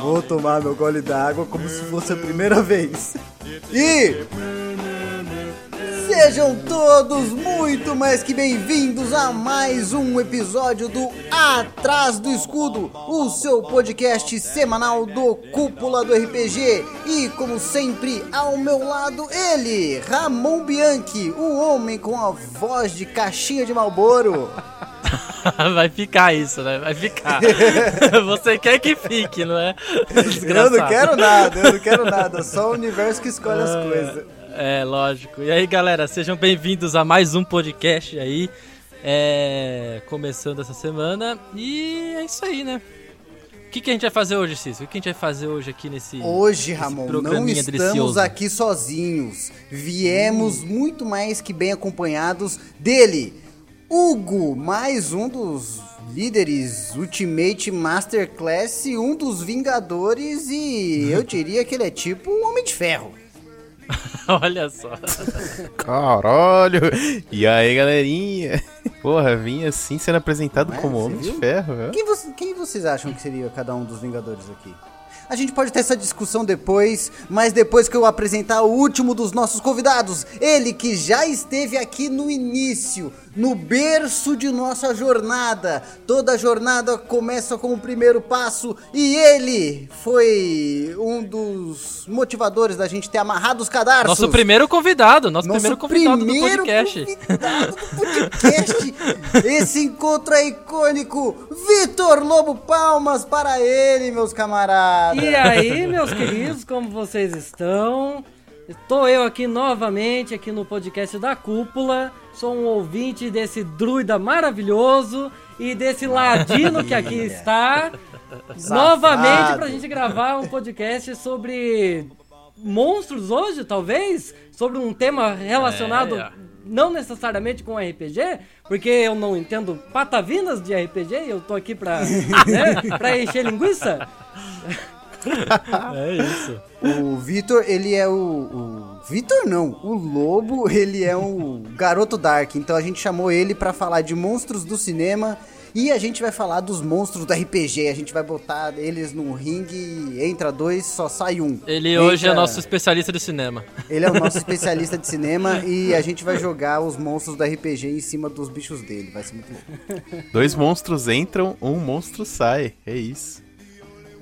Vou tomar meu gole d'água como se fosse a primeira vez. E sejam todos muito mais que bem-vindos a mais um episódio do Atrás do Escudo, o seu podcast semanal do Cúpula do RPG. E como sempre, ao meu lado ele, Ramon Bianchi, o homem com a voz de caixinha de Malboro. Vai ficar isso, né? Vai ficar. Você quer que fique, não é? Eu não quero nada, eu não quero nada. Só o universo que escolhe as coisas. É, lógico. E aí, galera, sejam bem-vindos a mais um podcast aí. É, começando essa semana. E é isso aí, né? O que, que a gente vai fazer hoje, Cícero? O que a gente vai fazer hoje aqui nesse. Hoje, Ramon, não estamos delicioso? aqui sozinhos. Viemos muito mais que bem acompanhados dele, Hugo, mais um dos líderes Ultimate Masterclass, e um dos Vingadores e eu diria que ele é tipo um Homem de Ferro. Olha só. Caralho! E aí, galerinha? Porra, vim assim sendo apresentado é? como Homem de viu? Ferro, né? Quem, você- quem vocês acham que seria cada um dos Vingadores aqui? A gente pode ter essa discussão depois, mas depois que eu apresentar o último dos nossos convidados, ele que já esteve aqui no início, no berço de nossa jornada. Toda jornada começa com o primeiro passo e ele foi um dos motivadores da gente ter amarrado os cadarços. Nosso primeiro convidado, nosso, Nosso primeiro convidado primeiro do podcast. convidado do podcast. Esse encontro é icônico. Vitor Lobo, palmas para ele, meus camaradas. E aí, meus queridos, como vocês estão? Estou eu aqui novamente, aqui no podcast da Cúpula. Sou um ouvinte desse druida maravilhoso e desse ladino que aqui está. Novamente pra gente gravar um podcast sobre monstros hoje, talvez? Sobre um tema relacionado É. não necessariamente com RPG, porque eu não entendo patavinas de RPG e eu tô aqui pra, né, pra encher linguiça. É isso. O Vitor, ele é o, o Vitor não, o Lobo, ele é o garoto Dark. Então a gente chamou ele pra falar de monstros do cinema e a gente vai falar dos monstros do RPG. A gente vai botar eles num ringue, entra dois, só sai um. Ele hoje é Entra- nosso especialista de cinema. Ele é o nosso especialista de cinema e a gente vai jogar os monstros do RPG em cima dos bichos dele. Vai ser muito bom. Dois monstros entram, um monstro sai. É isso.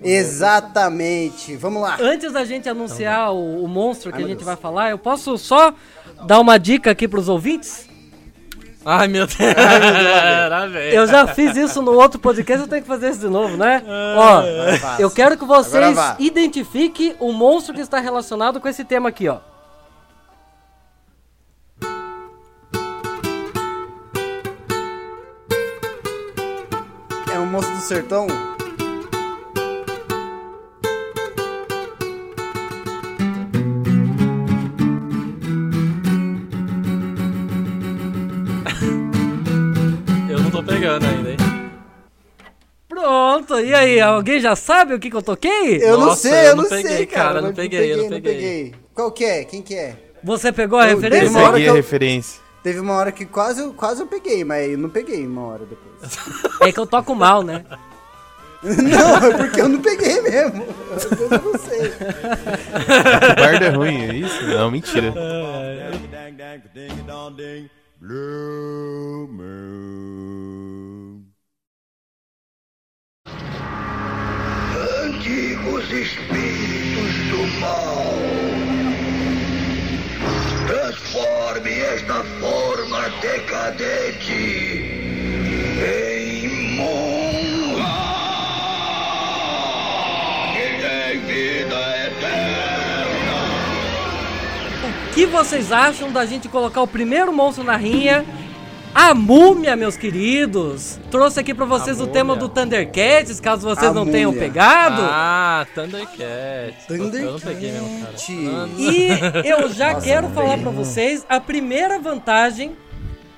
Exatamente. Vamos lá. Antes da gente anunciar o, o monstro que a gente vai falar, eu posso só dar uma dica aqui pros ouvintes? Ai, meu Deus. Era, velho. Eu já fiz isso no outro podcast, eu tenho que fazer isso de novo, né? Ó, fácil. eu quero que vocês identifiquem o monstro que está relacionado com esse tema aqui, ó. É um monstro do sertão? E aí, alguém já sabe o que, que eu toquei? Eu não Nossa, sei, eu eu não não peguei, sei, cara. cara, não peguei, eu não peguei. Qual que é? Quem que é? Você pegou a Eu referência? dei uma hora Peguei que a eu- referência. Teve uma hora que quase, eu- quase eu peguei, mas eu não peguei uma hora depois. É que eu toco mal, né? não, é porque eu não peguei mesmo. Eu não sei. O bardo é ruim, é isso? Não, mentira. Blue Moon. Antigos espíritos do mal. Transforme esta forma decadente em monstro. Que tem vida eterna. O que vocês acham da gente colocar o primeiro monstro na rinha? A múmia, meus queridos. Trouxe aqui pra vocês A o tema do Thundercats, caso vocês A não tenham múmia. pegado. Ah, Thundercat. Eu não peguei mesmo, cara. E eu já Nossa, quero falar pra vocês a primeira vantagem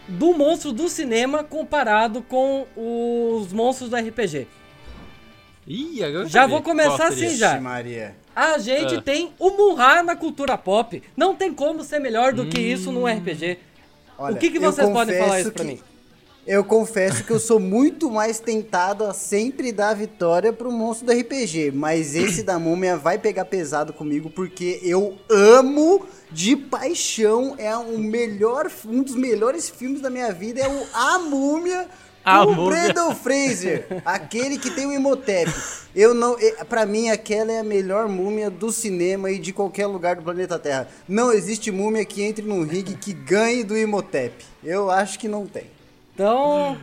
do monstro do cinema comparado com os monstros do RPG. Ih, agora eu Já vou começar assim já. Maria. A gente Ah. tem o Munra na cultura pop. Não tem como ser melhor do que isso num RPG. Olha, o que, que vocês podem falar isso pra que- mim? Eu confesso que eu sou muito mais tentado a sempre dar vitória pro monstro do RPG, mas esse da múmia vai pegar pesado comigo porque eu amo de paixão, é um melhor, um dos melhores filmes da minha vida é o A Múmia O. Brandon Fraser, aquele que tem o Imhotep. Eu não, eh, para mim aquela é a melhor múmia do cinema e de qualquer lugar do planeta Terra. Não existe múmia que entre num ringue que ganhe do Imhotep. Eu acho que não tem. Então,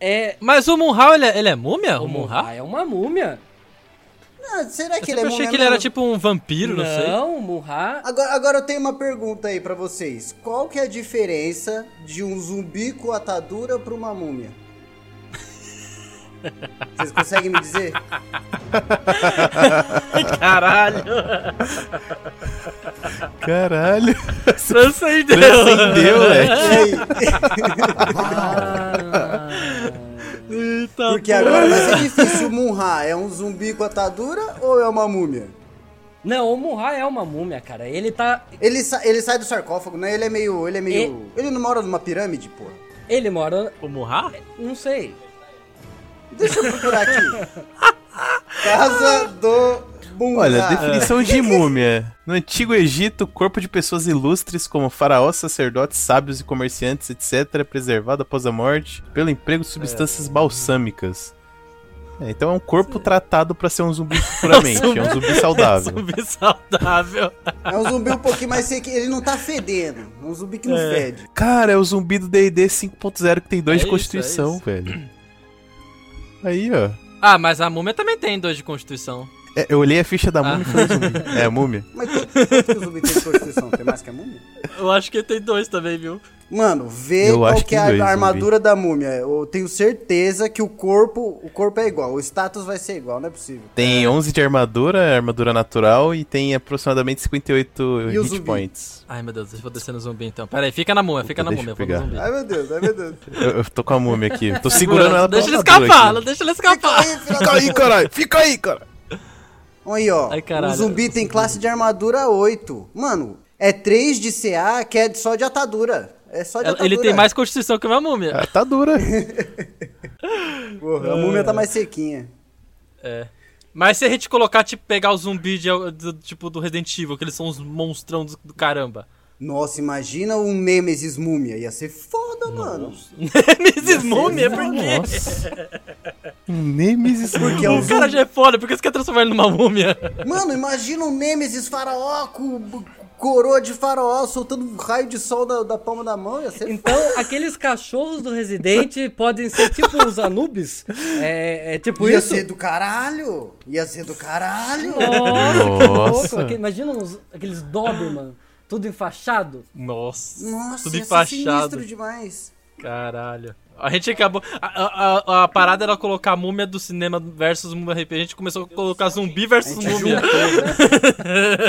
é. Mas o Munhal, ele é, ele é múmia? O, O Munhal? Munha é uma múmia. Ah, será Eu que ele é múmia achei que ele era tipo um vampiro, não, sei. Não, o Munha. Agora, agora eu tenho uma pergunta aí pra vocês. Qual que é a diferença de um zumbi com atadura pra uma múmia? Vocês conseguem me dizer? Caralho. Caralho. Transcendeu. Transcendeu, velho. Eita, Porque agora vai ser difícil. O Munha é um zumbi com atadura ou é uma múmia? Não, o Munha é uma múmia, cara. Ele tá. Ele, sa- ele sai do sarcófago, né? Ele é meio. Ele é meio. Ele não mora numa pirâmide, pô. Ele mora. O Munhal? Não sei. Deixa eu procurar aqui. Casa do Munha. Olha, definição de múmia. No Antigo Egito, corpo de pessoas ilustres como faraós, sacerdotes, sábios e comerciantes, etc., preservado após a morte pelo emprego de substâncias balsâmicas. É, então é um corpo tratado pra ser um zumbi futuramente. é um zumbi saudável. Zumbi saudável. É um zumbi um pouquinho mais seco. Ele não tá fedendo. É um zumbi que não É. fede. Cara, é o zumbi do D&D 5.0 que tem 2 É de isso, constituição, é isso. velho. Aí, ó. Ah, mas a múmia também tem dois de constituição. É, eu olhei a ficha da múmia Ah. e falei zumbi. É a múmia? Mas quanto, quanto que o zumbi tem de? Tem mais que a múmia? Eu acho que tem dois também, viu? Mano, vê Eu qual acho que é a dois, armadura da múmia. Eu tenho certeza que o corpo, o corpo é igual. O status vai ser igual, não é possível. Tem 11 de armadura, armadura natural, e tem aproximadamente 58 E hit zumbi? points. Ai, meu Deus, eu vou descer no zumbi então. Pera aí, fica na múmia, fica na Deixa múmia, eu eu vou no zumbi. Ai meu Deus, ai meu Deus. Eu, eu tô com a múmia aqui. Tô segurando ela Deixa ele pela armadura escapar, aqui. não deixa ele escapar. Fica aí, caralho! Fica aí, cara! Aí, ó. Ai, caralho. o zumbi tem classe de armadura 8. Mano, é 3 de CA que é só de atadura. É só de atadura. Ele tem mais constituição que uma múmia. Ah, tá dura. Porra, a múmia tá mais sequinha. É. Mas se a gente colocar, tipo, pegar o zumbi de, do, tipo do Resident Evil, que eles são uns monstrão do, do caramba. Nossa, imagina um Nemesis múmia. Ia ser foda, mano. Nemesis múmia, por quê? Nossa. Um Nemesis. Porque é um O cara já é foda, por que você quer transformar ele numa múmia? Mano, imagina um Nemesis faraó com coroa de faraó soltando um raio de sol da, da palma da mão. Ia ser Então, aqueles cachorros do Resident podem ser tipo os Anubis? É, é tipo Ia isso? ser do caralho! Ia ser do caralho! Nossa, que Nossa. louco. Aquele- Imagina uns- aqueles Doberman, tudo enfaixado. Nossa, Nossa, tudo enfaixado. sinistro demais. Caralho. A gente acabou. A, a, a- parada era colocar múmia do cinema versus múmia RPG. A gente começou a colocar zumbi versus múmia. né?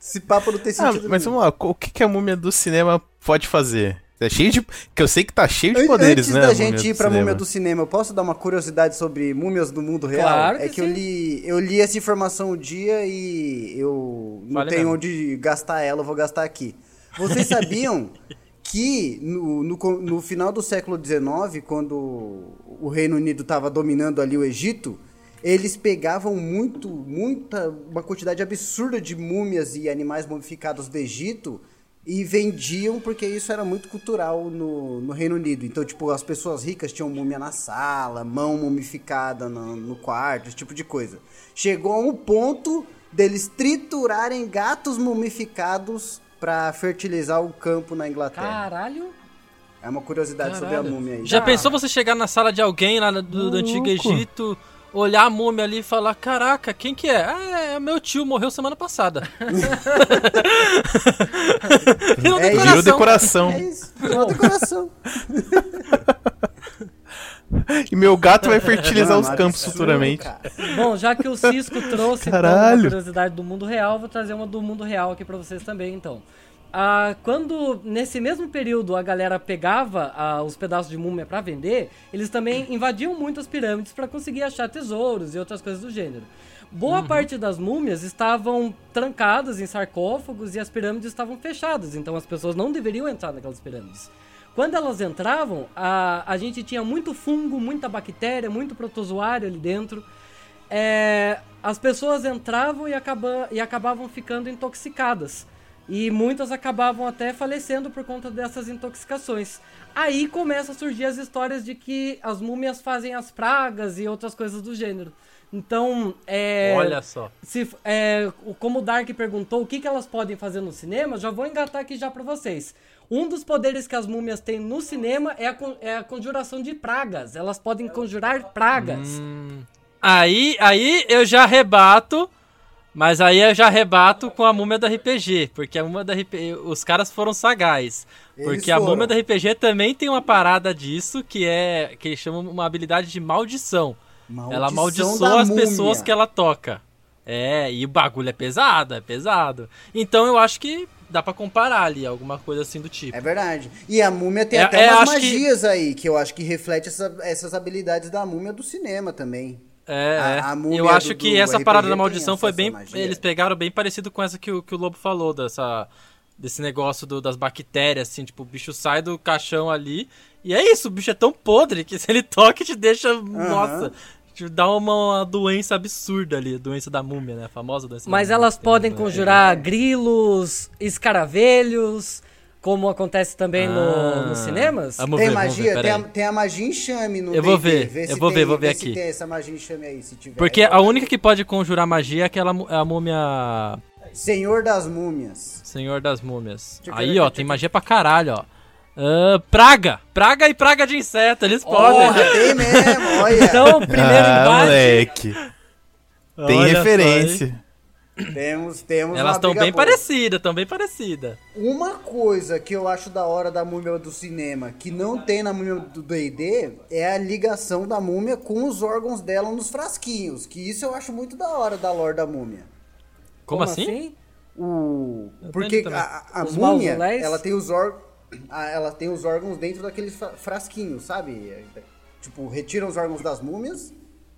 Esse papo não tem Ah, sentido mas nenhum. vamos lá, o que, que a múmia do cinema pode fazer? É cheio de. Que eu sei que tá cheio de poderes, Antes né? da a gente ir pra cinema. múmia do cinema, eu posso dar uma curiosidade sobre múmias do mundo real? Claro é que que eu sim. li, eu li essa informação um dia e eu não Fale tenho mesmo. onde gastar ela, eu vou gastar aqui. Vocês sabiam que no, no, no final do século XIX, quando o Reino Unido estava dominando ali o Egito, eles pegavam muito, muita, uma quantidade absurda de múmias e animais mumificados do Egito e vendiam porque isso era muito cultural no, no Reino Unido. Então, tipo, as pessoas ricas tinham múmia na sala, mão mumificada no, no quarto, esse tipo de coisa. Chegou a um ponto deles triturarem gatos mumificados pra fertilizar o campo na Inglaterra. Caralho. É uma curiosidade sobre a Caralho. múmia aí. Já Ah. pensou você chegar na sala de alguém lá do, do Antigo. Egito, olhar a múmia ali e falar: Caraca, quem que é? Ah, é meu tio, morreu semana passada. Virou É. Virou decoração. É isso, é uma decoração. E meu gato vai fertilizar os campos absurdo, futuramente. cara. Bom, já que o Cisco trouxe então, uma curiosidade do mundo real, vou trazer uma do mundo real aqui pra vocês também, então. Ah, quando, nesse mesmo período, a galera pegava ah, os pedaços de múmia pra vender, eles também invadiam muitas pirâmides pra conseguir achar tesouros e outras coisas do gênero. Boa parte das múmias estavam trancadas em sarcófagos e as pirâmides estavam fechadas, então as pessoas não deveriam entrar naquelas pirâmides. quando elas entravam, a, a gente tinha muito fungo, muita bactéria, muito protozoário ali dentro. É, as pessoas entravam e, acaba, e acabavam ficando intoxicadas. E muitas acabavam até falecendo por conta dessas intoxicações. Aí começa a surgir as histórias de que as múmias fazem as pragas e outras coisas do gênero. Então, é, Olha só. se, é, como o Dark perguntou o que, que elas podem fazer no cinema, já vou engatar aqui já pra vocês. Um dos poderes que as múmias têm no cinema é a, é a conjuração de pragas. Elas podem conjurar pragas. Aí, aí eu já rebato, mas aí eu já rebato com a múmia do RPG, porque a múmia do RPG, os caras foram sagaz. Eles Porque a foram. múmia do RPG também tem uma parada disso, que é que eles chamam uma habilidade de maldição. ela Maldição amaldiçoa da as múmia. pessoas que ela toca. É, e o bagulho é pesado, é pesado. Então eu acho que dá pra comparar ali, alguma coisa assim do tipo. É verdade. E a múmia tem É- até é, umas acho que- magias aí, que eu acho que reflete essa- essas habilidades da múmia do cinema também. É, A- é. a múmia eu acho do- que do essa RPG parada da maldição foi bem. magia. Eles pegaram bem parecido com essa que o, que o Lobo falou, dessa, desse negócio do- das bactérias, assim, tipo, o bicho sai do caixão ali. E é isso, o bicho é tão podre que se ele toca te deixa. Nossa, te dá uma, uma doença absurda ali, a doença da múmia, né? A famosa doença Mas da múmia. elas podem no- é. conjurar grilos, escaravelhos, como acontece também no, Ah, nos cinemas. Vamos tem ver, vamos magia? ver, tem, a, tem a magia enxame no Eu vou ver, Vê eu se vou ver, tem- vou ver aqui. se tem essa magia enxame aí, se tiver. Porque a única que pode conjurar magia é aquela é a múmia. Senhor das Múmias. Senhor das Múmias. Aí, ó, tem magia pra caralho, ó. Ah, praga! Praga e praga de inseto, eles podem. Porra, tem mesmo, olha. Então, primeiro ah, embate. moleque. Tem Olha só, referência. Temos, temos Elas estão bem parecidas, estão bem parecidas. Uma coisa que eu acho da hora da múmia do cinema, que não tem na múmia do D&D, é a ligação da múmia com os órgãos dela nos frasquinhos. Que isso eu acho muito da hora da lore da múmia. Como, assim? O... Eu Porque a, a múmia, ela tem os órgãos... Ela tem os órgãos dentro daqueles fra- frasquinhos, sabe? Tipo, retira os órgãos das múmias,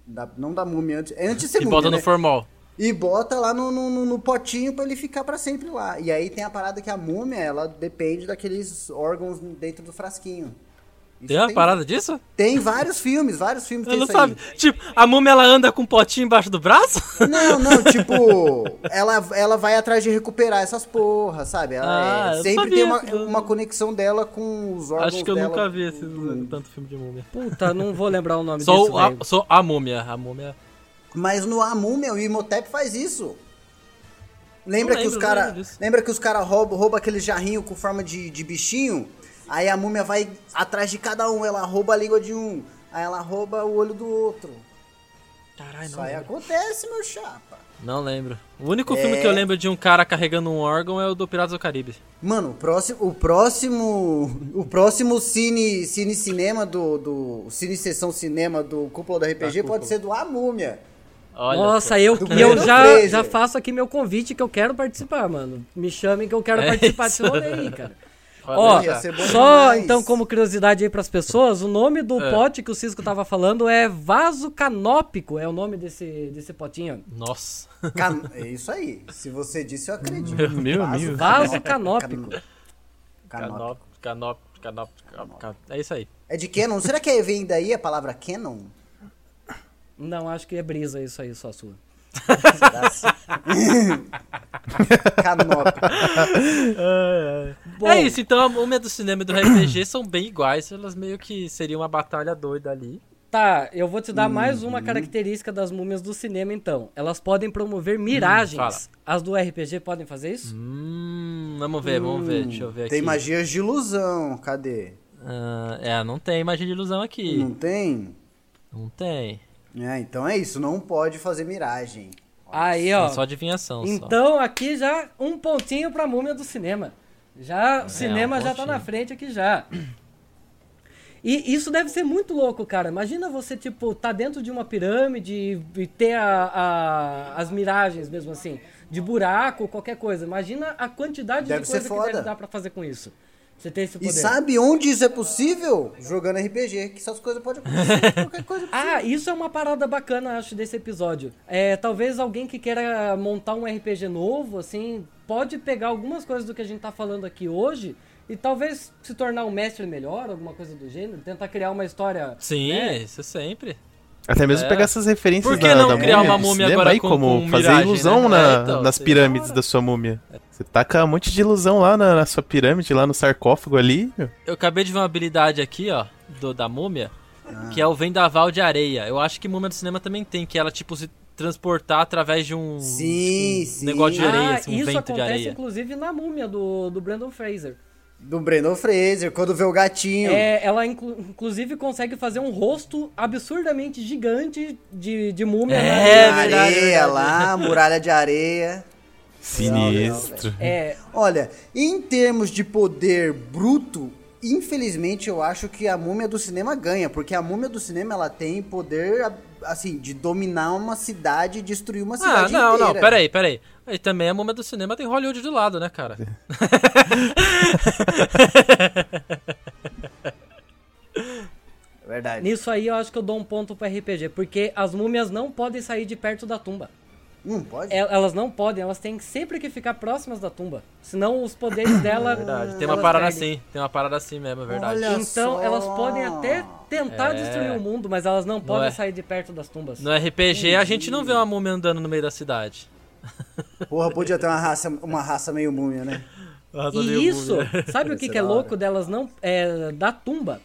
da- não da múmia antes, é antes de ser E múmia, bota no né? formol. E bota lá no, no, no- no potinho pra ele ficar pra sempre lá. E aí tem a parada que a múmia, ela depende daqueles órgãos dentro do frasquinho. Isso Tem uma parada disso? Tem vários filmes, vários filmes Eu tem não isso sabe. aí. Tipo, a múmia ela anda com um potinho embaixo do braço? Não, não, tipo, ela, ela vai atrás de recuperar essas porras, sabe? Ela Ah, é- sempre sabia, tem uma, uma conexão dela com os órgãos Acho que eu dela. nunca vi esse, tanto filme de múmia. Puta, não vou lembrar o nome Sou disso, a, velho. sou a múmia. A múmia. Mas no A Múmia, o Imhotep faz isso. Lembra Não que os lembro, cara, lembro lembra que os caras roubam, roubam aquele jarrinho com forma de, de bichinho? Aí a múmia vai atrás de cada um, ela rouba a língua de um, aí ela rouba o olho do outro. Caralho, Isso não aí lembro. acontece, meu chapa. Não lembro. O único É. filme que eu lembro de um cara carregando um órgão é o do Piratas do Caribe. Mano, o próximo, o próximo, o próximo cine, cine cinema do, do cine sessão cinema do Cúpula do RPG pode ser do A Múmia. Olha Nossa, eu, e eu já, já faço aqui meu convite que eu quero participar, mano. Me chamem que eu quero É participar isso. desse rolê aí, cara. Ó, só demais. então como curiosidade aí pras pessoas, o nome do É. pote que o Cisco tava falando é vaso canópico, é o nome desse, desse potinho. Nossa. Can- É isso aí. Se você disse, eu acredito. Meu Vaso amigo. Vaso canópico. Canópico. Canop, canop, canop, canop. É isso aí. É de Canon? Será que vem daí a palavra Canon? Não, acho que é brisa isso aí, só sua. Bom, é isso, então a múmia do cinema e do RPG são bem iguais. Elas meio que seriam uma batalha doida ali. Tá, eu vou te dar mais Uhum. uma característica das múmias do cinema, então. Elas podem promover miragens. fala. As do RPG podem fazer isso? Hum, vamos ver, vamos ver. Deixa eu ver aqui. Tem magias de ilusão, cadê? Ah, é, não tem magia de ilusão aqui. Não tem? Não tem. É, então é isso, não pode fazer miragem. Aí, ó. É só adivinhação. só. Então, aqui já um pontinho pra múmia do cinema. Já, o cinema um já tá na frente aqui já. E isso deve ser muito louco, cara. Imagina você, tipo, tá dentro de uma pirâmide e ter a- a- as miragens mesmo assim, de buraco, qualquer coisa. Imagina a quantidade Deve de ser coisa que deve dar pra fazer com isso. Você tem esse poder. E sabe onde isso é possível? Jogando RPG, que essas coisas podem acontecer. qualquer coisa é possível. Ah, isso é uma parada bacana, acho, desse episódio. É, talvez alguém que queira montar um RPG novo, assim, pode pegar algumas coisas do que a gente tá falando aqui hoje E talvez se tornar um mestre melhor, alguma coisa do gênero, tentar criar uma história. Sim, né? isso sempre. Até mesmo É. pegar essas referências Por que da, não da criar múmia uma múmia agora aí, com- como com fazer miragem, ilusão né? na- É, então, nas pirâmides da sua múmia. Você taca um monte de ilusão lá na, na sua pirâmide, lá no sarcófago ali. meu. Eu acabei de ver uma habilidade aqui, ó, do, da múmia, que é o vendaval de areia. Eu acho que múmia do cinema também tem, que ela, tipo, se transportar através de um, Sim, um sim. negócio de areia, ah, assim, um isso vento acontece de areia. inclusive na múmia do, do Brandon Fraser. Do Brandon Fraser, quando vê o gatinho. É, ela inclu- inclusive consegue fazer um rosto absurdamente gigante de, de múmia. É, né? areia verdade, verdade. lá, muralha de areia. Sinistro. É, Olha, em termos de poder bruto, infelizmente eu acho que a múmia do cinema ganha, porque a múmia do cinema ela tem poder assim de dominar uma cidade e destruir uma Ah, cidade não, inteira. não, peraí, peraí. E também a múmia do cinema tem Hollywood do lado, né, cara? É Verdade. nisso aí eu acho que eu dou um ponto pro RPG, porque as múmias não podem sair de perto da tumba. Não pode. El- Elas não podem, elas têm sempre que ficar próximas da tumba. Senão os poderes dela. Verdade. Tem uma parada perdem. assim, tem uma parada assim mesmo, é verdade. Olha Então só. elas podem até tentar É. destruir o mundo, mas elas não podem é. sair de perto das tumbas. No RPG a gente não vê uma múmia andando no meio da cidade. Porra, podia ter uma raça, uma raça meio múmia, né? E isso, sabe o que, é que é louco delas não. É, da tumba?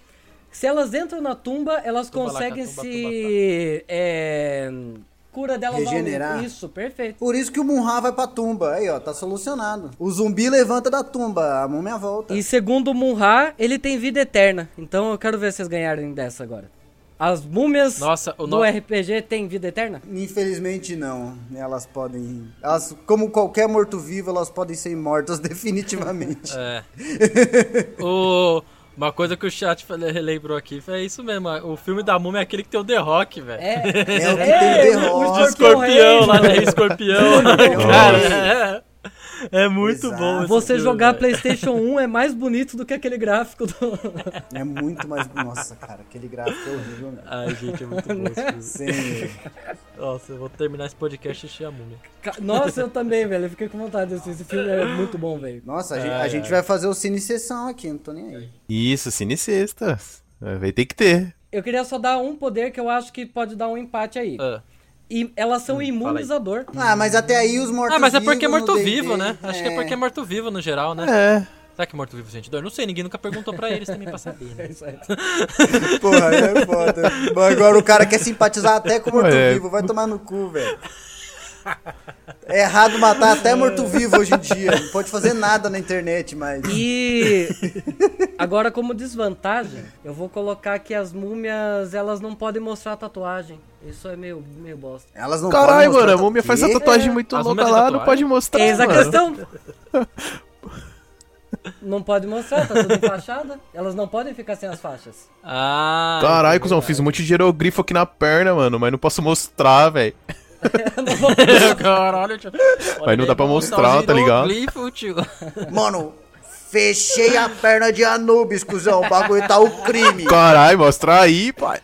Se elas entram na tumba, elas Tumba conseguem tumba, se. É, cura delas ao- Regenerar. Isso, perfeito. Por isso que o Munra vai pra tumba. Aí, ó, tá solucionado. O zumbi levanta da tumba, a múmia volta. E segundo o Munra, ele tem vida eterna. Então eu quero ver vocês ganharem dessa agora. As múmias Nossa, o do no- RPG têm vida eterna? Infelizmente não. Elas podem. Elas, como qualquer morto-vivo, elas podem ser mortas definitivamente. É. o... Uma coisa que o chat fale- lembrou aqui foi isso mesmo. O filme da múmia é aquele que tem o The Rock, velho. É, É o que tem É, The o Rock. De escorpião lá, né? Escorpião. Cara, é, é muito Exato. bom. Você filme, jogar velho. PlayStation 1 é mais bonito do que aquele gráfico do. É muito mais. Nossa, cara, aquele gráfico é horrível, mesmo. Ai, gente, é muito bom esse filme. Sim. Nossa, eu vou terminar esse podcast e assistir a múmia. Nossa, eu também, velho. Eu fiquei com vontade de assistir. Esse filme é muito bom, velho. Nossa, a, gente, Ai, a gente ai. vai fazer o Cine Sessão aqui, não tô nem aí. Isso, Cine Sexta. Vai ter que ter. Eu queria só dar um poder que eu acho que pode dar um empate aí. Ah. E elas são imunizador. Ah, mas até aí os mortos Ah, mas é porque é morto-vivo, né? Acho que é porque é morto-vivo no geral, né? É. Será que morto-vivo sente dor? Não sei, ninguém nunca perguntou pra eles também pra saber, né? Isso aí. Porra, é foda. Mas Agora o cara quer simpatizar até com morto-vivo. Vai tomar no cu, velho. É errado matar até morto-vivo hoje em dia. Não pode fazer nada na internet, mas. E agora como desvantagem, eu vou colocar que as múmias, elas não podem mostrar tatuagem. Isso é meio, meio bosta. Elas não Caralho, podem mostrar mano, a múmia faz a Quê? tatuagem É. muito As louca lá, não pode mostrar. Eis a mano. questão. Não pode mostrar, tá tudo em fachada. Elas não podem ficar sem as faixas. Ah. Caralho, cuzão, fiz um monte de hierogrifo aqui na perna, mano, mas não posso mostrar, velho. Caralho, tio. Mas não dá pra mostrar, tá ligado? tio. Mano, fechei a perna de Anubis, cuzão. O bagulho tá o crime. Caralho, mostra aí, pai.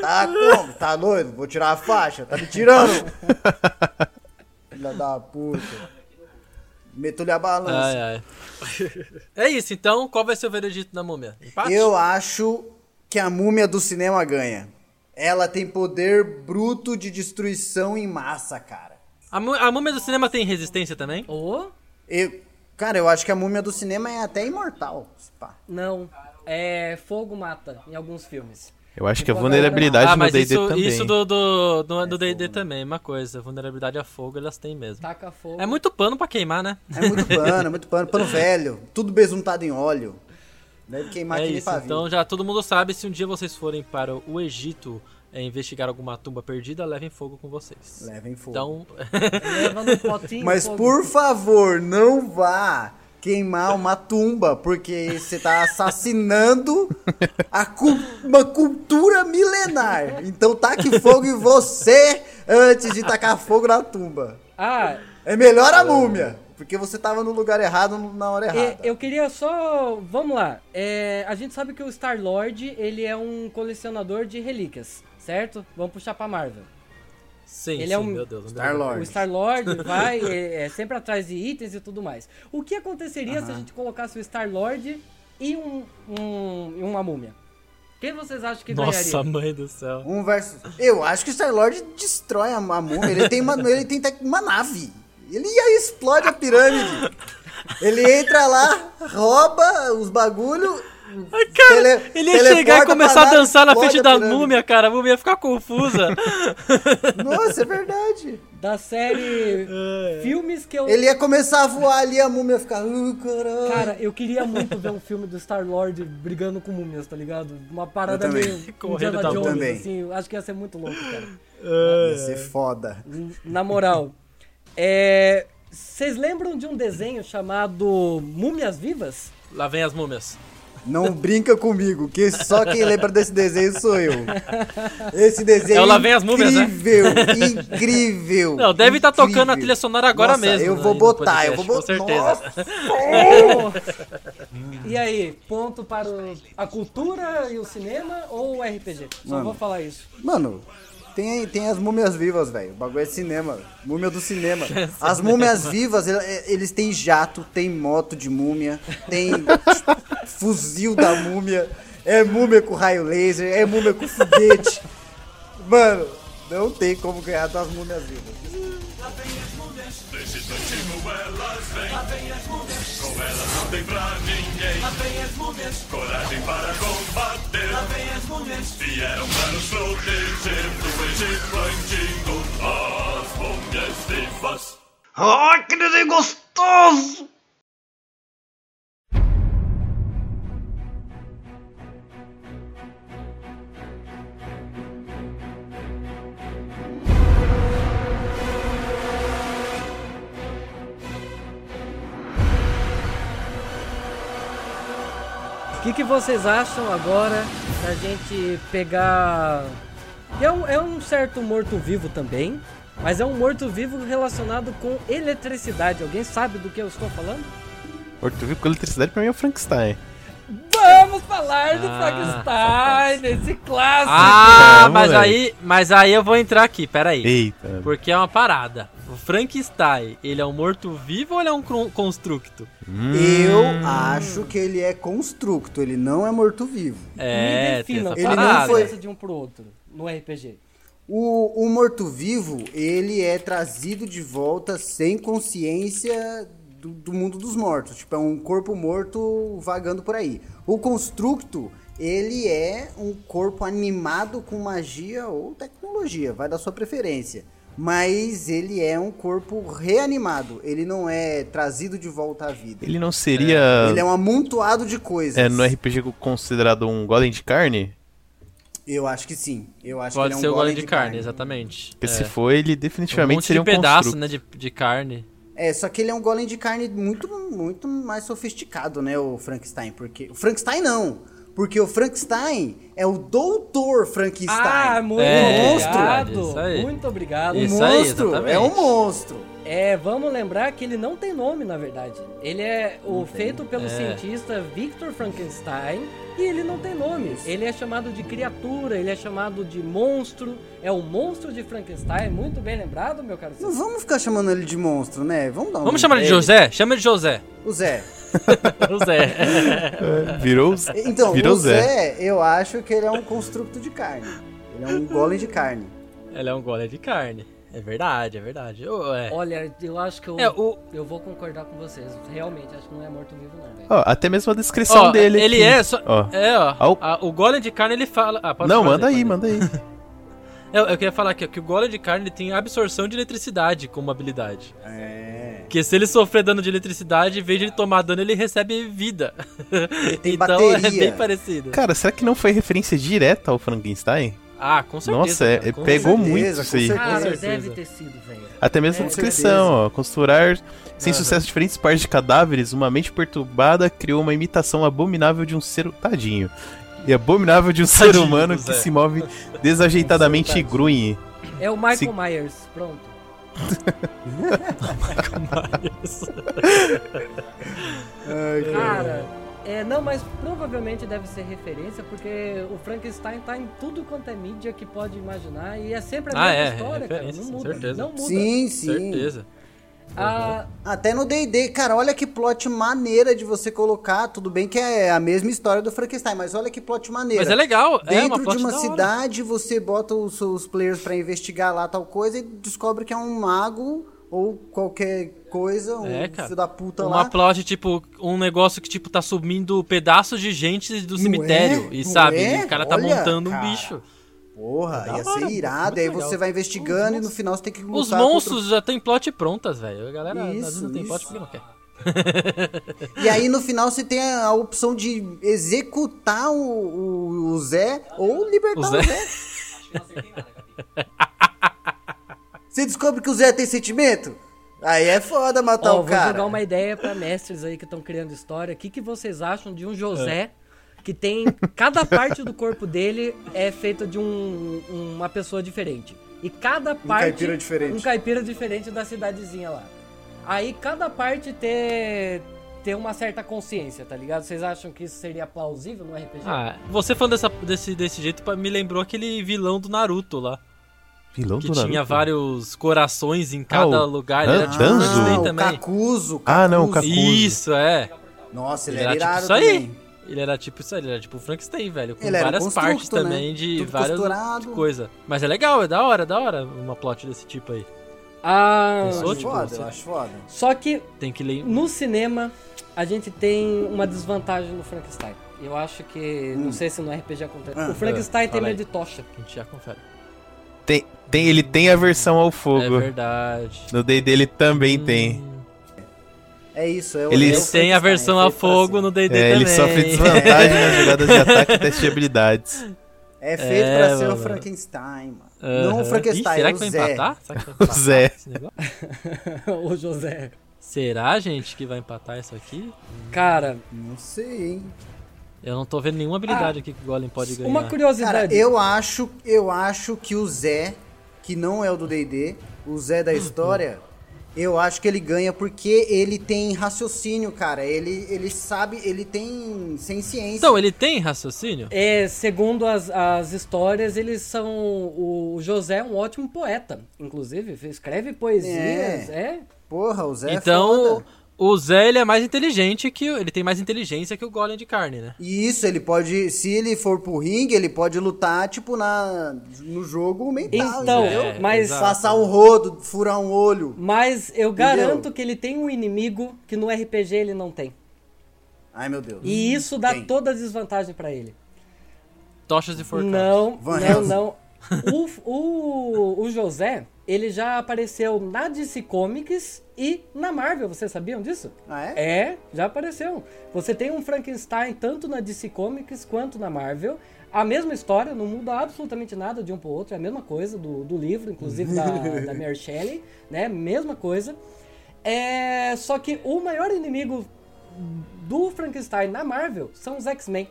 Tá como? Tá doido? Vou tirar a faixa. Tá me tirando? Filha da puta. Meto-lhe a balança. Ai, ai. É isso, então, qual vai ser o veredito da múmia? Empate? Eu acho que a múmia do cinema ganha. Ela tem poder bruto de destruição em massa, cara. A, a múmia do cinema tem resistência também? Ô, Eu, cara, eu acho que a múmia do cinema é até imortal. pá. não. É fogo mata em alguns filmes. Eu acho que a vulnerabilidade ah, no D&D também. isso do do do do D&D também, uma coisa. Vulnerabilidade a fogo elas têm mesmo. Taca fogo. É muito pano pra queimar, né? É muito pano, é muito pano. Pano velho. Tudo besuntado em óleo. Deve queimar É que nem isso, pavio. então já todo mundo sabe, se um dia vocês forem para o Egito é, investigar alguma tumba perdida, levem fogo com vocês. Levem fogo. Então, Leva no potinho. Mas fogo. por favor, não vá queimar uma tumba, porque você tá assassinando a cu- uma cultura milenar. Então taque fogo em você antes de tacar fogo na tumba. Ah, É melhor a múmia, porque você tava no lugar errado na hora é, errada. eu queria só. Vamos lá. É, a gente sabe que o Star Lord ele é um colecionador de relíquias, certo? Vamos puxar pra Marvel. Sim, Ele sim, é um- meu Deus. Star-Lord. O Star-Lord vai é, é sempre atrás de itens e tudo mais. O que aconteceria se a gente colocasse o Star-Lord e um, um- e uma múmia? Quem vocês acham que Nossa, ganharia? mãe do céu. Um versus. Eu acho que o Star-Lord destrói a, a múmia. Ele tem, uma, ele tem uma nave. Ele aí explode a pirâmide. Ele entra lá, rouba os bagulho. Ai, cara, tele- ele ia chegar e começar a dançar na frente da múmia, cara. A múmia ia ficar confusa. Nossa, é verdade. Da série filmes que eu. Ele ia começar a voar ali, a múmia ia ficar. Uh, caralho. Cara, eu queria muito ver um filme do Star-Lord brigando com múmias, tá ligado? Uma parada Eu também. meio Correndo Indiana da Jones, múmia. assim. Acho que ia ser muito louco, cara. Ia ser foda. Na moral, é. Vocês lembram de um desenho chamado Múmias Vivas? Lá vem as múmias. Não brinca comigo, que só quem lembra desse desenho sou eu. Esse desenho É o Lá Vem as Múmias, né? incrível, incrível. Não, deve estar incrível. tocando a trilha sonora agora Nossa, mesmo. Eu né, vou botar, eu vou botar. Com certeza. E aí, ponto para o- a cultura e o cinema ou o RPG? Só Mano. vou falar isso. Mano, tem, tem as múmias vivas, velho. O bagulho é cinema. Múmia do cinema. As múmias vivas, ele- eles têm jato, tem moto de múmia, tem fuzil da múmia, é múmia com raio laser, é múmia com foguete. Mano, não tem como ganhar das múmias vivas. Tem pra ninguém. Lá vem as múmias. Coragem para combater. Lá vem as múmias. Vieram para nos proteger do Egito antigo. As múmias vivas. Ai, que desenho gostoso! Que, que vocês acham agora da gente pegar. É um, é um certo morto-vivo também, mas é um morto-vivo relacionado com eletricidade. Alguém sabe do que eu estou falando? Morto-vivo com eletricidade pra mim é o Frankenstein. Vamos falar do Ah, Frankenstein, esse clássico! Ah, mas aí, mas aí eu vou entrar aqui, peraí. Eita. Porque é uma parada. O Frankenstein, ele é um morto-vivo ou ele é um constructo? Eu Hum. acho que ele é constructo, ele não é morto-vivo. É, Me tem defina, essa Ele não é foi- de um pro outro no RPG? O, o morto-vivo, ele é trazido de volta sem consciência do, do mundo dos mortos. Tipo, é um corpo morto vagando por aí. O constructo, ele é um corpo animado com magia ou tecnologia, vai da sua preferência. Mas ele é um corpo reanimado, ele não é trazido de volta à vida. Ele não seria. Ele é um amontoado de coisas. é, no RPG considerado um golem de carne? Eu acho que sim. Eu acho Pode que ele ser é um o golem de carne, exatamente. Porque é. se for, ele um definitivamente monte seria de um pedaço, construto. né, de, de carne. É, só que ele é um golem de carne muito, muito mais sofisticado, né, o Frankenstein. Porque. O Frankenstein não! Porque o Frankenstein é o doutor Frankenstein. Ah, muito É, obrigado. isso aí. Muito obrigado. o isso aí, monstro! exatamente. é um monstro! É, vamos lembrar que ele não tem nome, na verdade. Ele é o feito pelo É. cientista Victor Frankenstein e ele não tem nome. Ele é chamado de criatura, ele é chamado de monstro. É o monstro de Frankenstein. Muito bem lembrado, meu caro. Não vamos ficar chamando ele de monstro, né? Vamos dar um. Vamos chamar ele de. José? Chama ele de José. O Zé. O Zé. Virou. os- Então, Virou o Zé, eu acho que ele é um construto de carne. Ele é um golem de carne. ele é um golem de carne. É verdade, é verdade. É. Olha, eu acho que eu, É, o- eu vou concordar com vocês. Realmente, acho que não é morto-vivo, não, velho. Ó, até mesmo a descrição Ó, dele. ele aqui. é só. Ó. É, ó. Ao- a- o golem de carne ele fala. Ah, Não, fazer, manda aí, manda aí. Eu, eu queria falar aqui, ó, que o golem de carne ele tem absorção de eletricidade como habilidade. É. Porque se ele sofrer dano de eletricidade, em vez de ele tomar dano, ele recebe vida. tem então é bateria. bem parecido. Cara, será que não foi referência direta ao Frankenstein? Ah, com certeza. Nossa, é- cara, com pegou certeza, muito com isso aí. certeza. Cara, certeza. deve ter sido, velho. Até mesmo a Com descrição, ó. Costurar sem sucesso diferentes partes de cadáveres, uma mente perturbada criou uma imitação abominável de um ser. Tadinho. E abominável de um ser Tadinho, humano que Zé. se move desajeitadamente e grunhe. É o Michael Se- Myers, pronto. Ai, Cara, É, não, mas provavelmente deve ser referência, porque o Frankenstein tá em tudo quanto é mídia que pode imaginar e é sempre a Ah, mesma é, história, cara. Não muda. certeza. Não muda. Sim, sim. Certeza. Ah, Até no D&D, cara, olha que plot maneira de você colocar. Tudo bem que é a mesma história do Frankenstein, mas olha que plot maneira. Mas é legal, é uma Dentro de uma da hora. cidade, você bota os seus players pra investigar lá tal coisa e descobre que é um mago ou qualquer coisa, um É, filho da puta Uma lá. plot, tipo, um negócio que, tipo, tá subindo pedaços de gente do Não cemitério. é? E Não sabe, é? o cara tá Olha, montando um cara. bicho. Porra, Da ia hora, ser irado. E aí legal. você vai investigando e no final você tem que Os contra- monstros já tem plot prontas, velho. A galera às vezes Isso, não tem plot isso. porque não quer. E aí no final você tem a opção de executar o, o- o Zé ou libertar O o Zé. Zé. Você descobre que o Zé tem sentimento? Aí é foda matar ó, o vou cara. jogar uma ideia pra mestres aí que estão criando história. O que, que vocês acham de um José É. que tem. Cada parte do corpo dele é feita de um- uma pessoa diferente. E cada parte. caipira diferente. Um caipira diferente da cidadezinha lá. Aí cada parte ter. ter uma certa consciência, tá ligado? Vocês acham que isso seria plausível no RPG? Ah, você falando dessa, desse, desse jeito me lembrou aquele vilão do Naruto lá. Vilão Que do tinha Naruto? vários corações em cada Ah, o- lugar. Ele era tipo um Ah, o também. Cacuzo, Ah, não, o Cacuzo. Cacuzo. Isso, é. Nossa, ele, Ele era era tipo isso aí. Ele era tipo isso aí, ele era tipo o Frankenstein, velho. Com Ele um várias partes né? também de Tudo várias costurado. coisa. Mas é legal, é da hora, é da hora uma plot desse tipo aí. Ah, Pensou? Eu acho tipo, foda, você- eu acho foda. só que Tem que ler. No cinema, a gente tem uma desvantagem no Frankenstein. Eu acho que. Não sei se no RPG acontece. Ah, o Frankenstein ah, tem medo de tocha. A gente já confere. Tem, tem, ele tem aversão ao É fogo. verdade. no D dele também Hum, tem. É isso, é o Ele é o Ele tem a Frankenstein, versão é a pra fogo ser. no D&D É, também. ele sofre desvantagem nas jogadas de ataque e teste de habilidades. É feito É, pra ser mano. o Frankenstein, mano. Aham. Não o Frankenstein, Ih, será é que o vai Zé. empatar? Será que vai empatar Zé. esse negócio? o José. Será, gente, que vai empatar isso aqui? Cara, Não sei, hein. Eu não tô vendo nenhuma habilidade aqui que o Golem pode ganhar. uma Cara, curiosidade. eu acho, eu acho que o Zé, que não é o do D&D, o Zé da história, eu acho que ele ganha porque ele tem raciocínio, cara. Ele, ele sabe, ele tem sem ciência. Então, ele tem raciocínio? É, segundo as, as histórias, eles são. O José é um ótimo poeta, inclusive. Escreve poesias. É. Porra, o Zé é então, foda. O Zé ele é mais inteligente que o- ele tem mais inteligência que o Golem de carne, né? E isso, ele pode, se ele for pro ringue, ele pode lutar, tipo, na, no jogo mental, Então, entendeu? É, mas. Passar um rodo, furar um olho. Mas eu Entendeu? garanto que ele tem um inimigo que no RPG ele não tem. Ai, meu Deus. E isso dá Quem? toda a desvantagem pra ele. Tochas e forcados. Não, não, não. O, o, o José, ele já apareceu na DC Comics e na Marvel, vocês sabiam disso? Ah, é? É, já apareceu. Você tem um Frankenstein tanto na DC Comics quanto na Marvel. A mesma história, não muda absolutamente nada de um pro outro, é a mesma coisa do, do livro, inclusive da, da Mary Shelley, né? Mesma coisa. É, só que o maior inimigo do Frankenstein na Marvel são os X-Men.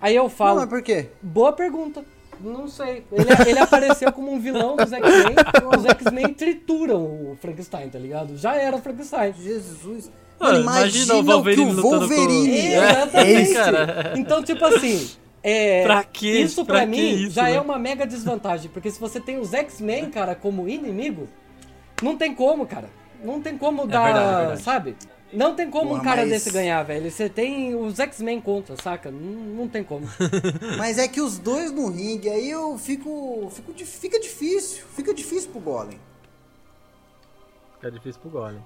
Aí eu Não, falo, mas por quê? Boa pergunta. Não sei. Ele, ele apareceu como um vilão dos X-Men. Os X-Men trituram o Frankenstein, tá ligado? Já era o Frankenstein. Jesus. Ah, Mano, imagina imagina, o Wolverine que o lutando com- Wolverine É, é, cara. Então, tipo assim. É, Pra quê? Isso pra, Pra mim isso, já né? é uma mega desvantagem. Porque se você tem os X-Men, cara, como inimigo, não tem como, cara. Não tem como dar. verdade, é verdade. Sabe? Não tem como Porra, um cara mas- desse ganhar, velho. Você tem os X-Men contra, saca? Não, não tem como. Mas é que os dois no ringue, aí eu fico, fico. Fica difícil. Fica difícil pro Golem. Fica difícil pro Golem.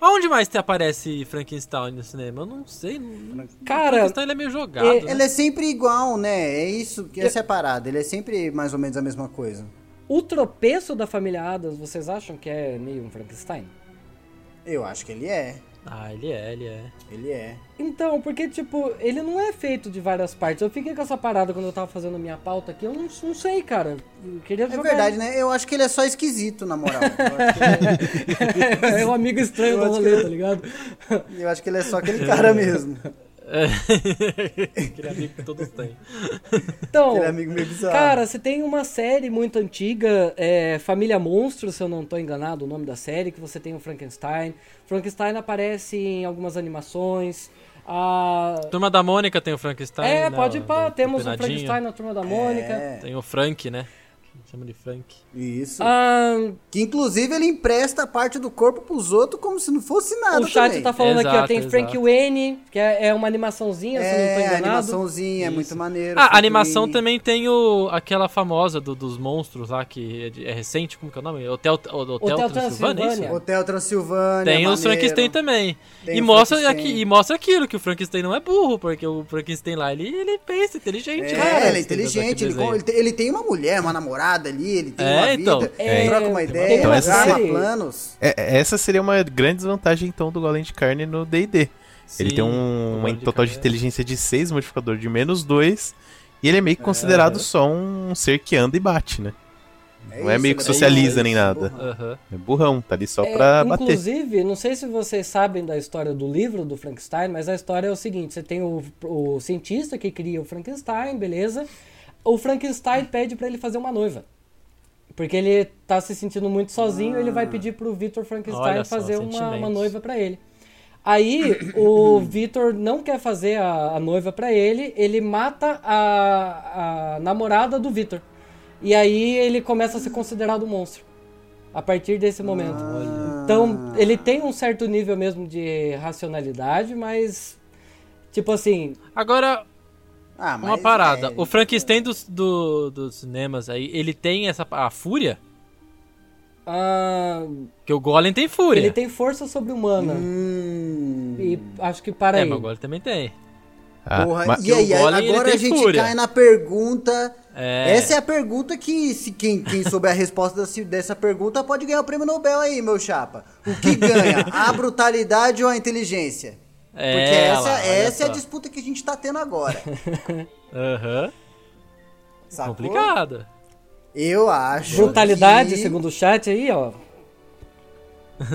Aonde mais te aparece Frankenstein no cinema? Eu não sei. não- Cara, Frankenstein ele é meio jogado. é- né? Ele é sempre igual, né? É isso que é a parada. Ele é sempre mais ou menos a mesma coisa. o tropeço da família Adams, vocês acham que é meio um Frankenstein? Eu acho que ele é. Ah, ele é, ele é. Ele é. Então, porque, tipo, ele não é feito de várias partes. Eu fiquei com essa parada quando eu tava fazendo a minha pauta aqui. Eu não, não sei, cara. Eu queria É jogar. verdade, né? Eu acho que ele é só esquisito, na moral. Ele é um amigo estranho Eu do rolê, que- tá ligado? é- eu acho que ele é só aquele cara mesmo. Aquele amigo que todos têm. Então, Aquele amigo meio bizarro. cara, você tem uma série muito antiga, é, Família Monstro, se eu não tô enganado, o nome da série, que você tem o Frankenstein. Frankenstein aparece em algumas animações. A... Turma da Mônica tem o Frankenstein. É, né, pode ir do- temos o do. Frankenstein na turma da Mônica. É, Tem o Frank, né? Chama de Frank. isso. Ah, Que inclusive ele empresta parte do corpo pros outros como se não fosse nada o chat também. tá falando aqui, ó, Exato, tem exato. Frank Wayne, que é, é uma animaçãozinha, se eu não tô É, enganado. animaçãozinha, é Isso. muito maneiro. Ah, a animação Winnie. também tem o, aquela famosa do- dos monstros lá, que é, de- é recente, como que é o nome? Hotel, o- Hotel, Hotel Transilvânia, é isso? Transilvânia. Hotel Transilvânia. Tem o maneiro. Frankenstein também. Tem E mostra, aqui, e mostra aquilo, que o Frankenstein não é burro, porque o Frankenstein lá, ele, ele pensa, inteligente. É, cara, ele é inteligente, ele, ele tem uma mulher, uma namorada ali, ele tem É, uma então. vida, É, troca uma tem ideia, uma arma série- planos. É, essa seria uma grande desvantagem, então, do golem de carne no D&D. Ele tem um, uma de total de carne é- inteligência de 6, modificador de menos 2, e ele é meio que considerado só um ser que anda e bate, né? Não é isso, meio que ele bem- socializa é nem nada. Aham. É burrão, tá ali só É, pra bater. inclusive, não sei se vocês sabem da história do livro do Frankenstein, mas a história é o seguinte: você tem o, o cientista que cria o Frankenstein, beleza? O Frankenstein pede pra ele fazer uma noiva. Porque ele tá se sentindo muito sozinho, ele vai pedir pro Victor Frankenstein só, fazer uma, uma noiva pra ele. Aí o Victor não quer fazer a, a noiva pra ele, ele mata a, a namorada do Victor. E aí ele começa a ser considerado um monstro. A partir desse momento. Então, ele tem um certo nível mesmo de racionalidade, mas. Tipo assim. Agora, Ah, mas uma parada. é- O Frankenstein dos, do- dos cinemas aí, ele tem essa a fúria? ah, Porque o Golem tem fúria. ele tem força sobre-humana. Hum, E acho que para É, aí. mas o Golem também tem. Ah, porra, mas- e aí, o Golem, ele agora a gente fúria. cai na pergunta. É. Essa é a pergunta que, se quem, quem souber a resposta dessa pergunta pode ganhar o prêmio Nobel aí, meu chapa. O que ganha? a brutalidade ou a inteligência? É, Porque essa, lá, essa é a disputa que a gente tá tendo agora. Aham. Complicado. Eu acho. Brutalidade, que- segundo o chat aí, ó.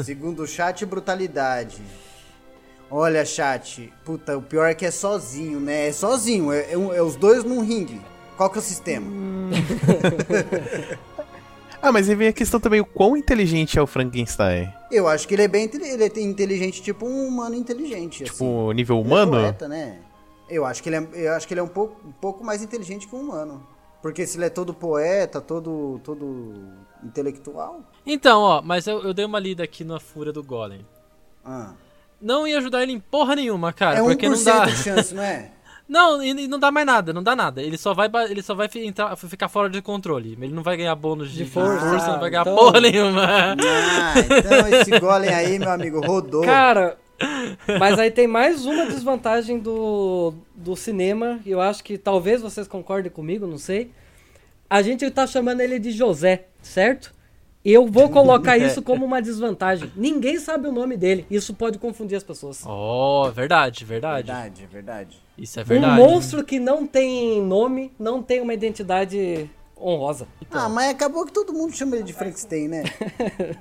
Segundo o chat, brutalidade. Olha, chat. Puta, o pior é que é sozinho, né? É sozinho. É, é é os dois num ringue. Qual que é o sistema? Ah, mas aí vem a questão também, o quão inteligente é o Frankenstein? Eu acho que ele é bem ele é inteligente, tipo um humano inteligente. assim. Tipo, nível Ele é humano? poeta, né? Eu acho que ele é, eu acho que ele é um, pouco, um pouco mais inteligente que um humano. Porque se ele é todo poeta, todo, todo intelectual. Então, ó, mas eu, eu dei uma lida aqui na fúria do Golem. Ah. Não ia ajudar ele em porra nenhuma, cara. é 1% porque não dá. de chance, não é? Não, e não dá mais nada, não dá nada. Ele só vai, ele só vai entrar, ficar fora de controle. Ele não vai ganhar bônus de, De força. força, não vai ganhar Então- porra nenhuma. Ah, então esse golem aí, meu amigo, rodou. Cara, mas aí tem mais uma desvantagem do, do cinema, e eu acho que talvez vocês concordem comigo, não sei. A gente tá chamando ele de José, certo? E eu vou colocar isso como uma desvantagem. Ninguém sabe o nome dele. Isso pode confundir as pessoas. Oh, verdade, verdade. Verdade, verdade. Isso é Um verdade. monstro que não tem nome, não tem uma identidade honrosa. Ah, mas acabou que todo mundo chama ele de Frankenstein, né?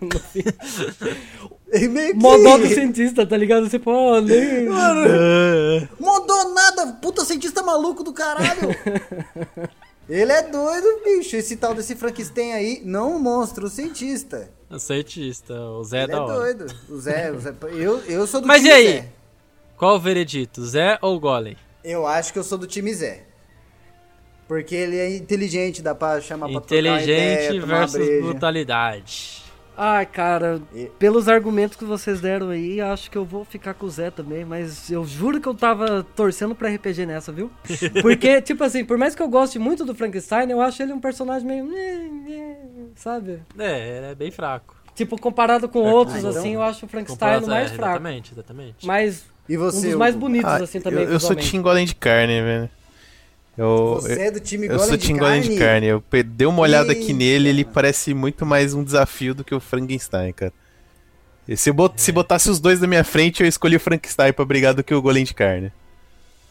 Meio que... Modó do cientista, tá ligado? Você pô, nem... Mudou nada, puta cientista maluco do caralho. Ele é doido, bicho. Esse tal desse Frankenstein aí, não um monstro, o cientista. O cientista, o Zé é Ele é da hora. doido. O Zé, o Zé- eu, eu sou do Mas e aí? Zé. Qual o veredito, Zé ou Golem? Eu acho que eu sou do time Zé. Porque ele é inteligente, dá pra chamar pra Inteligente ideia, versus. Ai, brutalidade. Ah, cara, E- pelos argumentos que vocês deram aí, acho que eu vou ficar com o Zé também, mas eu juro que eu tava torcendo pra RPG nessa, viu? Porque, tipo assim, por mais que eu goste muito do Frankenstein, eu acho ele um personagem meio. Sabe? É, ele é bem fraco. Tipo, comparado com É, outros, então- assim, eu acho o Frankenstein mais é, fraco. Exatamente, exatamente. Mas E um você? dos mais bonitos, Ah, assim, também. eu, eu sou. Team Golem de carne, velho. Eu, Você é do time eu Golem sou de Team Golem de carne? carne. Eu dei uma olhada aqui Eita. nele, ele parece muito mais um desafio do que o Frankenstein, cara. E se, bot- se botasse os dois na minha frente, eu escolhi o Frankenstein pra brigar do que o Golem de carne.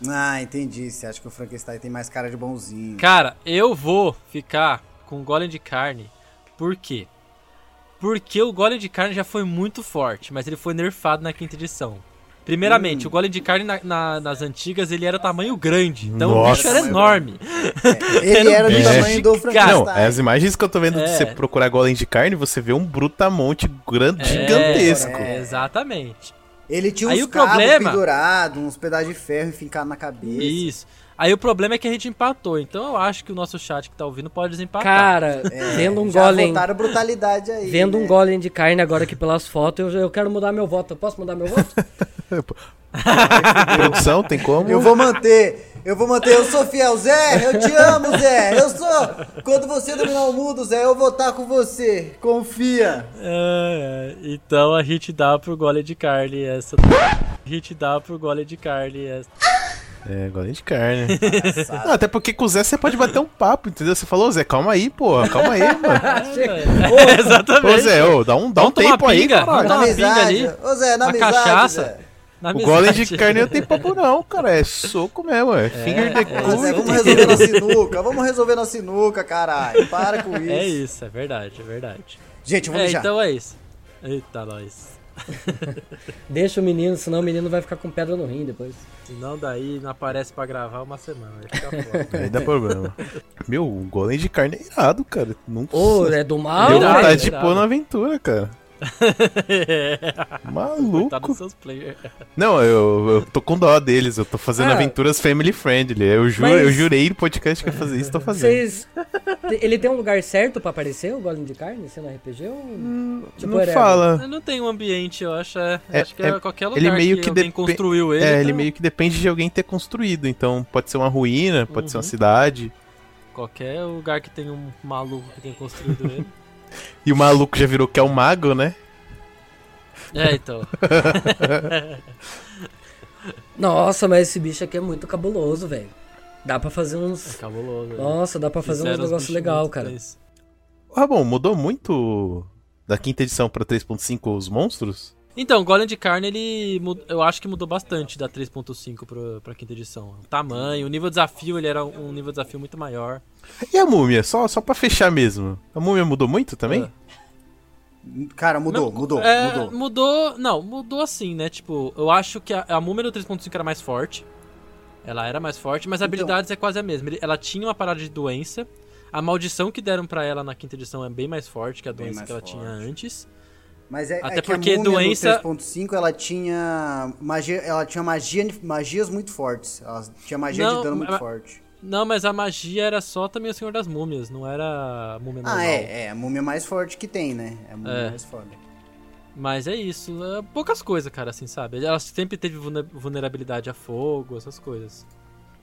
Ah, entendi. Você acha que o Frankenstein tem mais cara de bonzinho. Cara, eu vou ficar com o Golem de carne. Por quê? Porque o Golem de carne já foi muito forte, mas ele foi nerfado na quinta edição. Primeiramente, o Golem de carne na- na- nas antigas ele era tamanho grande, então o Nossa. bicho era enorme. Ele era do um tamanho do gigante. Não, Frankenstein. as imagens que eu tô vendo É. de você procurar Golem de carne, você vê um brutamonte grande, É, gigantesco. é, exatamente. Ele tinha Aí uns o cabos problema- pendurados, uns pedaços de ferro fincados na cabeça. Isso. Aí o problema é que a gente empatou, então eu acho que o nosso chat que tá ouvindo pode desempatar. Cara, É, vendo um já golem. botaram brutalidade aí. Vendo né? um golem de carne agora aqui pelas fotos, eu, eu quero mudar meu voto. Eu posso mudar meu voto? Produção, tem como? Eu vou manter. Eu vou manter. Eu sou fiel, Zé. Eu te amo, Zé. Eu sou. Quando você dominar o mundo, Zé, eu vou estar com você. Confia. É, é. então a gente dá pro gole de carne essa. A gente dá pro gole de carne essa. É, gola de carne. Não, até porque com o Zé você pode bater um papo, entendeu? Você falou, Zé, calma aí, porra, calma aí, mano. É, exatamente. Ô, Zé, ô, dá um, dá um Vamos tempo aí, pinga, vamos Na Dá uma pinga amizade. ali. Ô, Zé, na Uma amizade. cachaça. Zé. Na O golem de carne não tem papo não, cara, é soco mesmo, é finger the é, Ô, Zé, cu. vamos resolver na sinuca. Vamos resolver na sinuca, caralho. Para com isso. É isso, é verdade, é verdade. Gente, vou É, mijar. então é isso. Eita, nós. Deixa o menino, senão o menino vai ficar com pedra no rim depois. Senão daí não aparece pra gravar uma semana. Vai ficar foda. Aí dá problema. Meu, o golem de carne é irado, cara. Nunca Ô, é do mal, deu irado, vontade velho. de pôr na aventura, cara. Tá Maluco. Não, eu, eu tô com dó deles, eu tô fazendo Ah. aventuras family friendly. Eu juro, Mas- eu jurei no podcast que ia fazer isso, tô fazendo. Vocês. Ele tem um lugar certo pra aparecer, o golem de carne, sendo RPG? Ou... tipo, não whatever? fala. Não tem um ambiente, eu acho. É, É- acho que é, é- qualquer lugar ele meio que, que alguém construiu ele. É, tá- ele meio que depende de alguém ter construído. Então, pode ser uma ruína, pode ser uma Uhum. cidade. Qualquer lugar que tem um maluco que tenha construído ele. E o maluco já virou que é o mago, né? É, então. Nossa, mas esse bicho aqui é muito cabuloso, velho. Dá pra fazer É uns. cabuloso. né? Nossa, dá pra fazer uns Fizeram negócios muito cara. Ah, bom, mudou muito da quinta edição pra 3.5 os monstros? Então, o Golem de Carne, ele. Eu acho que mudou bastante da 3.5 pra, pra quinta edição. O tamanho, o nível de desafio, ele era um nível de desafio muito maior. E a múmia? Só, só pra fechar mesmo. A múmia mudou muito também? Ah. Cara, mudou, mudou, é, mudou. Mudou. Não, mudou assim, né? Tipo, eu acho que a, a múmia do 3.5 era mais forte. Ela era mais forte, mas as Então- habilidades é quase a mesma. Ela tinha uma parada de doença. A maldição que deram pra ela na quinta edição é bem mais forte que a doença que ela forte. tinha antes. Mas é, Até é que porque a doença- do 3.5 ela tinha magia, ela tinha magia, magias muito fortes. Ela tinha magia Não, de dano muito mas- forte. Não, mas a magia era só também o Senhor das Múmias, não era a múmia normal. Ah, é, é a múmia mais forte que tem, né? É a múmia É. mais foda. Mas é isso, é poucas coisas, cara, assim, sabe? Ela sempre teve vulne- vulnerabilidade a fogo, essas coisas.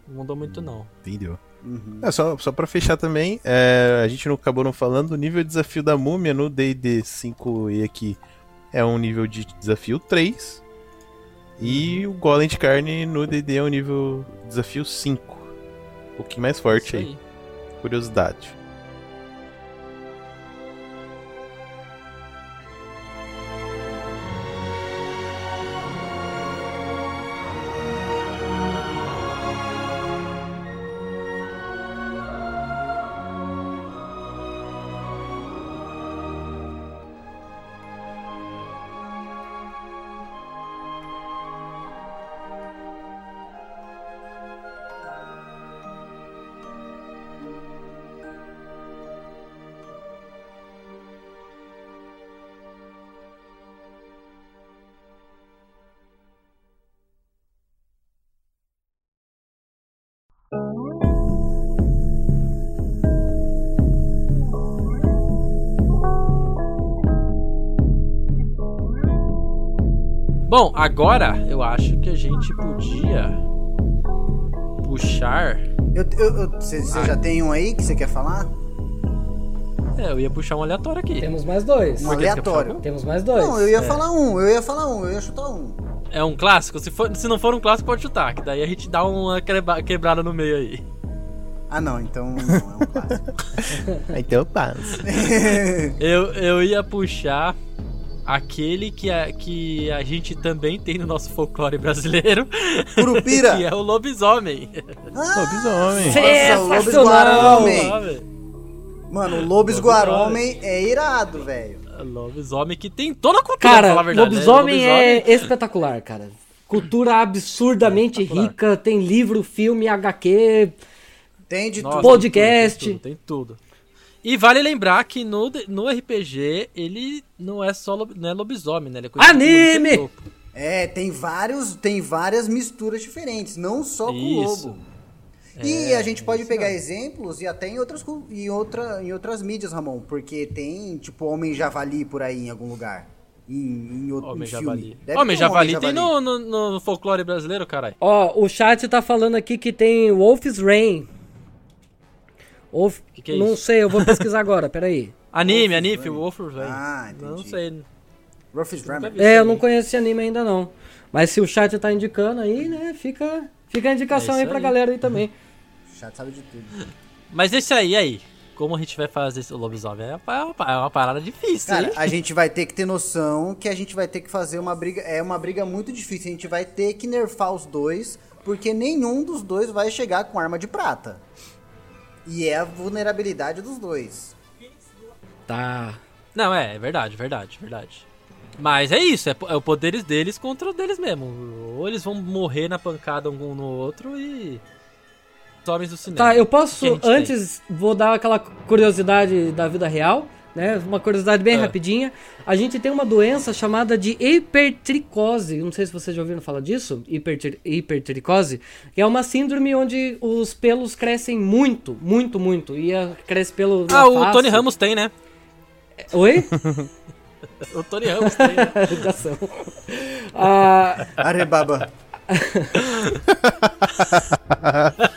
Não mudou muito, não. Entendeu? Uhum. É, só, só pra fechar também, é, a gente não acabou não falando, o nível de desafio da múmia no D&D 5e aqui é um nível de desafio 3. E o golem de carne no D&D é um nível desafio 5. Um pouquinho mais forte Isso aí. Curiosidade. Bom, agora eu acho que a gente podia puxar. Você já tem um aí que você quer falar? É, eu ia puxar um aleatório aqui. Temos mais dois. Um aleatório. Temos mais dois. Não, eu ia falar um, eu ia falar um, eu ia chutar um. É um clássico? Se, for, se não for um clássico, pode chutar, que daí a gente dá uma quebra- quebrada no meio aí. Ah não, então não, é um clássico. Então eu passo. Eu, eu ia puxar aquele que a, que a gente também tem no nosso folclore brasileiro, Curupira! que é o lobisomem. Lobisomem. Nossa, o! Mano, o Lobo Esguaromem é irado, velho. Lobisomem que tem toda a cultura, Cara, falar a verdade. né? lobisomem é Lobisomem- espetacular, cara. Cultura absurdamente Espetacular. rica, tem livro, filme, HQ. Tem de Nossa, tudo. Podcast. Tem tudo, tem tudo. E vale lembrar que no, no RPG ele não é só lob- não é lobisomem, né? Ele é Anime! É, tem vários, tem várias misturas diferentes, não só com o Isso. lobo. E É, a gente pode isso pegar exemplos e até em outras, em, outra, em outras mídias, Ramon, porque tem, tipo, Homem Javali por aí em algum lugar. Em, em outro Homem em. Javali. Homem um Javali tem no, no, no folclore brasileiro, caralho. Ó, o chat tá falando aqui que tem Wolf's Rain. Wolf... Que que é não isso? sei, eu vou pesquisar agora, peraí. Anime, anime. Wolf's Rain. Ah, Não entendi. sei. Rufus Drummer. vi. É, eu não conheço esse anime ainda não. Mas se o chat tá indicando aí, né, fica, fica a indicação É aí pra aí. galera aí também. O chat sabe de tudo. Mas esse aí, e aí? Como a gente vai fazer esse lobisomem? É uma, é uma parada difícil, Cara, hein? a gente vai ter que ter noção que a gente vai ter que fazer uma briga. É uma briga muito difícil. A gente vai ter que nerfar os dois, porque nenhum dos dois vai chegar com arma de prata. E é a vulnerabilidade dos dois. Tá. Não, é, é verdade, verdade, verdade. Mas é isso, é, é o poderes deles contra o deles mesmo. Ou eles vão morrer na pancada um no outro e. Os homens do cinema. Tá, eu posso, gente tem. antes, vou dar aquela curiosidade da vida real, né? Uma curiosidade bem Ah. rapidinha. A gente tem uma doença chamada de hipertricose. Não sei se vocês já ouviram falar disso. Hipertri hipertricose. Que é uma síndrome onde os pelos crescem muito, muito, muito. E a- cresce pelo. na Ah, o face. Tony Ramos tem, né? Oi? O Tony Ramos tem, né? Educação. Ah, Arebaba.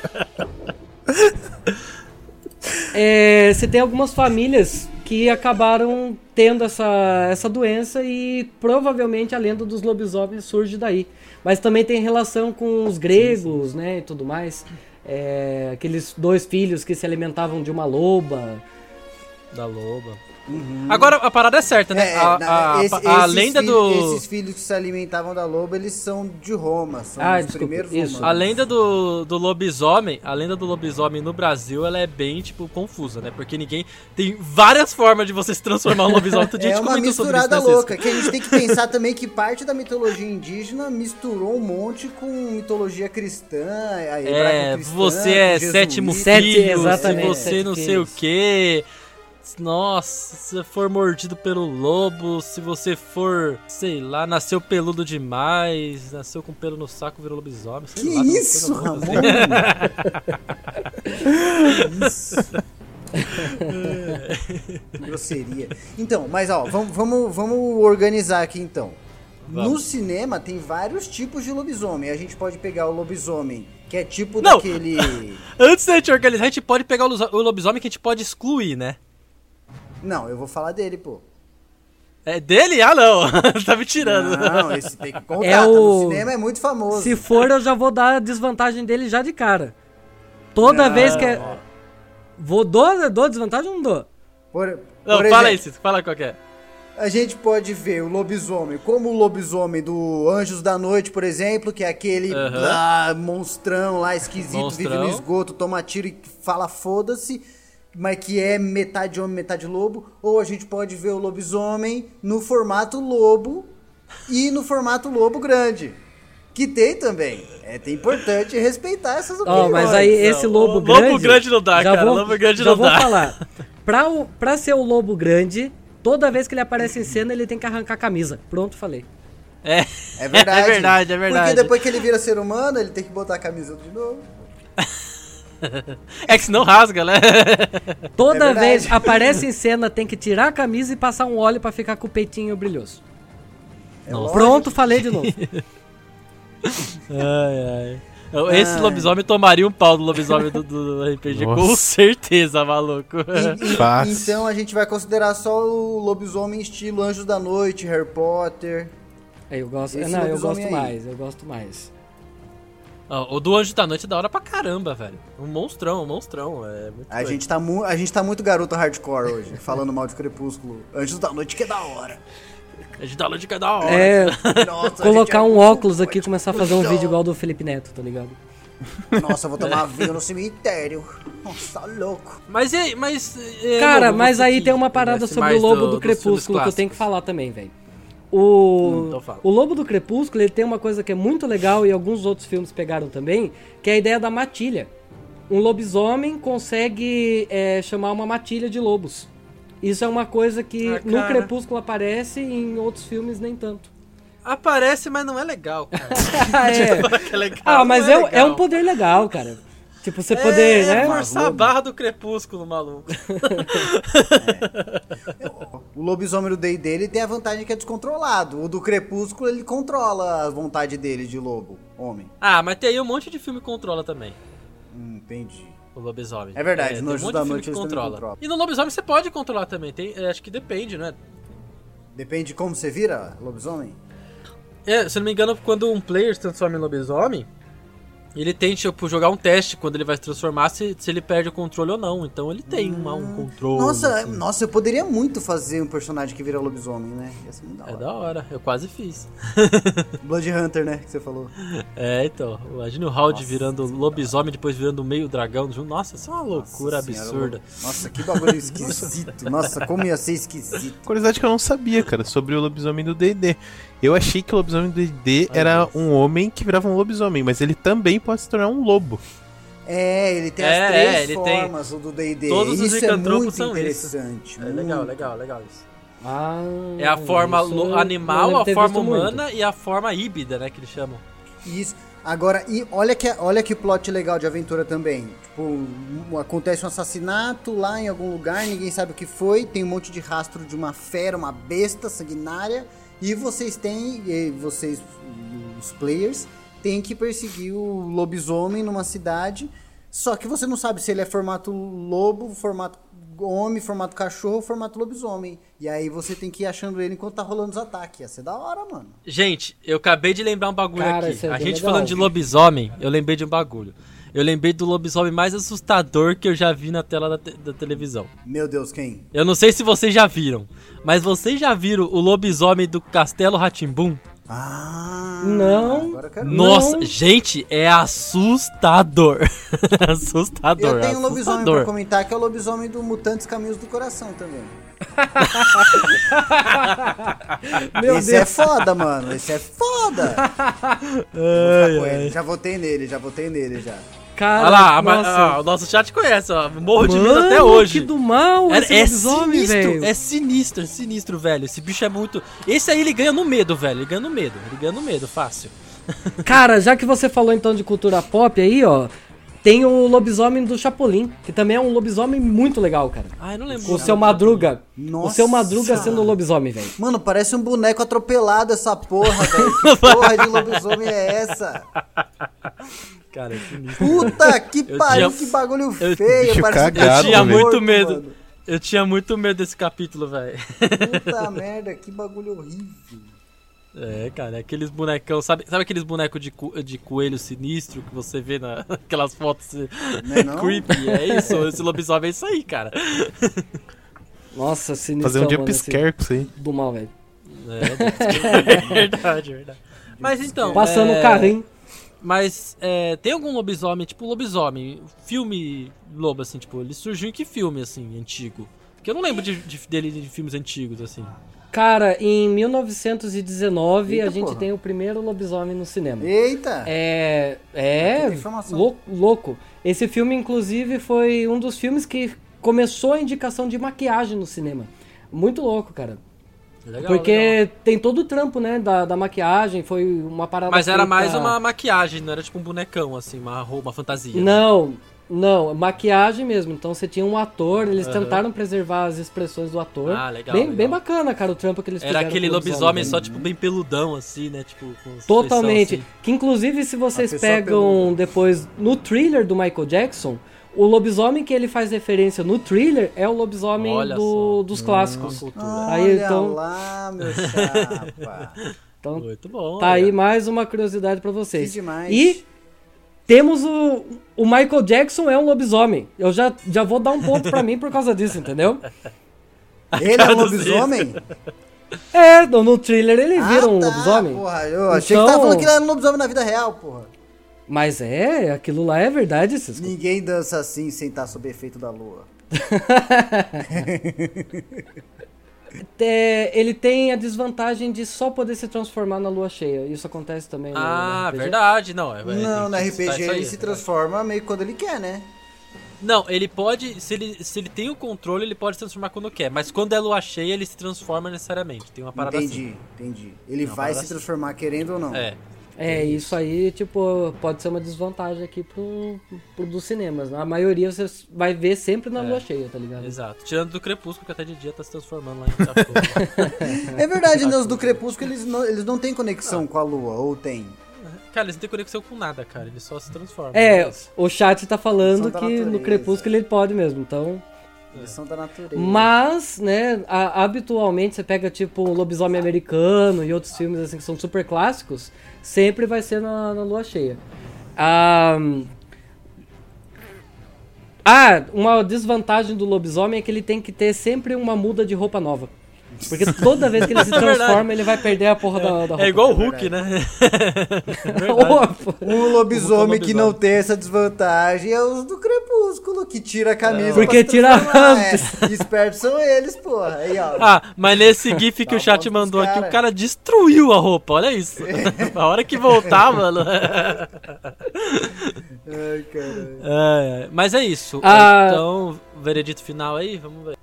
É, você tem algumas famílias que acabaram tendo essa, essa doença e provavelmente a lenda dos lobisomens surge daí. Mas também tem relação com os gregos, né, e tudo mais. É, aqueles dois filhos que se alimentavam de uma loba. Da loba. Agora a parada é certa, né? É, a, a- esse- a esses lenda filhos- do. Esses filhos que se alimentavam da loba, eles são de Roma. São Ah, os desculpa, primeiros isso. romanos. A lenda do, do lobisomem, a lenda do lobisomem no Brasil, ela é bem, tipo, confusa, né? Porque ninguém. Tem várias formas de você se transformar em um lobisomem. A É gente uma sobre isso, misturada né, louca, que a gente tem que pensar também que parte da mitologia indígena misturou um monte com mitologia cristã, a É, hebraico-cristã, você é sétimo. Sete, filho, exatamente, se você não sei o quê. Nossa, se você for mordido pelo lobo, se você for, sei lá, nasceu peludo demais, nasceu com pelo no saco, virou lobisomem. Sei Que lá, isso, Ramon? assim. Que isso. Que Grosseria. Então, mas ó, vamos, vamos, vamos organizar aqui então. No Vamos. cinema tem vários tipos de lobisomem. A gente pode pegar o lobisomem, que é tipo Não. daquele. Antes da gente organizar, a gente pode pegar o lobisomem que a gente pode excluir, né? Não, eu vou falar dele, pô. É dele? Ah, não. tá me tirando. Não, esse tem que contar. É tá o- No cinema é muito famoso. Se for, eu já vou dar a desvantagem dele já de cara. Toda Não. vez que é. Vou dou, dou desvantagem ou não dou? Por, Não, por fala aí, exemplo, Cícero, fala qual que é. A gente pode ver o lobisomem como o lobisomem do Anjos da Noite, por exemplo, que é aquele Aham. ah, monstrão lá esquisito, vive Monstrão. no esgoto, toma tiro e fala foda-se, mas que é metade homem, metade lobo. Ou a gente pode ver o lobisomem no formato lobo e no formato lobo grande. Que tem também. É tem importante respeitar essas opiniões. mas aí esse lobo grande. lobo grande não dá, cara, Vou, lobo grande não vou dá. falar. Pra, o, pra ser o lobo grande, toda vez que ele aparece em cena, ele tem que arrancar a camisa. Pronto, falei. É, É verdade. É verdade, é verdade. Porque depois que ele vira ser humano, ele tem que botar a camisa de novo. É que senão rasga, né? Toda É vez aparece em cena, tem que tirar a camisa e passar um óleo pra ficar com o peitinho brilhoso. Nossa. Pronto, falei de novo. Ai, ai. Esse Ai. lobisomem tomaria um pau do lobisomem do, do RPG, com Nossa. certeza, maluco. E- e- Fácil. então a gente vai considerar só o lobisomem estilo Anjos da Noite, Harry Potter. Aí eu gosto. Esse não, eu gosto aí. mais, eu gosto mais. O do Anjo da Noite é da hora pra caramba, velho. Um monstrão, um monstrão. É muito A doido. gente, tá mu a gente tá muito garoto hardcore hoje, falando mal de Crepúsculo. Anjos da Noite que é da hora. Anjo da Noite que é da hora. É, Nossa, colocar é um óculos aqui e começar a fazer um vídeo igual do Felipe Neto, tá ligado? Nossa, eu vou tomar vinho no cemitério. Nossa, tá louco. Mas e aí, mas... é, Cara, Lobo, mas aí que tem uma parada sobre o Lobo do, filmes Crepúsculo que eu tenho que falar também, velho. O, então o Lobo do Crepúsculo ele tem uma coisa que é muito legal e alguns outros filmes pegaram também, que é a ideia da matilha. Um lobisomem consegue é, chamar uma matilha de lobos. Isso é uma coisa que Ah, no. Crepúsculo aparece e em outros filmes nem tanto. Aparece, mas não é legal, cara. Ah, é. É legal, Ah, mas é, é um poder legal, cara. Tipo, você poder, é, né? forçar a barra do crepúsculo, maluco. O lobisomem do D&D ele tem a vantagem que é descontrolado. O do Crepúsculo ele controla a vontade dele de lobo, homem. Ah, mas tem aí um monte de filme que controla também. Hum, entendi. O lobisomem. É verdade, tem no um Anjos monte da Noite controla. controlam. E no lobisomem você pode controlar também. Tem, é, acho que depende, né? Depende de como você vira lobisomem. É, se eu não me engano, quando um player se transforma em lobisomem, ele tem, tipo, jogar um teste quando ele vai se transformar, se, se ele perde o controle ou não. Então ele tem uma- um controle. Nossa, assim. nossa, eu poderia muito fazer um personagem que vira lobisomem, né? Da É da hora, eu quase fiz. Blood Hunter, né? Que você falou. É, então. Imagina o Howard virando lobisomem, depois virando meio dragão junto. Nossa, isso é uma loucura Nossa absurda. Nossa, que bagulho esquisito. Nossa, como ia ser esquisito. Curiosidade que eu não sabia, cara, sobre o lobisomem do D&D. Eu achei que o lobisomem do D&D era um homem que virava um lobisomem, mas ele também pode se tornar um lobo. É, ele tem É, as três é, ele tem- formas o do D&D. Todos os isso é licantropos muito são interessante. É legal, muito. legal, legal isso. Ah, É a forma isso eu animal, a forma visto muito. humana e a forma híbrida, né, que eles chamam. Isso. Agora, e olha que, olha que plot legal de aventura também. Tipo, acontece um assassinato lá em algum lugar, ninguém sabe o que foi, tem um monte de rastro de uma fera, uma besta sanguinária, e vocês têm, e vocês, os players, têm que perseguir o lobisomem numa cidade, só que você não sabe se ele é formato lobo, formato homem, formato cachorro ou formato lobisomem. E aí você tem que ir achando ele enquanto tá rolando os ataques. Ia ser da hora, mano. Gente, eu acabei de lembrar um bagulho Cara, aqui. é A bem gente legal. falando de lobisomem, eu lembrei de um bagulho. Eu lembrei do lobisomem mais assustador que eu já vi na tela da, te- da televisão. Meu Deus, quem? Eu não sei se vocês já viram, mas vocês já viram o lobisomem do Castelo Ratimbum? Ah! Não. Nossa, gente, é assustador. assustador. Eu tenho um lobisomem pra assustador. comentar que é o lobisomem do Mutantes Caminhos do Coração também. Meu Esse é Deus. foda, mano. Esse é foda. Com ele. Já votei nele, já votei nele já. Cara, Olha lá, nossa. ah, o nosso chat conhece, ó. Morro de medo até hoje. que do mal É, esse é sinistro, velho. é sinistro, é sinistro, velho. Esse bicho é muito. Esse aí ele ganha no medo, velho. Ele ganha no medo. Ele ganha no medo, fácil. Cara, já que você falou então de cultura pop aí, ó, tem o lobisomem do Chapolin, que também é um lobisomem muito legal, cara. Ah, eu não lembro. O seu Madruga. O Nossa. seu Madruga sendo o lobisomem, velho. Mano, parece um boneco atropelado essa porra, velho. Que porra de lobisomem é essa? Cara, é sinistro. Puta que Eu pariu, tinha- que bagulho eu- feio. Cagado, Eu tinha muito medo. mano. Eu tinha muito medo desse capítulo, velho. Puta merda, que bagulho horrível. É, cara, é aqueles bonecão, sabe, sabe aqueles bonecos de, co- de coelho sinistro que você vê na- naquelas fotos Não é não? creepy? É isso, esse lobisomem é isso aí, cara. Nossa, sinistro. Fazer um jump scare com isso aí. Do mal, velho. É, verdade, verdade. Mas então. Passando é, o carrinho. Mas é, tem algum lobisomem, tipo lobisomem, filme lobo, assim, tipo, ele surgiu em que filme, assim, antigo? Porque eu não lembro de, de- dele de filmes antigos, assim. Cara, em 1919 Eita, a gente porra. tem o primeiro lobisomem no cinema. Eita. É. É. lou- louco. Esse filme, inclusive, foi um dos filmes que começou a indicação de maquiagem no cinema. Muito louco, cara. Legal, Porque legal. tem todo o trampo, né, da, da maquiagem, foi uma parada Mas era feita- mais uma maquiagem, não era tipo um bonecão, assim, uma roupa, uma fantasia. Não, não, maquiagem mesmo. Então você tinha um ator, eles Aham. tentaram preservar as expressões do ator. Ah, legal, Bem, legal. bem bacana, cara, o trampo que eles Era fizeram. aquele com o lobisomem só, tipo, bem peludão, assim, né? Tipo, com Totalmente. assim. Que inclusive, se vocês pegam peluda. depois no thriller do Michael Jackson, o lobisomem que ele faz referência no thriller é o lobisomem Olha do- dos clássicos. Olha Aí, então- lá, meu chapa. Então Muito bom. tá olha. aí mais uma curiosidade pra que vocês. demais. E temos o, o Michael Jackson é um lobisomem. Eu já, já vou dar um ponto pra mim por causa disso, entendeu? Ele é um lobisomem? É, no, no thriller ele vira Ah, um tá, lobisomem. Porra, eu achei que Então- tava falando que ele era um lobisomem na vida real, porra. Mas é, aquilo lá é verdade, Cisco. Ninguém dança assim sem estar sob efeito da lua. É, ele tem a desvantagem de só poder se transformar na lua cheia. Isso acontece também no Ah, RPG. verdade, não. É, Não, no RPG isso aí, ele se é transforma meio quando ele quer, né? Não, ele pode. Se ele, se ele tem o controle, ele pode se transformar quando quer. Mas quando é lua cheia, ele se transforma necessariamente. Tem uma parada Entendi, assim. entendi. Ele Não, vai se assim. transformar querendo ou não. É. É, isso aí, tipo, pode ser uma desvantagem aqui pro, pro dos cinemas. né? A maioria você vai ver sempre na É. lua cheia, tá ligado? Exato. Tirando do crepúsculo, que até de dia tá se transformando lá em. É verdade, né? Os do Crepúsculo eles não, eles não têm conexão com a lua, ou tem? cara, eles não têm conexão com nada, cara. Eles só se transformam. É, Mas- o chat tá falando da que no crepúsculo ele pode mesmo, então. Eles são da natureza. Mas, né, a- habitualmente você pega tipo o lobisomem americano e outros filmes assim que são super clássicos, sempre vai ser na, na lua cheia. Ah, ah, uma desvantagem do lobisomem é que ele tem que ter sempre uma muda de roupa nova. Porque toda vez que ele se Verdade. transforma, ele vai perder a porra da, da roupa. É igual o Hulk, né? Opa. Um lobisomem que não tem essa desvantagem é os do Crepúsculo, que tira a camisa. Porque tira antes. É. Espertos são eles, porra. Aí, ó. Ah, mas nesse GIF que Dá o chat mandou aqui, o cara destruiu a roupa, olha isso. a hora que voltar, mano. Ai, caralho. É, mas é isso. Ah. Então, veredito final aí, vamos ver.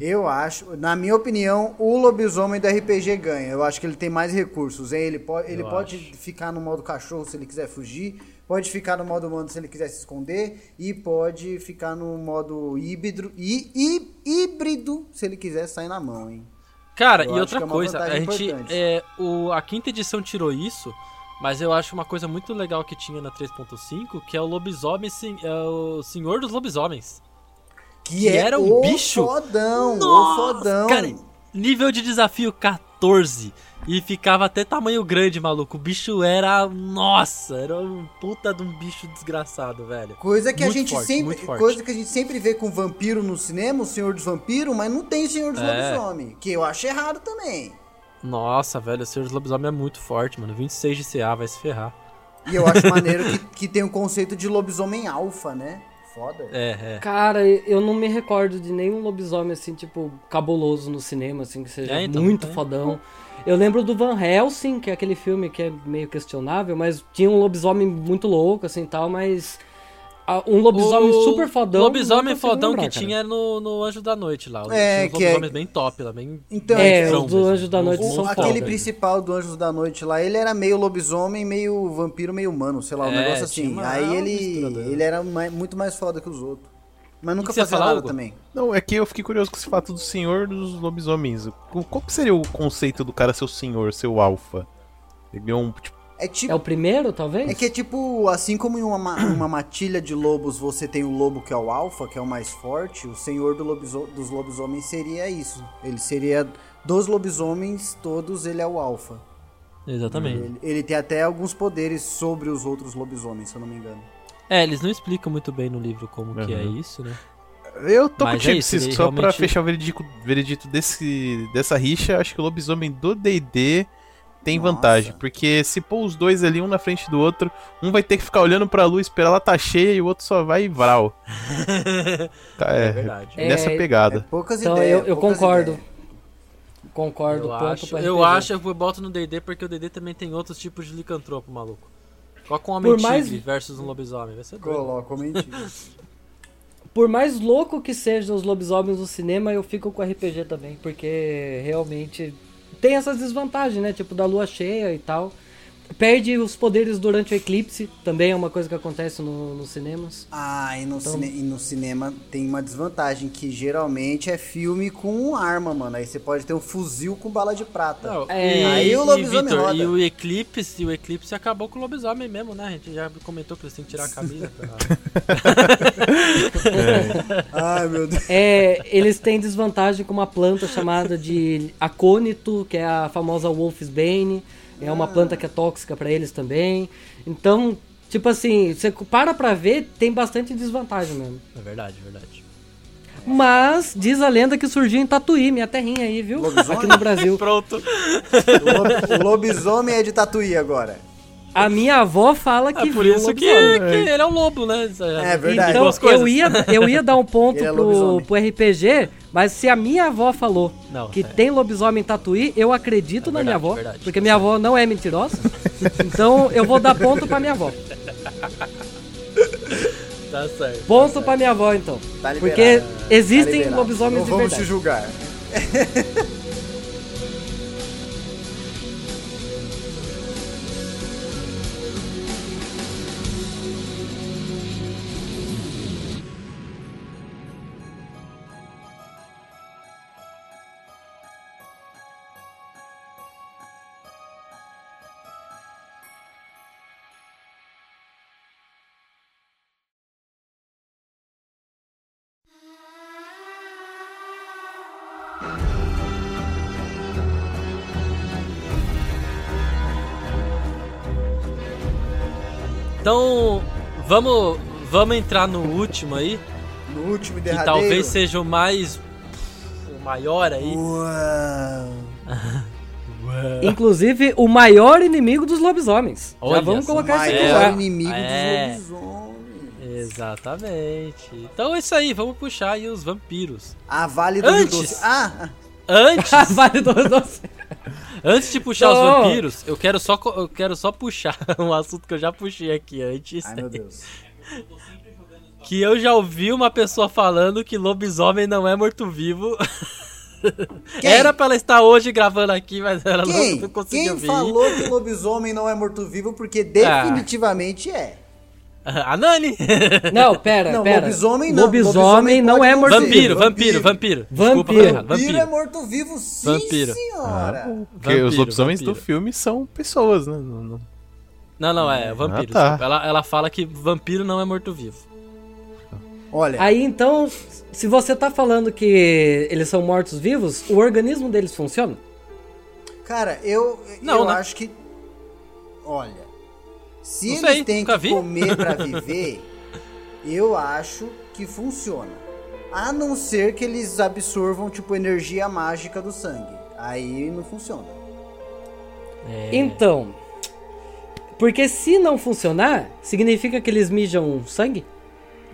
Eu acho, na minha opinião, o lobisomem do RPG ganha. Eu acho que ele tem mais recursos. hein? Ele pode, ele Eu pode acho. ficar no modo cachorro se ele quiser fugir, pode ficar no modo humano se ele quiser se esconder, e pode ficar no modo híbrido, e, hí- híbrido se ele quiser sair na mão, hein? Cara, Eu e outra é coisa, a gente. importante. É, o, a quinta edição tirou isso, mas eu acho uma coisa muito legal que tinha na 3.5, que é o lobisomem, sim- é o Senhor dos Lobisomens. Que, Que é era um o bicho. fodão, Nossa, o fodão. Cara, nível de desafio 14. E ficava até tamanho grande, maluco. O bicho era. Nossa, era um puta de um bicho desgraçado, velho. Coisa que Muito a gente forte, sempre, coisa que a gente sempre vê com vampiro no cinema, o Senhor dos Vampiros, mas não tem Senhor dos É. Lobisomem, que eu acho errado também. Nossa, velho, o Senhor dos Lobisomem é muito forte, mano. 26 de CA, vai se ferrar. E eu acho maneiro que, que tem o conceito de lobisomem alfa, né? Foda. É, é. Cara, eu não me recordo de nenhum lobisomem assim, tipo, cabuloso no cinema, assim, que seja É, então, muito tem. fodão. Eu lembro do Van Helsing, que é aquele filme que é meio questionável, mas tinha um lobisomem muito louco, assim, tal, mas... um lobisomem O super fodão... Lobisomem fodão lembrar, que cara. tinha no, no Anjo da Noite lá. É, que é- bem top lá, bem. Então, É, do mesmo. Anjo da Noite Monstrão. são aquele foda. principal do Anjos da Noite lá, ele era meio lobisomem, meio vampiro, meio humano, sei lá, um É, negócio assim. Aí ele, ele era mai- muito mais foda que os outros. Mas nunca fazia falar, nada Hugo? também. Não, é que eu fiquei curioso com esse fato do senhor dos lobisomens. Qual qual que seria o conceito do cara ser o senhor, ser o alfa? Ele é um, tipo, É tipo. É o primeiro, talvez? É que é tipo, assim como em uma, ma- uma matilha de lobos você tem o lobo que é o alfa, que é o mais forte, o senhor do lobiso- dos lobisomens seria isso. Ele seria dos lobisomens, todos ele é o alfa. Exatamente. Ele, ele tem até alguns poderes sobre os outros lobisomens, se eu não me engano. É, eles não explicam muito bem no livro como que é Uhum. isso, né? Eu tô Mas é contigo, isso, Cisco. ele Só pra realmente- fechar o veredito, veredito desse, dessa rixa, acho que o lobisomem do DD tem Nossa. vantagem. Porque se pôr os dois ali, um na frente do outro, um vai ter que ficar olhando pra lua, esperar ela tá cheia, e o outro só vai e vral. Tá, é, É verdade. nessa É, É pegada. poucas Então ideias. eu, eu poucas concordo. ideias. Concordo, Eu ponto acho, eu acho, eu boto no D&D porque o D&D também tem outros tipos de licantropo, maluco. Coloca um homem Por mais- tigre versus um lobisomem, vai ser doido. Coloca, mentira. Por mais louco que sejam os lobisomens no cinema, eu fico com RPG também, porque realmente tem essas desvantagens, né? Tipo da lua cheia e tal. Perde os poderes durante o eclipse, também é uma coisa que acontece no- nos cinemas. Ah, e no, Então- cine- e no cinema tem uma desvantagem, que geralmente é filme com arma, mano. Aí você pode ter um fuzil com bala de prata. Não, É, e, aí o e, lobisomem Vitor, roda. e o Eclipse, o Eclipse acabou com o lobisomem mesmo, né? A gente já comentou que eles têm que tirar a camisa. Pra... Ai, meu Deus. É, eles têm desvantagem com uma planta chamada de acônito, que é a famosa Wolf's Bane. É uma planta que é tóxica pra eles também. Então, tipo assim, você para pra ver, tem bastante desvantagem mesmo. é verdade, é verdade. Mas diz a lenda que surgiu em Tatuí, minha terrinha aí, viu? Lobisomem? Aqui no Brasil. Pronto. O, lob- o lobisomem é de tatuí agora. A minha avó fala que É por viu isso que, que ele é um lobo, né? É verdade. Então, eu ia, eu ia dar um ponto é pro, pro RPG, mas se a minha avó falou Não, que é. tem lobisomem em Tatuí, eu acredito É na minha verdade, avó, verdade, porque tá minha avó não é mentirosa. então eu vou dar ponto pra minha avó. Tá certo. Ponto pra minha avó, então. Tá liberado. Porque existem Tá lobisomens Não de vamos verdade. te julgar. vamos, vamos entrar no último aí, No último e que derradeiro. talvez seja o mais. o maior aí. Uau. Inclusive, o maior inimigo dos lobisomens. Já Olha vamos só. colocar Maior já. inimigo É. dos lobisomens. Exatamente. Então é isso aí, vamos puxar aí os vampiros. A Vale do Rio Antes. Doce. Ah, Antes, vale do doce. antes de puxar os Não. vampiros, eu quero só eu quero só puxar um assunto que eu já puxei aqui antes. ai meu Deus. Que eu já ouvi uma pessoa falando que lobisomem não é morto-vivo. Quem? Era pra ela estar hoje gravando aqui, mas ela não, Quem? não conseguiu Quem vir. falou que lobisomem não é morto-vivo? Porque definitivamente é. A Nani! Não, pera, Não, pera. lobisomem não. Lobisomem Lobisomem não é não morto ser. vampiro, Vampiro. vampiro, vampiro. Vampiro. Desculpa. Vampiro é morto-vivo, sim, Vampiro. senhora. Porque os Vampiro, lobisomens vampiro. do filme são pessoas, né? Não- não- Não, não, é vampiro. Ah, tá. Ela, ela fala que vampiro não é morto-vivo. Olha, Aí então, se você tá falando que eles são mortos-vivos, o organismo deles funciona? cara, eu, Não, eu né? acho que. Olha, se Não eles sei, têm que vi. comer pra viver, eu acho que funciona. A não ser que eles absorvam, tipo, energia mágica do sangue. Aí não funciona. É. Então, porque se não funcionar, significa que eles mijam sangue?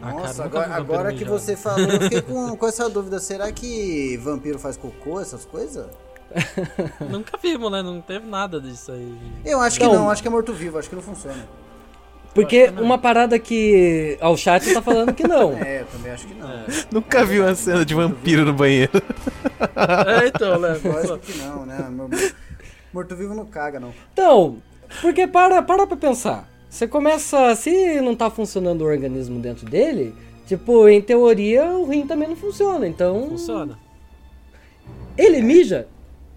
Ah, cara, Nossa, nunca vi agora, agora que você falou, eu fiquei com, com essa dúvida. Será que vampiro faz cocô, essas coisas? Nunca vimos, né? Não teve nada disso aí. Eu acho que Então- não, acho que é morto-vivo, acho que não funciona. Porque uma parada que. Ao chat tá falando que não. É, eu também acho que não. Nunca vi uma cena de vampiro no banheiro. É, então, né? Lógico que não, né? Morto-vivo não caga, não. Então, porque para, para pra pensar. Você começa. Se não tá funcionando o organismo dentro dele, tipo, em teoria o rim também não funciona. Então. Funciona. Ele mija.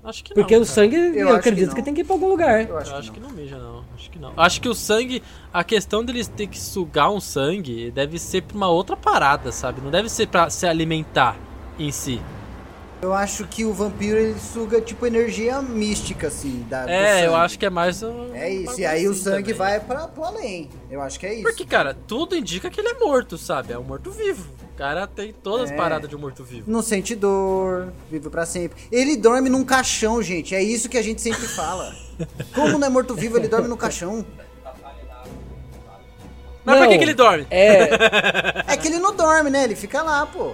Acho que Porque não. o cara. sangue, Eu eu, que acredito não. que, tem que ir pra algum lugar. Eu acho, Eu acho que que não. não mija, não. Acho que não. Acho que o sangue, a questão deles ter que sugar um sangue deve ser pra uma outra parada, sabe? Não deve ser pra se alimentar em si. Eu acho que o vampiro ele suga tipo energia mística, assim. Da, do É, eu acho que é mais um. É isso, e aí o assim sangue também. vai pra, pro além. Eu acho que é isso. Porque, cara, tudo indica que ele é morto, sabe? É um morto-vivo. O cara tem todas as É. paradas de um morto-vivo. Não sente dor, vive pra sempre. Ele dorme num caixão, gente. É isso que a gente sempre fala. Como não é morto-vivo, ele dorme no caixão. Mas por Não. que, que ele dorme? É. É que ele não dorme, né? Ele fica lá, pô.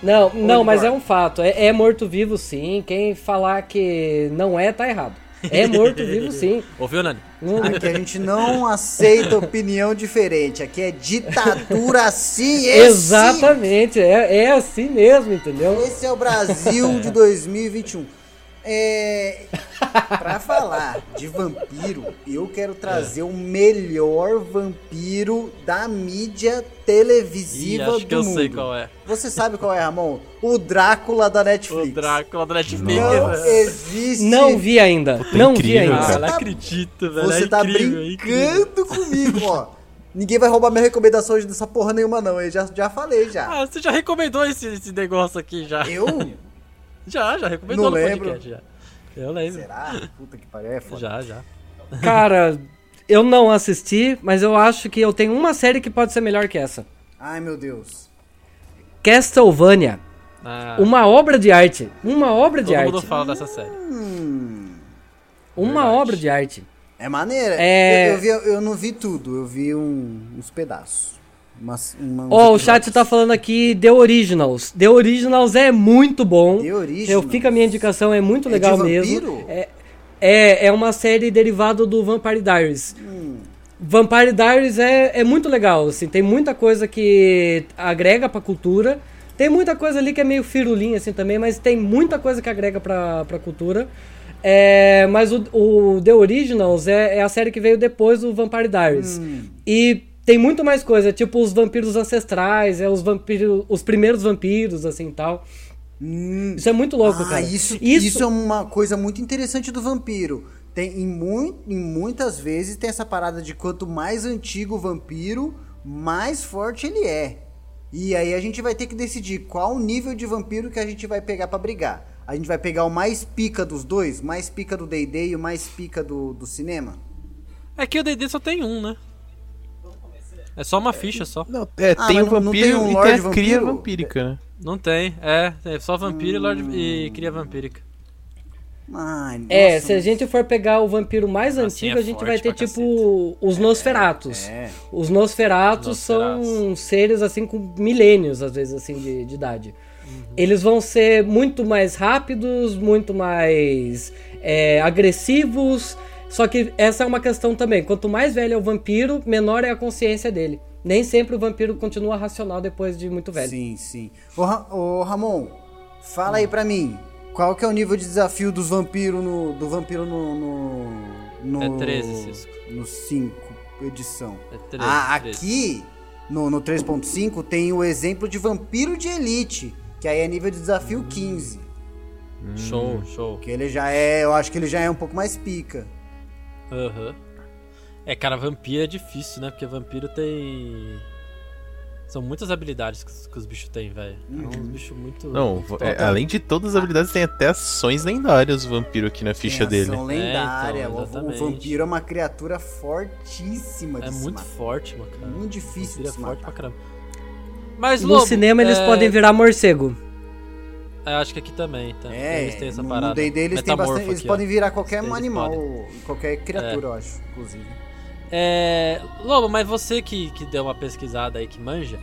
Não, não, mas é um fato. É, é morto-vivo sim. Quem falar que não é, tá errado. É morto-vivo sim. Ouviu, Nani? Não- Aqui a gente não aceita opinião diferente. Aqui é ditadura assim, esse. Exatamente, é, é assim mesmo, entendeu? Esse é o Brasil de 2021. É, pra falar de vampiro, eu quero trazer o melhor vampiro da mídia Ih, televisiva acho do que eu mundo. sei qual é. Você sabe qual é, Ramon? O Drácula da Netflix. O Drácula do Netflix. Não existe. Não vi ainda. Puta, não vi incrível, ainda. Ah, cara. não tá- acredito, velho. Você é tá incrível, é incrível. brincando comigo, ó. Ninguém vai roubar minha recomendação hoje dessa porra nenhuma, não. Eu já, já falei, já. Ah, você já recomendou esse, esse negócio aqui já. Eu? Já, já recomendou Não no lembro. podcast já. Eu lembro. Será? Puta que pariu, é foda. Já, já. Cara, eu não assisti, mas eu acho que eu tenho uma série que pode ser melhor que essa. Ai, meu Deus. Castlevania. Ah, Uma obra de arte. Uma obra de todo mundo arte. fala dessa série. Hum, Uma Verdade. obra de arte. é maneira. É- Eu, eu, vi, eu não vi tudo, eu vi um- uns pedaços. Uma, uns Ó, o chat episódios. tá falando aqui The Originals. The Originals é muito bom. The Originals? Eu fica a minha indicação, é muito É legal mesmo. É, é, é uma série derivada do Vampire Diaries. Hum. Vampire Diaries é, é muito legal, assim, tem muita coisa que agrega pra cultura. Tem muita coisa ali que é meio firulinha, assim, também, mas tem muita coisa que agrega pra, pra cultura. É, mas o, o The Originals é, é a série que veio depois do Vampire Diaries. E tem muito mais coisa, tipo os vampiros ancestrais, é os vampiros, os primeiros vampiros, assim, tal. Isso é muito louco, ah, cara. Isso, isso... é uma coisa muito interessante do vampiro. Tem, em, mu em muitas vezes tem essa parada de quanto mais antigo o vampiro, mais forte ele é. E aí a gente vai ter que decidir qual o nível de vampiro que a gente vai pegar pra brigar. A gente vai pegar o mais pica dos dois, mais pica do D&D e o mais pica do, do cinema? É que o D&D só tem um, né? É só uma ficha só. Não, é, Ah, tem o não- não vampiro tem um e Lorde tem a cria vampiro? vampírica, né? Não tem, é. É só vampiro e, Lorde, e cria vampírica. Ai, É, nossa, se a gente for pegar o vampiro mais Assim antigo, é a gente vai ter tipo os Nosferatus. é. Os Nosferatus, Nosferatus. são seres assim com milênios, às vezes, assim, de, de idade. Uhum. Eles vão ser muito mais rápidos, muito mais é, agressivos. Só que essa é uma questão também. Quanto mais velho é o vampiro, menor é a consciência dele. Nem sempre o vampiro continua racional depois de muito velho. Sim, sim. Ô, Ra- ô, Ramon, fala aí pra mim. Qual que é o nível de desafio dos vampiros no, do vampiro no... no, no É 13, Cisco. No 5 edição. É 13, ah, 13. aqui, no, no 3.5, tem o exemplo de vampiro de elite. Que aí é nível de desafio 15. Show, show. Que ele já é... Eu acho que ele já é um pouco mais pica. Aham. É, cara, vampiro é difícil, né? Porque vampiro tem. São muitas habilidades que, os- que os bichos têm, velho. É uns bichos muito. Não, muito é, top. além de todas as habilidades, tem até ações lendárias o vampiro aqui na ficha Tem dele. ação lendária. É, então, O- o, exatamente. vampiro é uma criatura fortíssima de É muito matar. forte, mano, cara. Muito difícil de é forte pra caramba. Mas, No Lobo, cinema eles é, podem virar morcego. É, acho que aqui também, tá? É, eles têm essa no- parada. no D&D eles bastante, eles aqui, podem virar qualquer Eles animal, podem. qualquer criatura, eu acho, inclusive. É, Lobo, mas você que, que deu uma pesquisada aí, que manja,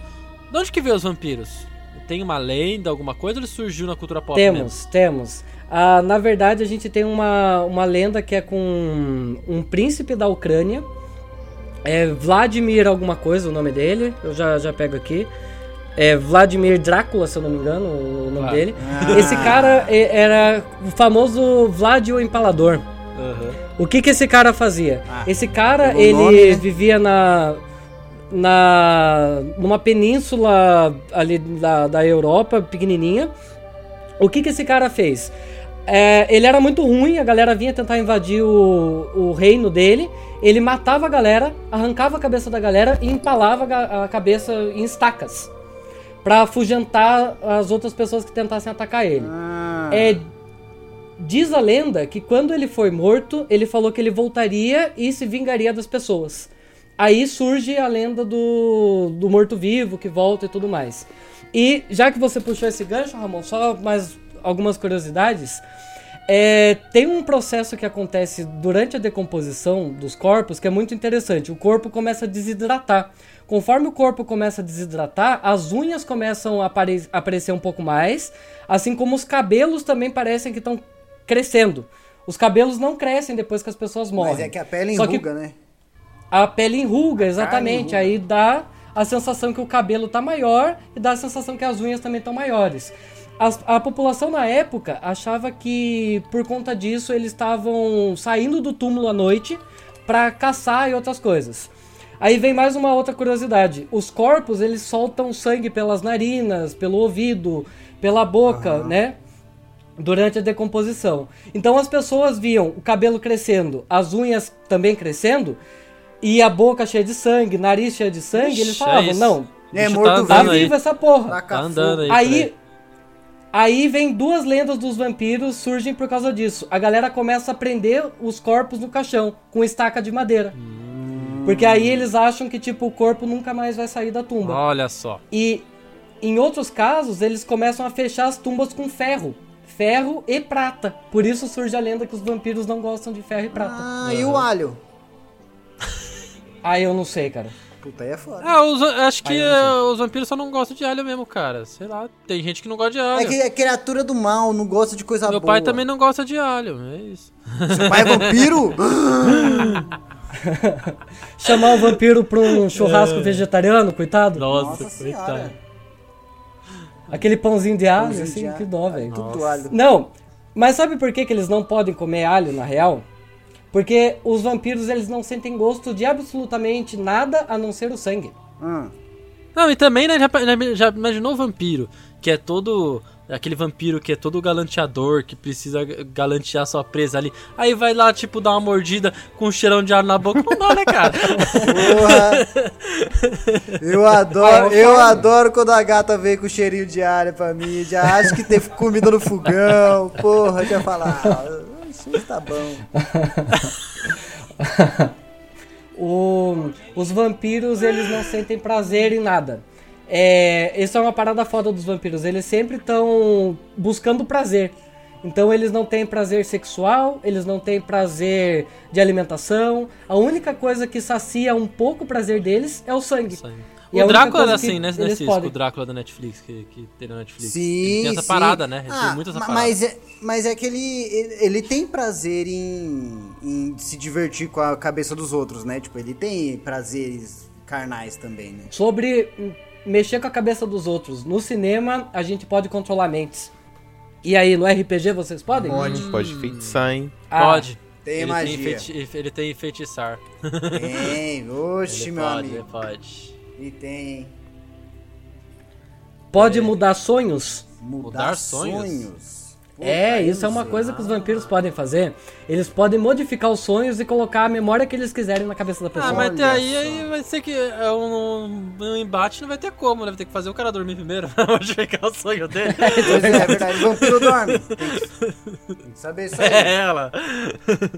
de onde que veio os vampiros? Tem uma lenda, alguma coisa, ou ele surgiu na cultura pop mesmo? Temos, temos. Ah, na verdade, a gente tem uma, uma lenda que é com um príncipe da Ucrânia. É Vladimir alguma coisa o nome dele. Eu já, já pego aqui. É Vladimir Drácula, se eu não me engano, o nome dele. Ah. Esse cara é- era o famoso Vlad o Empalador. Aham. O que que esse cara fazia? Ah, esse cara, ele nome, né? vivia na na numa península ali da, da Europa, pequenininha. O que que esse cara fez? É, ele era muito ruim, a galera vinha tentar invadir o, o reino dele. Ele matava a galera, arrancava a cabeça da galera e empalava a a cabeça em estacas. Pra afugentar as outras pessoas que tentassem atacar ele. Ah, É, diz a lenda que quando ele foi morto, ele falou que ele voltaria e se vingaria das pessoas. Aí surge a lenda do, do morto-vivo que volta e tudo mais. E já que você puxou esse gancho, Ramon, só mais algumas curiosidades. É, tem um processo que acontece durante a decomposição dos corpos que é muito interessante. O corpo começa a desidratar. Conforme o corpo começa a desidratar, as unhas começam a apare- aparecer um pouco mais, assim como os cabelos também parecem que estão crescendo. Os cabelos não crescem depois que as pessoas morrem. mas é que a pele Só que enruga, né? a pele enruga, exatamente. enruga. Aí dá a sensação que o cabelo tá maior e dá a sensação que as unhas também estão maiores. A população na época achava que por conta disso eles estavam saindo do túmulo à noite para caçar e outras coisas. Aí vem mais uma outra curiosidade. Os corpos eles soltam sangue pelas narinas, pelo ouvido, pela boca, né? durante a decomposição. Então as pessoas viam o cabelo crescendo, as unhas também crescendo e a boca cheia de sangue, nariz cheio de sangue. Ixi, eles é falavam: isso. não, É, Bicho morto tá viva essa porra. Tá andando aí. Aí, aí vem duas lendas dos vampiros surgem por causa disso. A galera começa a prender os corpos no caixão com estaca de madeira. Porque aí eles acham que tipo o corpo nunca mais vai sair da tumba. Olha só. E em outros casos, eles começam a fechar as tumbas com ferro. Ferro e prata. Por isso surge a lenda que os vampiros não gostam de ferro e prata. Ah, e o alho? Aí eu não sei, cara. Puta, aí é foda. Ah, os- acho que eh, os vampiros só não gostam de alho mesmo, cara. Sei lá, tem gente que não gosta de alho. É que é criatura do mal, não gosta de coisa Meu boa. pai também não gosta de alho, é isso. Seu pai é vampiro? Chamar o vampiro pra um churrasco vegetariano, coitado. Nossa, Nossa coitado. senhora. Aquele pãozinho de alho, Pãozinho assim, de que dó, velho. Tudo alho. Não, mas sabe por que, que eles não podem comer alho, na real? Porque os vampiros, eles não sentem gosto de absolutamente nada a não ser o sangue. Hum. Não, e também, né, já, já imaginou o vampiro, que é todo. Aquele vampiro que é todo galanteador, que precisa galantear sua presa ali. Aí vai lá, tipo, dar uma mordida com um cheirão de ar na boca. Não dá, né, cara? Porra! Eu adoro, eu adoro quando a gata vem com cheirinho de alho pra mim. Já acho que teve comida no fogão. Porra, já falar. Ah, isso tá bom. O- os vampiros, eles não sentem prazer em nada. É, isso é uma parada foda dos vampiros. Eles sempre estão buscando prazer. Então eles não têm prazer sexual, eles não têm prazer de alimentação. A única coisa que sacia um pouco o prazer deles é o sangue. E a O única Drácula era que assim, né, né Cisco? O Drácula da Netflix, que, que tem na Netflix. Sim, Ele tem essa sim. parada, né? Ele Ah, tem muito essa parada. mas, é, mas é que ele, ele, ele tem prazer em, em se divertir com a cabeça dos outros, né? Tipo, ele tem prazeres carnais também, né? Sobre mexer com a cabeça dos outros. No cinema, a gente pode controlar mentes. E aí, no RPG vocês podem? Pode, pode feitiçar, hein? Ah, Pode. Tem ele magia. Tem feiti- ele tem feitiçar. Tem, oxe, ele meu pode, amigo. ele pode. E tem Pode mudar sonhos? mudar, Mudar sonhos. sonhos? Pô, É, isso é uma coisa que os vampiros podem fazer. Eles podem modificar os sonhos e colocar a memória que eles quiserem na cabeça da pessoa. Ah, mas até aí, aí vai ser que é um, um embate não vai ter como, né? Vai ter que fazer o cara dormir primeiro pra modificar o sonho dele. Pois é, é verdade. O vampiro dorme. Tem que, tem que saber isso aí. é ela.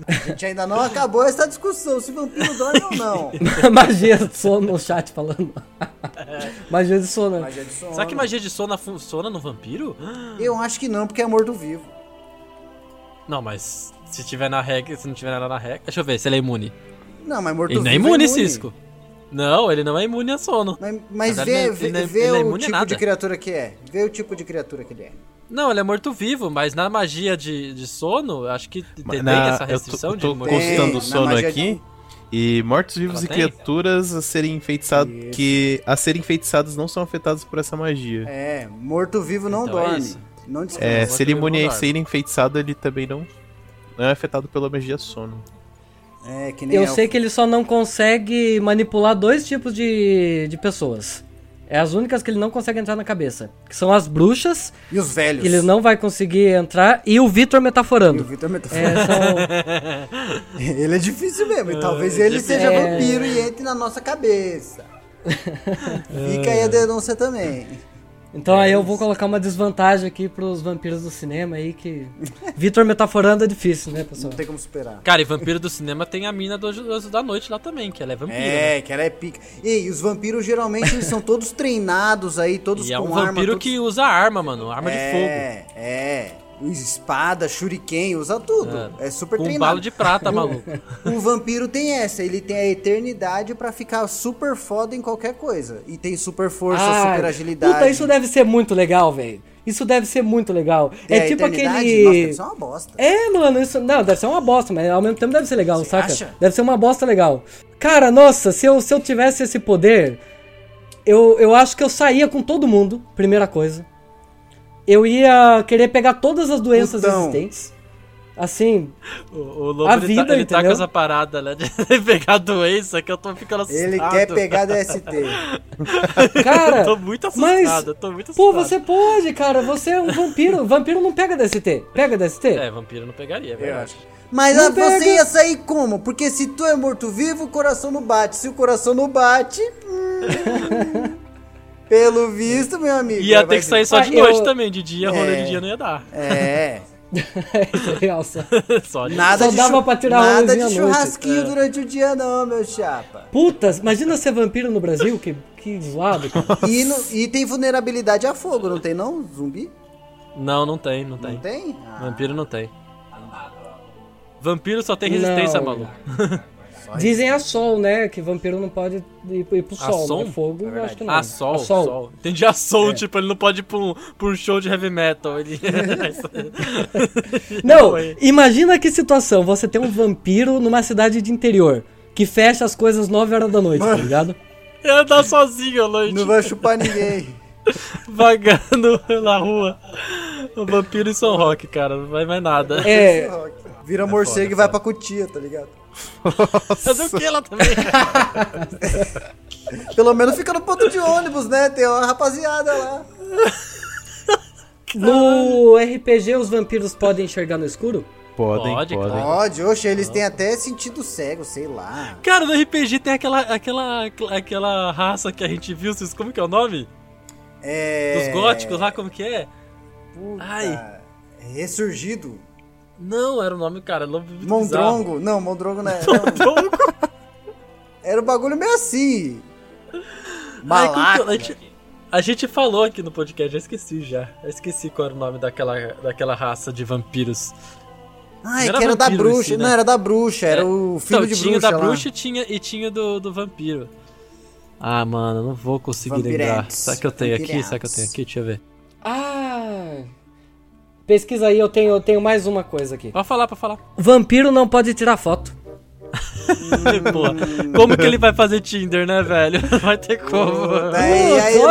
A gente ainda não acabou essa discussão, se o vampiro dorme ou não. magia de sono no chat falando. magia de sono. Magia de sono. Será que magia de sono funciona no vampiro? Eu acho que não, porque é morto-vivo. Não, mas se tiver na regra, se não tiver nada na regra. Deixa eu ver se ele é imune. Não, mas Ele morto-vivo não é imune, Cisco. Não, ele não é imune a sono. Mas, mas vê, vê, ele é- vê ele não é o imune a tipo nada. de criatura que é. Vê o tipo de criatura que ele é. Não, ele é morto-vivo, mas na magia de, de sono, acho que tem, tem Na- essa eu tô, restrição eu de tô morto-vivo. Tem, constando na o sono aqui. E mortos-vivos e tem? criaturas a serem enfeitiçados. Que a serem enfeitiçados não são afetados por essa magia. É, morto-vivo não Então é dorme. isso. Não descansa. É, se ele imune a ser enfeitiçado, ele também não, não é afetado pela magia sono. É, que nem Eu elfo. sei que ele só não consegue manipular dois tipos de, de pessoas. É as únicas que ele não consegue entrar na cabeça. Que são as bruxas, E os velhos? que ele não vai conseguir entrar, e o Vitor E o metaforando. Vitor Metafor- É, são... Ele é difícil mesmo. E talvez ele seja É. vampiro e entre na nossa cabeça. Fica aí a denúncia também. Então aí eu vou colocar uma desvantagem aqui pros vampiros do cinema aí, que... Vitor metaforando é difícil, né, pessoal? Não tem como superar. Cara, e vampiro do cinema tem a mina do Anjos da Noite lá também, que ela é vampira. né? É, que ela é pica. E os vampiros geralmente eles são todos treinados aí, todos E é com um arma. vampiro todos... que usa arma, mano. Arma de fogo. É, é. Espada, shuriken, usa tudo. É, super Com um treinado. balo de prata, maluco. O vampiro tem essa, ele tem a eternidade pra ficar super foda em qualquer coisa. E tem super força, Ah, super agilidade. Puta, isso deve ser muito legal, velho. Isso deve ser muito legal. Tem é a tipo aquele. Nossa, deve ser uma bosta. É, mano, isso. Não, deve ser uma bosta, mas ao mesmo tempo deve ser legal, Você saca? acha? Deve ser uma bosta legal. Cara, nossa, se eu, se eu tivesse esse poder, eu, eu acho que eu saía com todo mundo, primeira coisa. Eu ia querer pegar todas as doenças Putão. existentes. Assim, O, o Lobo, A ele, vida, tá, ele tá com entendeu? essa parada, né? De pegar doença que eu tô ficando assustado. Ele quer pegar DST. cara. Eu tô muito mas, assustado, eu tô muito Pô, assustado. você pode, cara. Você é um vampiro. vampiro não pega DST. Pega DST? É, vampiro não pegaria, é verdade. Mas Não ah, você pega. ia sair como? Porque se tu é morto-vivo, o coração não bate. Se o coração não bate. hum, pelo visto, meu amigo. Ia ter que sair só Ah, de noite eu- também, de dia, rolê É. de dia não ia dar. É. É real, só. só de Nada Só de dava pra tirar Nada de churrasquinho É. durante o dia, não, meu chapa. Putas, imagina ser vampiro no Brasil, que, que zoado. E, no- e tem vulnerabilidade a fogo, não tem não? Zumbi? Não, não tem, não tem. Não tem? Ah, Vampiro não tem. Vampiro só tem resistência, Não. maluco. Dizem a sol, né? Que vampiro não pode ir, ir pro A sol, som? né? Fogo, eu acho que não. Ah, sol, A sol. Entendi a som, É. tipo, ele não pode ir pra um, pra um show de heavy metal. Ele... Não, imagina que situação. Você tem um vampiro numa cidade de interior. que fecha as coisas 9 horas da noite, tá ligado? Eu andar sozinho à noite, Não vai chupar ninguém. vagando na rua. O vampiro em São Roque, cara, não vai mais nada. É, Vira morcego e vai pra cutia, tá ligado? Fazer o que lá também? Pelo menos fica no ponto de ônibus, né? Tem uma rapaziada lá. no RPG os vampiros podem enxergar no escuro? Podem, Pode, podem. claro. Pode, oxe, eles têm até sentido cego, sei lá. Cara, no RPG tem aquela, aquela, aquela raça que a gente viu, vocês como que é o nome? É. Dos góticos lá, como que é? Puta, Ai. Ressurgido. Não, era o nome, cara. Muito Mondrongo. Não, Mondrongo não é. bizarro. Era um bagulho meio assim. Que- Malaco. a, gente, a gente falou aqui no podcast, já esqueci já. Eu esqueci qual era o nome daquela, daquela raça de vampiros. Ai, Era que era da bruxa. esse, né? Não, era da bruxa. Era É. o filho então, de tinha bruxa da lá. bruxa e tinha, e tinha do, do vampiro. Ah, mano, não vou conseguir lembrar. Vampiretes. Será que eu tenho aqui? Vampiretes. Será que eu tenho aqui? Deixa eu ver. Ah. Pesquisa aí, eu tenho, eu tenho mais uma coisa aqui. Pode falar, pode falar. Vampiro não pode tirar foto. Boa. Como que ele vai fazer Tinder, né, velho? Não vai ter como. Aí, aí?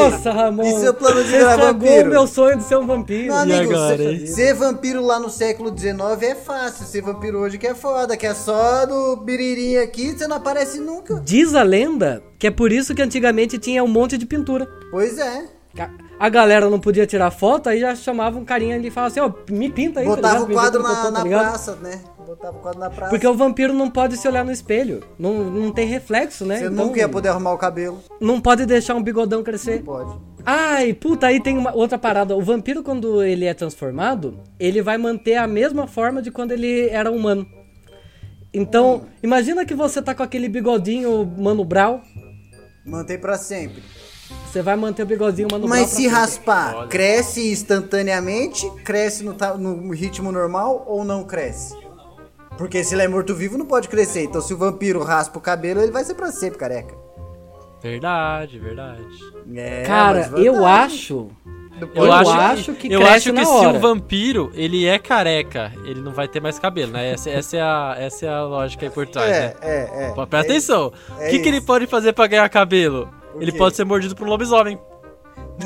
Nossa, Ramon. E seu plano de Você virar vampiro? o meu sonho de ser um vampiro. Meu amigo, agora, ser, ser vampiro lá no século XIX é fácil. Ser vampiro hoje que é foda, que é só do biririnho aqui, você não aparece nunca. Diz a lenda que é por isso que antigamente tinha um monte de pintura. Pois é. A galera não podia tirar foto, aí já chamava um carinha ali e falava assim, ó, me pinta aí. tá Botava ligado? o quadro na, cotô, tá na ligado? praça, né? Botava o quadro na praça. Porque o vampiro não pode se olhar no espelho. Não, não tem reflexo, né? Você Então, nunca ia poder arrumar o cabelo. Não pode deixar um bigodão crescer. Pode. Ai, puta, aí tem uma outra parada. O vampiro, quando ele é transformado, ele vai manter a mesma forma de quando ele era humano. Então, imagina que você tá com aquele bigodinho Mano Brown. Mantém pra sempre. Você vai manter o bigodinho Mano. Mas se raspar, cresce instantaneamente? Cresce no, no ritmo normal ou não cresce? Porque se ele é morto-vivo, não pode crescer. Então, se o vampiro raspa o cabelo, ele vai ser pra sempre careca. Verdade, verdade. É, Cara, eu acho. Eu, Eu acho, acho que, que eu acho que na se o vampiro ele é careca, ele não vai ter mais cabelo, né? Essa, essa é, a, essa é a lógica aí por trás, É, né? é, é. Presta atenção. é o que, que ele pode fazer pra ganhar cabelo? Ele quê? pode ser mordido por um lobisomem.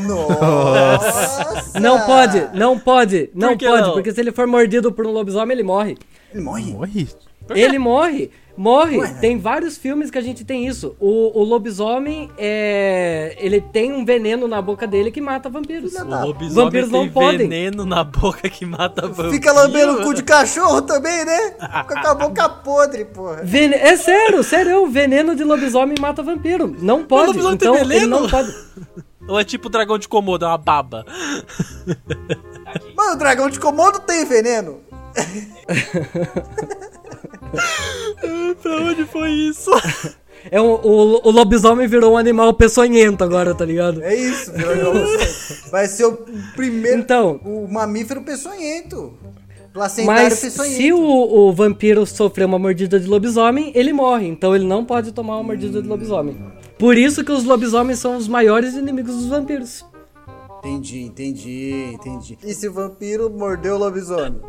Nossa! Não pode, não pode, não que pode, não? porque se ele for mordido por um lobisomem, ele morre. Ele morre? Morre? Ele morre, morre. Ué? Tem vários filmes que a gente tem isso. O, o lobisomem, é, ele tem um veneno na boca dele que mata vampiros. O lobisomem Vampiros tem não podem. veneno na boca que mata vampiro. Fica lambendo o cu de cachorro também, né? Fica com a boca podre, porra. Vene- É sério, sério, o veneno de lobisomem mata vampiro. Não pode. lobisomem tem Então ele veneno? não pode. Ou é tipo o dragão de Komodo, é uma baba. Mas o dragão de Komodo tem veneno. pra onde foi isso? É um- o, o lobisomem virou um animal peçonhento agora, tá ligado? É isso, virou Vai ser o primeiro. Então. O mamífero peçonhento. Placentário Mas peçonhento. se o, o vampiro sofrer uma mordida de lobisomem, ele morre. Então ele não pode tomar uma mordida de lobisomem. Por isso que os lobisomens são os maiores inimigos dos vampiros. Entendi, entendi, entendi. E se o vampiro mordeu o lobisomem?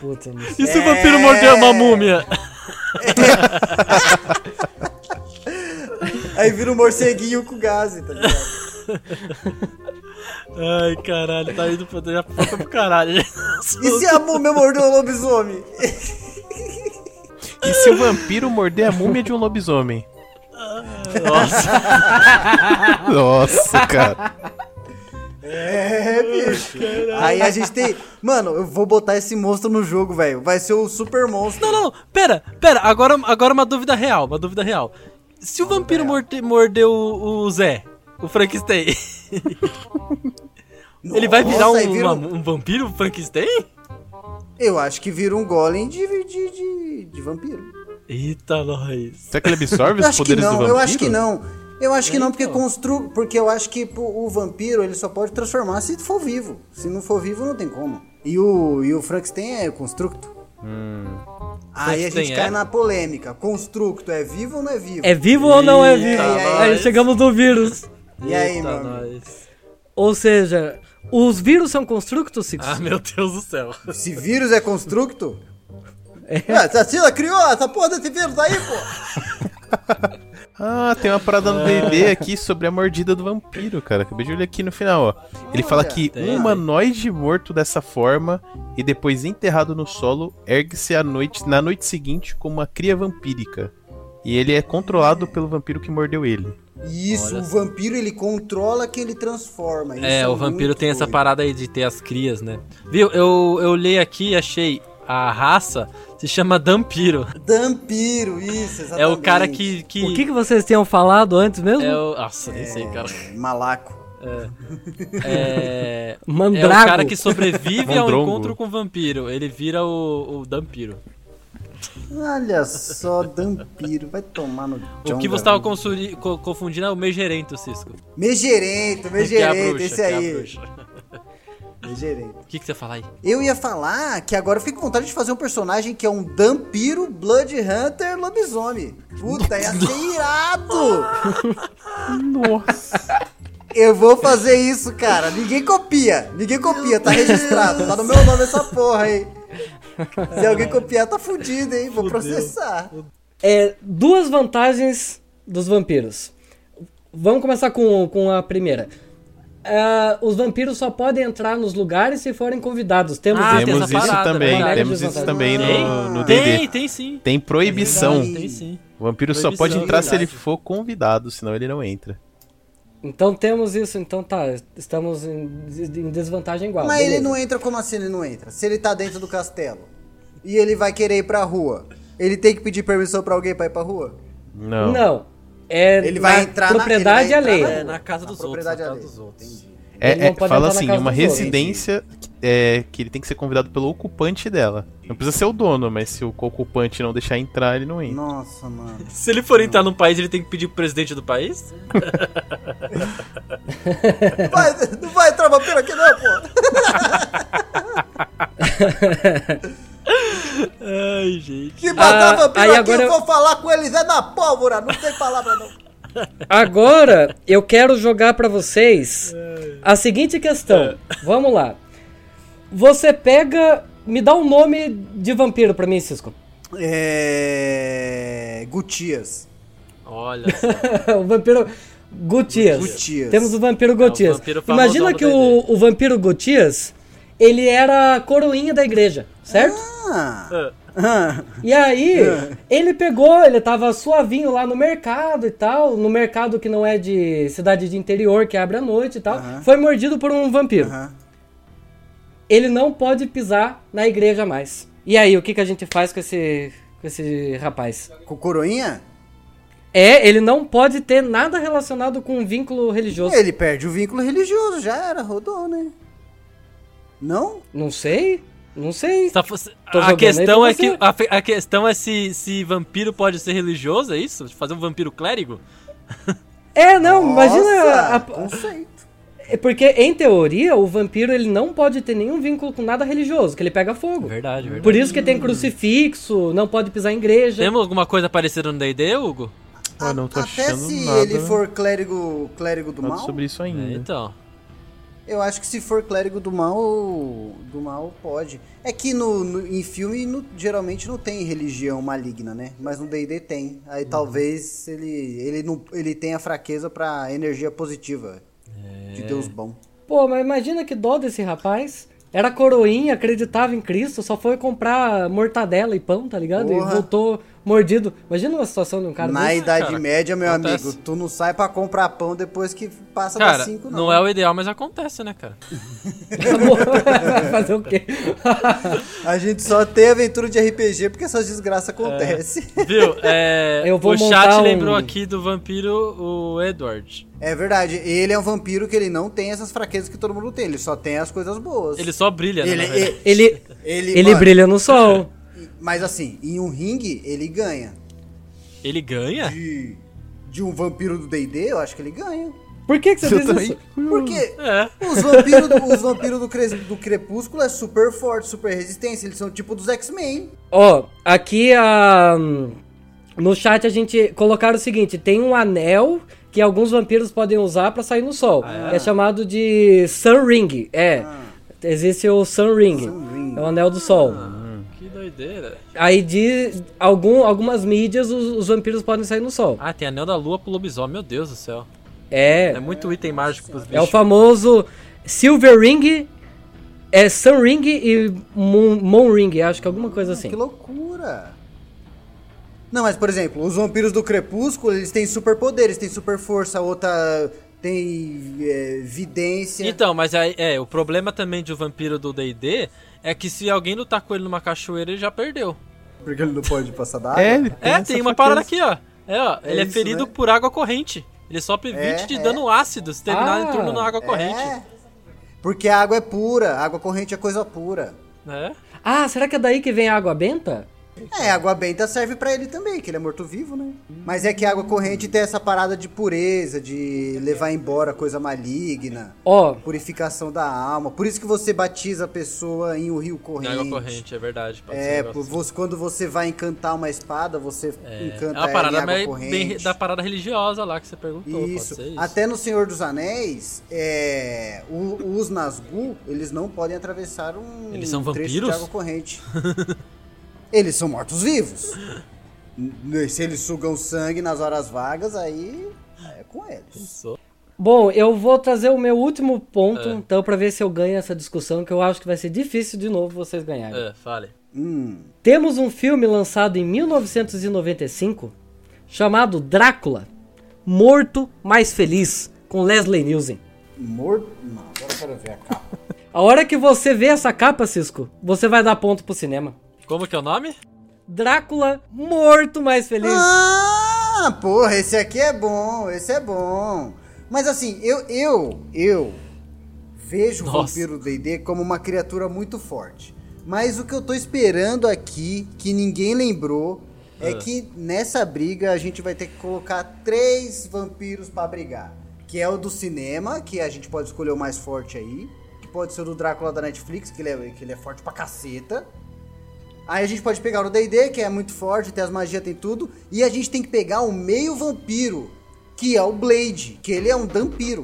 Puta, não sei. E se o vampiro morder uma múmia? Aí vira um morceguinho com gás, tá ligado? Ai, caralho, tá indo pra, já foi pro caralho. E se a múmia mordeu o lobisomem? E se o vampiro morder a múmia de um lobisomem? Nossa, Nossa, cara. É, bicho. Aí a gente tem. Mano, eu vou botar esse monstro no jogo, velho. Vai ser o super monstro. não, não, não, pera, pera, agora, agora uma dúvida real, uma dúvida real. Se o vampiro morde, mordeu o, o Zé, o Frankenstein, ele vai virar um, vira uma- um vampiro Frankenstein? Eu acho que vira um golem de, de, de, de vampiro. Eita, nós. Será que ele absorve Eu os poderes do não, vampiro? eu acho que não. Eu acho que não, porque constru... porque eu acho que pô, o vampiro ele só pode transformar se for vivo. Se não for vivo, não tem como. E o, e o Frankenstein é constructo. Aí a gente é? cai na polêmica. Constructo é vivo ou não é vivo? É vivo ou não é Eita, vivo? nós. Aí chegamos no vírus. E aí, Eita, mano? nós. Ou seja, os vírus são constructos, Six? Ah, meu Deus do céu. Se vírus é constructo, Ah, Cecília criou essa porra desse vírus aí, pô. Ah, tem uma parada no D&D aqui sobre a mordida do vampiro, cara. Acabei de olhar aqui no final, ó. Ele fala que um humanoide morto dessa forma e depois enterrado no solo ergue-se à noite, na noite seguinte como uma cria vampírica. E ele é controlado pelo vampiro que mordeu ele. Isso, Olha o vampiro ele controla quem ele transforma. Isso É, o vampiro tem essa parada aí de ter as crias, né? Viu? Eu, eu li aqui e achei. A raça se chama Dampiro. Dampiro, isso, exatamente. É o cara que. que O que, que vocês tinham falado antes mesmo? É o. Nossa, nem sei, cara. Malaco. É. É Mandrago. o cara que sobrevive ao encontro com o vampiro. Ele vira o, o Dampiro. Olha só, Dampiro. Vai tomar no O que você tava consuri- co- confundindo é o Megerento, Cisco. Megerento, é Megerento, esse é a aí. O que, que você fala aí? Eu ia falar que agora eu fico com vontade de fazer um personagem que é um Dampiro Blood Hunter lobisomem. Puta, ia ser irado! Nossa. Eu vou fazer isso, cara. Ninguém copia. Ninguém copia, tá registrado. Tá no meu nome essa porra aí. Se alguém copiar, tá fudido, hein? Vou processar. É, duas vantagens dos vampiros. Vamos começar com, com a primeira. Ah, os vampiros só podem entrar nos lugares se forem convidados. Temos Ah, isso. tem temos essa isso parada, também, né? temos isso também Tem? no no Tem, D&D. tem sim. Tem proibição. Verdade. Tem sim. O vampiro só Proibição, pode entrar se ele for convidado, senão ele não entra. Então temos isso. Então tá, estamos em, em desvantagem igual. Mas ele beleza. não entra como assim ele não entra? Se ele tá dentro do castelo e ele vai querer ir pra rua, ele tem que pedir permissão pra alguém pra ir pra rua? Não. Não. É Ele vai na entrar na- propriedade ele vai alheia. É, na casa Na dos outros. propriedade Na casa dos outros. É, é, fala na assim, uma outros. residência é, que ele tem que ser convidado pelo ocupante dela. Não precisa ser o dono, mas se o ocupante não deixar entrar, ele não entra. Nossa, mano. Se ele for entrar num país, ele tem que pedir pro presidente do país? Vai, não vai entrar vampiro aqui não, pô. Ai, gente. Se matar Ah, vampiro aí aqui, agora eu eu- vou falar com eles é na pólvora. Não tem palavra não. Agora eu quero jogar pra vocês a seguinte questão. Vamos lá. Você pega. Me dá um nome de vampiro pra mim, Cisco. É... Gutias. Olha só. o vampiro Gutias. Gutias. Temos o vampiro Gotias. vampiro famosão Imagina do que o, o vampiro Gotias, ele era coroinha da igreja, certo? Ah. E aí, ele pegou, ele tava suavinho lá no mercado e tal, no mercado que não é de cidade de interior, que abre à noite e tal, foi mordido por um vampiro. Aham. Ele não pode pisar na igreja mais. E aí, o que, que a gente faz com esse, com esse rapaz? Com coroinha? É, ele não pode ter nada relacionado com um vínculo religioso. Ele perde o vínculo religioso, já era, rodou, né? Não? Não sei, não sei. Tá- a questão é que a, a questão é se, se vampiro pode ser religioso, é isso? Fazer um vampiro clérigo? É, não, imagina. Nossa, a- Conceito. é porque, em teoria, o vampiro ele não pode ter nenhum vínculo com nada religioso, que ele pega fogo. Verdade, verdade. Por isso que tem crucifixo, não pode pisar em igreja. Temos alguma coisa parecida no D&D, Hugo? Ah, não tô Até achando se nada. ele for clérigo, clérigo do Nada mal, sobre isso É, ainda. então. Eu acho que se for clérigo do mal, do mal pode. É que no, no- em filme no- geralmente não tem religião maligna, né? Mas no D&D tem. Aí Uhum. talvez ele ele não ele tenha fraqueza pra energia positiva de É. Deus bom. Pô, mas imagina que dó desse rapaz. Era coroinha, acreditava em Cristo, só foi comprar mortadela e pão, tá ligado? Porra. E voltou mordido. Imagina uma situação de um cara Na desse. Idade cara, Média, meu acontece. amigo, tu não sai pra comprar pão depois que passa Cara, das 5, não. é o ideal, mas acontece, né, cara? Fazer o quê? A gente só tem aventura de RPG porque essas desgraças acontecem. Viu? É, Eu vou o chat um- lembrou aqui do vampiro, o Edward. É verdade, ele é um vampiro que ele não tem essas fraquezas que todo mundo tem, ele só tem as coisas boas. Ele só brilha, né? ele, Ele, ele, ele mano, brilha no sol. Mas assim, em um ringue, ele ganha. Ele ganha? De, de um vampiro do D&D, eu acho que ele ganha. Por que, que você Eu diz também. isso? Porque É. os vampiros, do, os vampiros do, cre- do Crepúsculo é super forte, super resistência. Eles são tipo dos X-Men. Ó, aqui a. No chat a gente colocaram o seguinte: tem um anel que alguns vampiros podem usar pra sair no sol. é? chamado de Sun Ring. É. Existe o Sun Ring. Sun Ring. É o anel do sol. Que doideira. Aí de algum, algumas mídias os, os vampiros podem sair no sol. Ah, tem anel da lua pro lobisomem, meu Deus do céu. É É, muito item mágico pros bichos. é o famoso Silver Ring, é Sun Ring e Moon, Moon Ring, acho que é alguma coisa assim. Que loucura! Não, mas por exemplo, os vampiros do Crepúsculo, eles têm superpoderes, tem super força, outra tem é, vidência. Então, mas aí, é, o problema também de o vampiro do D&D é que se alguém lutar com ele numa cachoeira, ele já perdeu. Porque ele não pode passar da água. É, ele tem É, tem uma parada aqui, ó. É, ó, É ele é ferido né? por água corrente. Ele sofre 20 É, de é. dano ácido se terminar Ah, em turno na água corrente. É. Porque a água é pura, a água corrente é coisa pura. É. Ah, será que é daí que vem a água benta? É, a água benta serve pra ele também, que ele é morto-vivo, né? Mas é que a água corrente tem essa parada de pureza, de levar embora coisa maligna, Ó, purificação da alma. Por isso que você batiza a pessoa em um rio Na corrente. água corrente, é verdade. pode ser É, um por você, quando você vai encantar uma espada, você É, encanta é uma ela em parada água meio- corrente. bem da parada religiosa lá que você perguntou. Isso. Pode ser isso. Até no Senhor dos Anéis, é, o- os Nazgûl, eles não podem atravessar um Eles são trecho vampiros? de água corrente. eles são mortos-vivos. Se eles sugam sangue nas horas vagas, aí é com eles. Bom, eu vou trazer o meu último ponto, É. então, pra ver se eu ganho essa discussão, que eu acho que vai ser difícil de novo vocês ganharem. É, fale. Hum, Temos um filme lançado em 1995 chamado Drácula, Morto Mais Feliz, com Leslie Nielsen. morto. Não, agora eu quero ver a capa. A hora que você vê essa capa, Cisco, você vai dar ponto pro cinema. Como que é o nome? Drácula, Morto Mais Feliz. Ah, porra, esse aqui é bom, esse é bom. Mas assim, eu, eu, eu vejo o Nossa. vampiro D&D como uma criatura muito forte. Mas o que eu tô esperando aqui, que ninguém lembrou, é Ah. que nessa briga a gente vai ter que colocar três vampiros pra brigar. Que é o do cinema, que a gente pode escolher o mais forte aí. Que pode ser o do Drácula da Netflix, que ele é, que ele é forte pra caceta. Aí a gente pode pegar o D&D, que é muito forte, tem as magias, tem tudo. E a gente tem que pegar o meio vampiro, que é o Blade, que ele é um vampiro.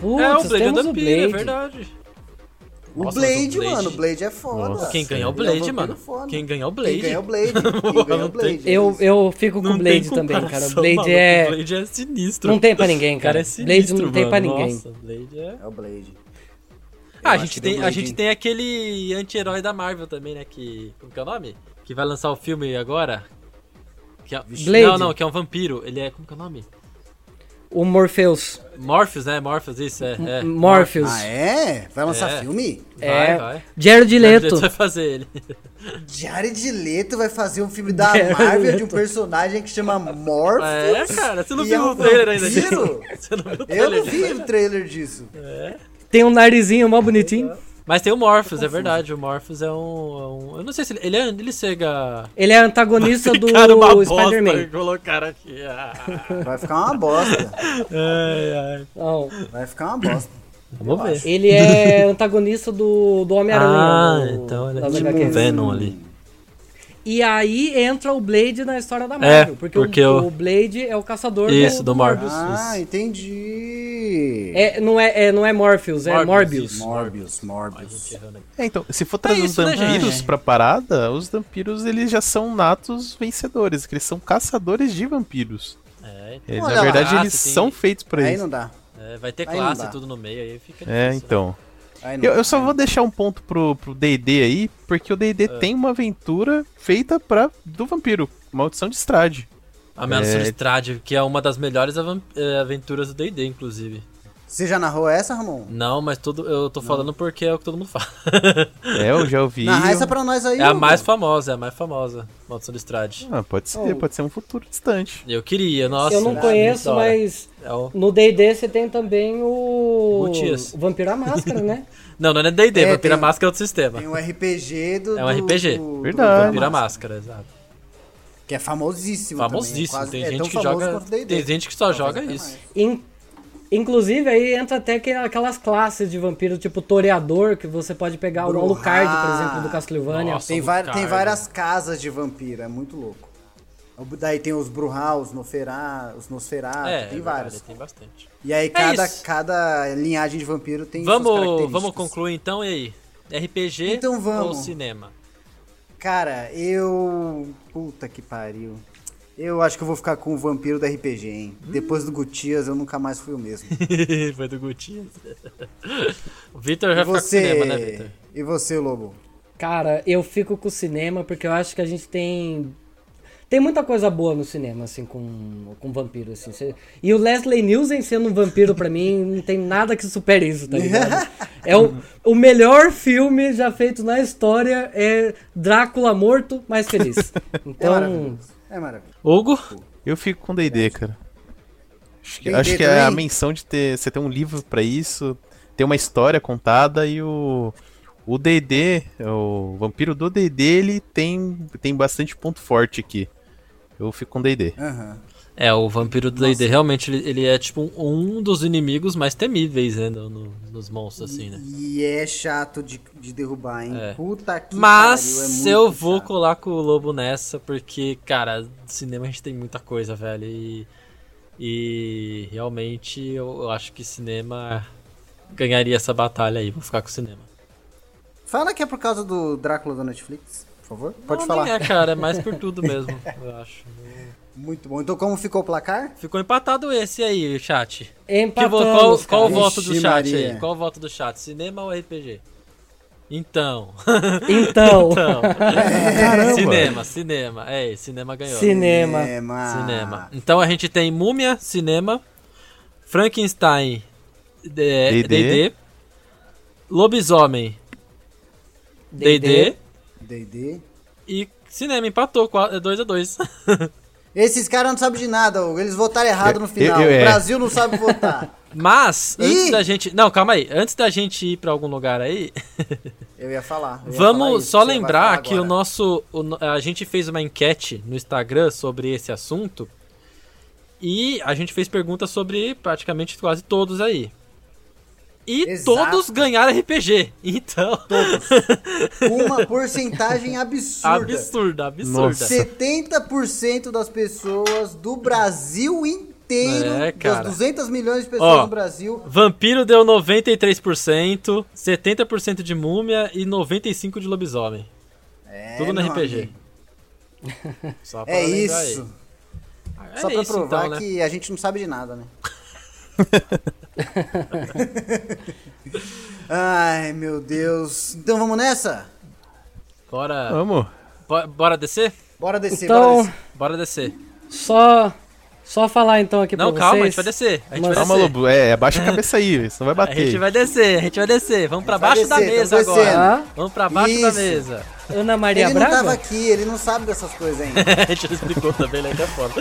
Putz, é, o Blade é temos o Vampiro, é Blade. verdade. O Nossa, o Blade, Blade- mano, o Blade é foda. Nossa, Quem ganhar o Ele é um Blade, vampiro mano? foda. Quem ganhar o Blade. Quem ganha o Blade. O Blade. Eu, eu fico com o Blade também, cara. O Blade maluco, é. O Blade é sinistro. Não tem pra ninguém, cara cara. é sinistro, Blade não tem pra mano. ninguém. Nossa, Blade é... É o Blade. Ah, a gente, tem, a gente tem aquele anti-herói da Marvel também, né? Que. Como que é o nome? Que vai lançar o filme agora. Que é, Blade. Não, não, que é um vampiro. Ele é. Como que é o nome? O Morpheus. Morpheus, né? Morpheus, isso, é. é. Morpheus. Ah, é? Vai lançar É. filme? Vai, É. vai. Jared Jared Leto. vai fazer ele. Jared Leto vai fazer um filme da Jared Marvel de um Leto. personagem que chama Morpheus. É, cara, você não viu é um o trailer ainda disso? Você não viu o Eu trailer não vi o trailer disso. Tem um narizinho mó bonitinho. Mas tem o Morpheus, é verdade. O Morpheus é um. é um- eu não sei se ele. Ele, é, ele chega. Ele é antagonista do Spider-Man. Colocar aqui. Ah. Vai ficar uma bosta. Ai, ai. Não, Vai ficar uma bosta. Vamos ver. ele é antagonista do, do Homem-Aranha. Ah, no- então ele é tipo um. Venom ali. E aí entra o Blade na história da Marvel. porque porque o, o- o Blade é o caçador Isso, do Morbius. Ah, Isso. É, não, é, é, não é Morpheus, é Morbius, Morbius. Morbius. É, então, se for trazer isso, os né, vampiros gente? pra parada, os vampiros eles já são natos vencedores, que eles são caçadores de vampiros. É, então, na verdade, eles tem- são feitos pra Aí isso. não dá. é, vai ter Aí classe e tudo no meio, aí fica difícil. É, né? então. Aí não Eu, eu só vou deixar um ponto pro D&D aí, porque o D&D tem uma aventura feita pra, do vampiro, Maldição de Estrade. A Maldição É. de Strade, que é uma das melhores aventuras do D&D, inclusive. Você já narrou essa, Ramon? Não, mas tudo, eu tô falando porque é o que todo mundo fala. É, eu já ouvi. Narra essa pra nós aí. é a mais famosa, é a mais famosa, Maldição de Strade. Ah, pode ser, pode ser um futuro distante. Eu queria, nossa. Eu não muito conheço, mas É o- no D&D você tem também o... Mutias. o Vampiro à Máscara, né? Não, não é D&D, É, Vampira tem- Máscara é outro sistema. Tem um RPG do. É um do- RPG. do- do Verdade. Vampira Máscara, Máscara, exato. Que é famosíssimo. Famosíssimo, também, quase- tem é gente que joga. Tem gente que só Talvez joga isso. mais. In- Inclusive, aí entra até que- aquelas classes de vampiro, tipo Toreador, que você pode pegar o Bruhá. Alucard, por exemplo, do Castlevania. Nossa. Tem, vai- tem várias casas de vampiro, é muito louco. O- Daí tem os Bruhá, os Noferá, os Nosferatu, é, é tem verdade, vários. tem bastante. E aí cada, isso. cada linhagem de vampiro tem suas Vamos, características. vamos concluir então, e aí? RPG Então vamos. ou cinema? Cara, eu. Puta que pariu. Eu acho que eu vou ficar com o vampiro do RPG, hein? Depois do Gutias, eu nunca mais fui o mesmo. Foi do Gutinhas. o Vitor já E com cinema, né, você. E você, Lobo? Cara, eu fico com o cinema porque eu acho que a gente tem. Tem muita coisa boa no cinema, assim, com, com vampiro, assim. E o Leslie Nielsen sendo um vampiro, pra mim, não tem nada que supere isso, tá ligado? É o, o melhor filme já feito na história é Drácula morto, mais feliz. É Então, maravilhoso. É maravilhoso. Hugo? Eu fico com D&D, cara. Acho que, acho que é a menção de ter você ter um livro pra isso, ter uma história contada e o o D&D, o vampiro do D&D, ele tem tem bastante ponto forte aqui. Eu fico com D&D. Aham. É, o vampiro do D&D realmente ele, ele é tipo um, dos inimigos mais temíveis, né, no- no- nos monstros, assim, né? E é chato de, de derrubar, hein? É. Puta que Mas pariu, é eu vou chato. colar com o Lobo nessa, porque, cara, cinema a gente tem muita coisa, velho. E, e realmente eu, eu acho que cinema ganharia essa batalha aí. Vou ficar com o cinema. Fala que é por causa do Drácula da Netflix, por favor. Pode Não, falar. Nem é, cara, é mais por tudo mesmo, eu acho. Muito bom. Então, como ficou o placar? Ficou empatado esse aí, chat. Que empatamos, qual qual o voto do chat Maria. aí? Qual o voto do chat? Cinema ou RPG? Então. Então, então. Caramba! cinema, cinema. É, cinema ganhou. cinema. Cinema. Então a gente tem Múmia, cinema, Frankenstein, D&D. D&D, Lobisomem, D&D D&D. e cinema empatou 2 a 2 Esses caras não sabem de nada, Hugo. Eles votaram errado no Eu- final. eu- é. O Brasil não sabe votar. Mas antes Ih! da gente, não, calma aí, antes da gente ir pra algum lugar aí, Eu ia falar. eu ia falar vamos isso, só lembrar falar que o nosso o a gente fez uma enquete no Instagram sobre esse assunto e a gente fez perguntas sobre praticamente quase todos aí. E Exato. todos ganharam RPG. Então, Uma porcentagem absurda. Absurda, absurda. Nossa. 70% das pessoas do Brasil inteiro, É, cara. das 200 milhões de pessoas Ó. no Brasil, Vampiro deu 93%, 70% de múmia e 95% de lobisomem. é, Tudo no RPG. Só pra É isso. aí. É Só pra isso, provar então, né? que a gente não sabe de nada, né? Ai, meu Deus. Então vamos nessa? Bora, Vamos. bo- bora descer? Bora descer, bora Então, descer. Bora descer. só, só falar então aqui Não, pra calma, a vocês. gente vai descer. A gente Mas- vai Calma, descer. Lobo. É, abaixa a cabeça aí, senão vai A gente bater. vai descer, a gente vai descer. Vamos pra baixo da descer, mesa tamo agora. Vamos pra baixo da Isso. mesa. Ana Maria Ele não Braga? tava aqui, ele não sabe dessas coisas ainda. a gente não explicou também, né? Que é foda.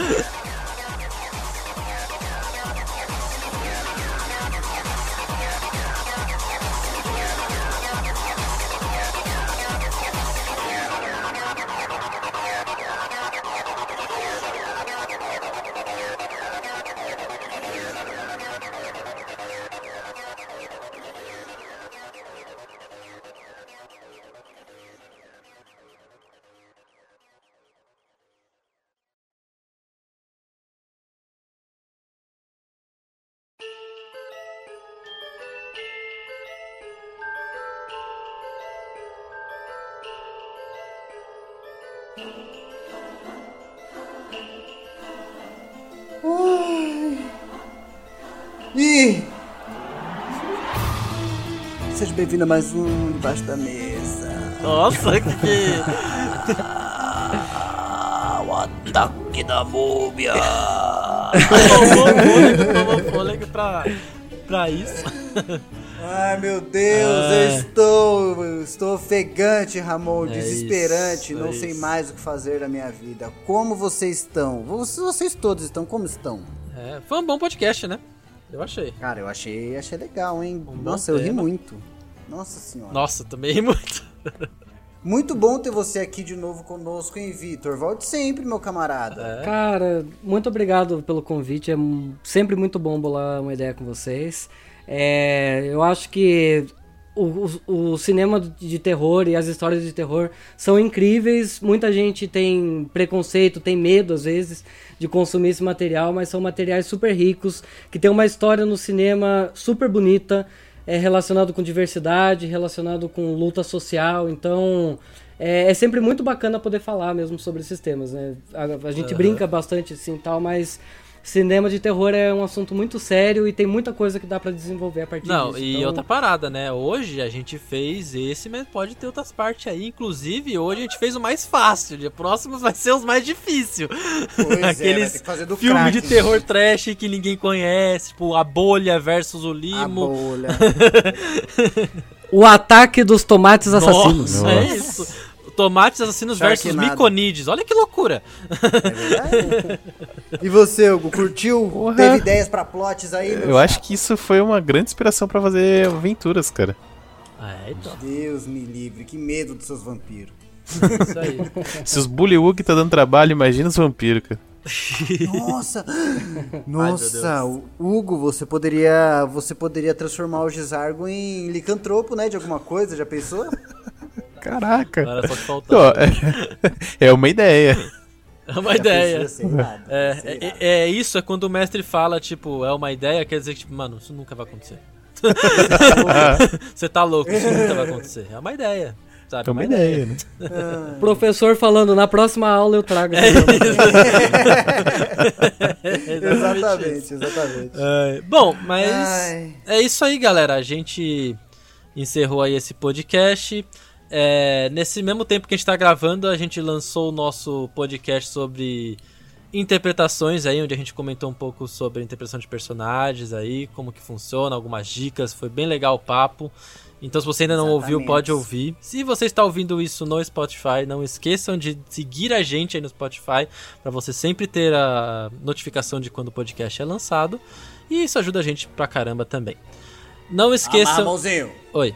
Bem-vindo a mais um Debaixo da Mesa. Nossa, que. o ataque da múmia! Tomou fôlego, tomou fôlego pra, pra isso. Ai, meu Deus, Ah. eu estou, eu estou ofegante, Ramon, É desesperante, isso, não é sei isso. mais o que fazer da minha vida. Como vocês estão? Vocês, vocês todos estão, como estão? É, foi um bom podcast, né? Eu achei. Cara, eu achei, achei legal, hein? Um Nossa, eu ri muito. Nossa senhora. Nossa, também ri muito. Muito bom ter você aqui de novo conosco, hein, Vitor? Volte sempre, meu camarada. É. Cara, muito obrigado pelo convite. É sempre muito bom bolar uma ideia com vocês. É, eu acho que o, o- o cinema de terror e as histórias de terror são incríveis. Muita gente tem preconceito, tem medo às vezes de consumir esse material, mas são materiais super ricos que tem uma história no cinema super bonita, é relacionado com diversidade, relacionado com luta social. Então é, é sempre muito bacana poder falar mesmo sobre esses temas, né? A, a gente brinca bastante assim tal, mas cinema de terror é um assunto muito sério e tem muita coisa que dá pra desenvolver a partir Não, disso. e então- outra parada, né? Hoje a gente fez esse, mas pode ter outras partes aí. Inclusive, hoje a gente fez o mais fácil. De próximos vai ser os mais difíceis. Pois é, vai Aqueles ter que fazer do filme crack. de terror trash que ninguém conhece, tipo A Bolha versus o A Limo. bolha. O ataque dos tomates assassinos. Nossa, é isso. Tomates assassinos versus Sharknado. Miconides. Olha que loucura. É verdade. E você, Hugo, curtiu? Porra. Teve ideias pra plots aí? Eu acho que isso foi uma grande inspiração pra fazer aventuras, cara. É, então. Deus me livre, que medo dos seus vampiros. Isso aí. Se os Bullywug tá dando trabalho, imagina os vampiros, cara. Nossa! Nossa, o Hugo, você poderia, você poderia transformar o Gisargo em licantropo, né? De alguma coisa, já pensou? Caraca. Agora só que Ó, faltava. é, é uma ideia. É uma Já ideia. irado, ia É, é, irado. é isso, é quando o mestre fala, tipo, é uma ideia, quer dizer que, tipo, mano, isso nunca vai acontecer. Você tá louco, isso nunca vai acontecer. É uma ideia, sabe? É uma ideia, né? Professor falando, na próxima aula eu trago. É esse Exatamente, exatamente. É, bom, mas Ai. é isso aí, galera. A gente encerrou aí esse podcast. É, nesse mesmo tempo que a gente tá gravando, a gente lançou o nosso podcast sobre interpretações aí, onde a gente comentou um pouco sobre a interpretação de personagens aí, como que funciona, algumas dicas, foi bem legal o papo. Então se você ainda não ouviu, Exatamente. pode ouvir. Se você está ouvindo isso no Spotify, não esqueçam de seguir a gente aí no Spotify, para você sempre ter a notificação de quando o podcast é lançado. E isso ajuda a gente pra caramba também. Não esqueçam... Ramonzinho, Oi.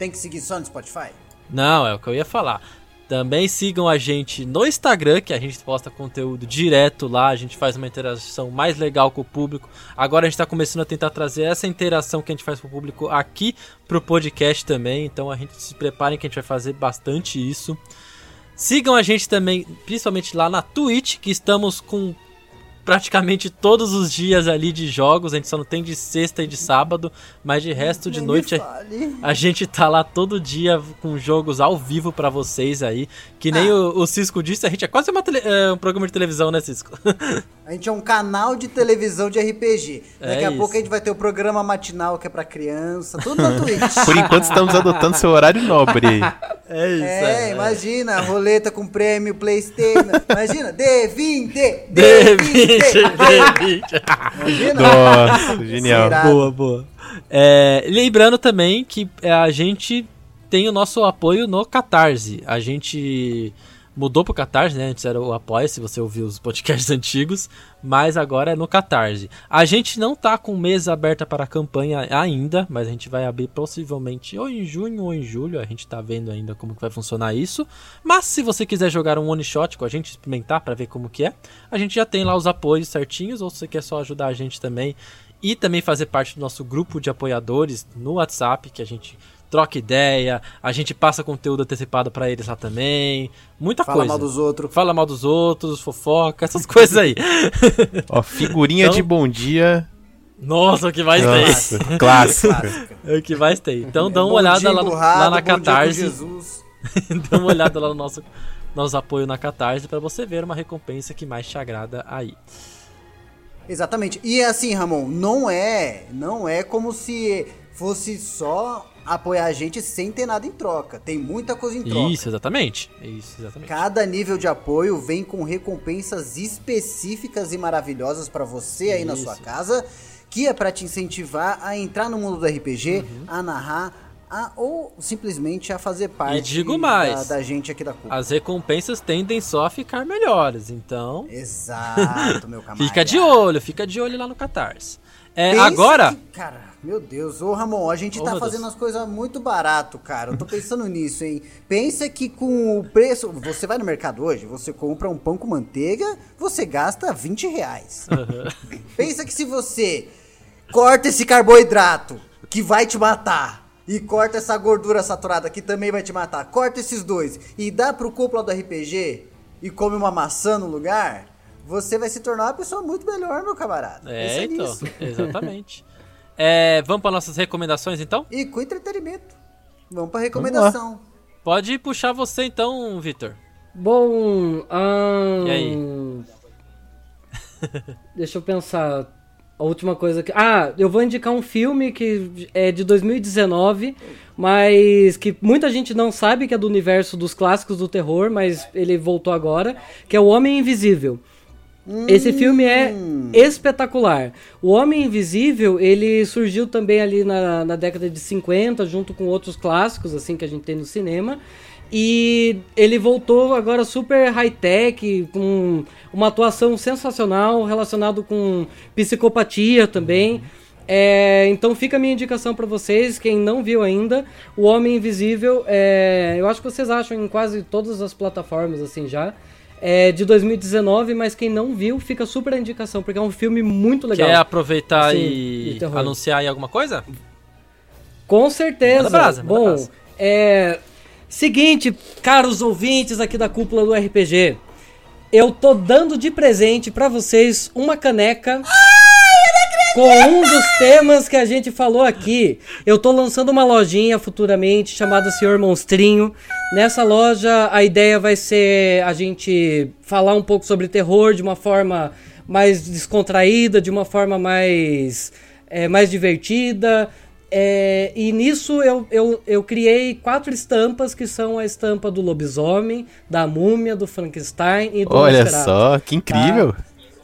Tem que seguir só no Spotify? Não, é o que eu ia falar. Também sigam a gente no Instagram, que a gente posta conteúdo direto lá, a gente faz uma interação mais legal com o público. Agora a gente está começando a tentar trazer essa interação que a gente faz com o público aqui pro podcast também, então a gente se preparem que a gente vai fazer bastante isso. Sigam a gente também, principalmente lá na Twitch, que estamos com praticamente todos os dias ali de jogos, a gente só não tem de sexta e de sábado, mas de resto de Nem noite a gente tá lá todo dia com jogos ao vivo pra vocês aí. Que nem Ah. o, o Cisco disse, a gente é quase uma tele- é, um programa de televisão, né, Cisco? A gente é um canal de televisão de RPG. Daqui É a pouco isso. a gente vai ter o programa matinal que é pra criança, tudo na Twitch. Por enquanto estamos adotando seu horário nobre aí. É isso. É, imagina, roleta com prêmio Playstation. Imagina, D20! D20, D20! D20. Imagina? Nossa, genial. Será? Boa, boa. É, lembrando também que é, a gente tem o nosso apoio no Catarse. A gente mudou pro Catarse, né? Antes era o Apoia, se você ouviu os podcasts antigos, mas agora é no Catarse. A gente não tá com mesa aberta para a campanha ainda, mas a gente vai abrir possivelmente ou em junho ou em julho, a gente tá vendo ainda como que vai funcionar isso. Mas se você quiser jogar um one shot com a gente, experimentar para ver como que é, a gente já tem lá os apoios certinhos, ou se você quer só ajudar a gente também e também fazer parte do nosso grupo de apoiadores no WhatsApp, que a gente troca ideia, a gente passa conteúdo antecipado pra eles lá também, muita Fala coisa. mal dos outros. Fala mal dos outros, fofoca, essas coisas aí. Ó, figurinha Então- de bom dia. Nossa, o que mais Nossa, tem? clássico. É o que mais tem. Então dá uma Bom olhada dia lá, no- emburrado, lá na bom dia com Catarse, Jesus. dá uma olhada lá no nosso, nosso apoio na Catarse pra você ver uma recompensa que mais te agrada aí. Exatamente. E assim, Ramon, não é, não é como se fosse só apoiar a gente sem ter nada em troca. Tem muita coisa em troca. Isso, exatamente. Isso, exatamente. Cada nível de apoio vem com recompensas específicas e maravilhosas pra você aí na Isso. sua casa, que é pra te incentivar a entrar no mundo do RPG, Uhum. a narrar, a, ou simplesmente a fazer parte digo mais. Da, da gente aqui da culpa. As recompensas tendem só a ficar melhores, então Exato, meu camarada. fica de olho, fica de olho lá no Catarse. É, Pensa agora, que- cara, meu Deus, ô Ramon, a gente Oh, tá fazendo Deus. as coisas muito barato, cara. Eu tô pensando nisso, hein? Pensa que com o preço. Você vai no mercado hoje, você compra um pão com manteiga, você gasta 20 reais. Pensa que se você corta esse carboidrato que vai te matar. E corta essa gordura saturada que também vai te matar. Corta esses dois e dá pro cúpula do RPG e come uma maçã no lugar. Você vai se tornar uma pessoa muito melhor, meu camarada. é, Pensa então, nisso. exatamente. É, vamos para nossas recomendações então? E com entretenimento. Vamos pra recomendação. Pode puxar você então, Vitor. Bom, ahn, E aí? Deixa eu pensar. A última coisa que. Ah, eu vou indicar um filme que é de 2019, mas que muita gente não sabe que é do universo dos clássicos do terror, mas ele voltou agora, que é O Homem Invisível. Esse filme é espetacular. O Homem Invisível, ele surgiu também ali na, na década de 50, junto com outros clássicos, assim, que a gente tem no cinema. E ele voltou agora super high-tech, com uma atuação sensacional, relacionado com psicopatia também. É, então fica a minha indicação pra vocês, quem não viu ainda, O Homem Invisível, é, eu acho que vocês acham em quase todas as plataformas assim já. É de 2019, mas quem não viu, fica super a indicação, porque é um filme muito legal. Quer aproveitar Sim, e terror. anunciar aí alguma coisa? Com certeza. Manda brasa, manda Bom, brasa. é. Seguinte, caros ouvintes aqui da cúpula do RPG. Eu tô dando de presente pra vocês uma caneca com um dos temas que a gente falou aqui. Eu tô lançando uma lojinha futuramente chamada Senhor Monstrinho. Nessa loja a ideia vai ser a gente falar um pouco sobre terror de uma forma mais descontraída, de uma forma mais, é, mais divertida. É, e nisso eu, eu, eu criei quatro estampas que são a estampa do lobisomem, da múmia, do Frankenstein e do Olha Nosferatu só, que incrível.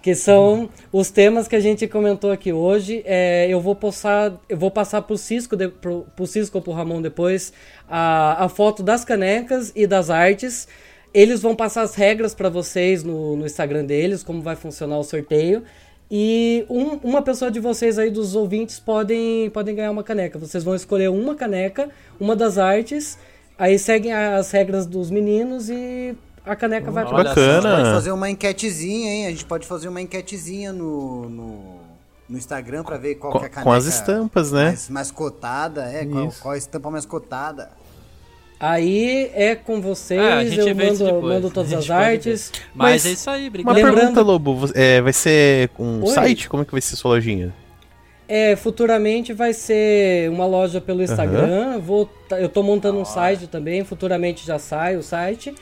Que são os temas que a gente comentou aqui hoje. É, eu vou passar, eu vou passar pro Cisco, de, pro, Cisco ou pro Ramon depois a, a foto das canecas e das artes. Eles vão passar as regras para vocês no, no Instagram deles, como vai funcionar o sorteio. E um- uma pessoa de vocês aí, dos ouvintes, podem, podem ganhar uma caneca. Vocês vão escolher uma caneca, uma das artes, aí seguem as regras dos meninos e a caneca vai pra só. A gente pode Bacana. fazer uma enquetezinha, hein? A gente pode fazer uma enquetezinha no, no, no Instagram pra ver qual Com, que é a caneca com as estampas, né? mais, mais cotada. É, qual, qual a estampa mais cotada. Aí é com vocês, É, a gente eu mando, mando todas as artes. Mas, Mas é isso aí, Uma obrigado. Lembrando- pergunta, Lobo. é, vai ser um Oi? site? Como é que vai ser sua lojinha? É, futuramente vai ser uma loja pelo Instagram. Vou, eu tô montando um site também, futuramente já sai o site.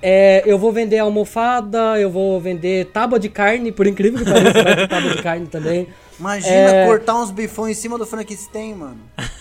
É, eu vou vender almofada, eu vou vender tábua de carne, por incrível que pareça, vai ter tábua de carne também. Imagina É. cortar uns bifões em cima do Frankenstein, mano.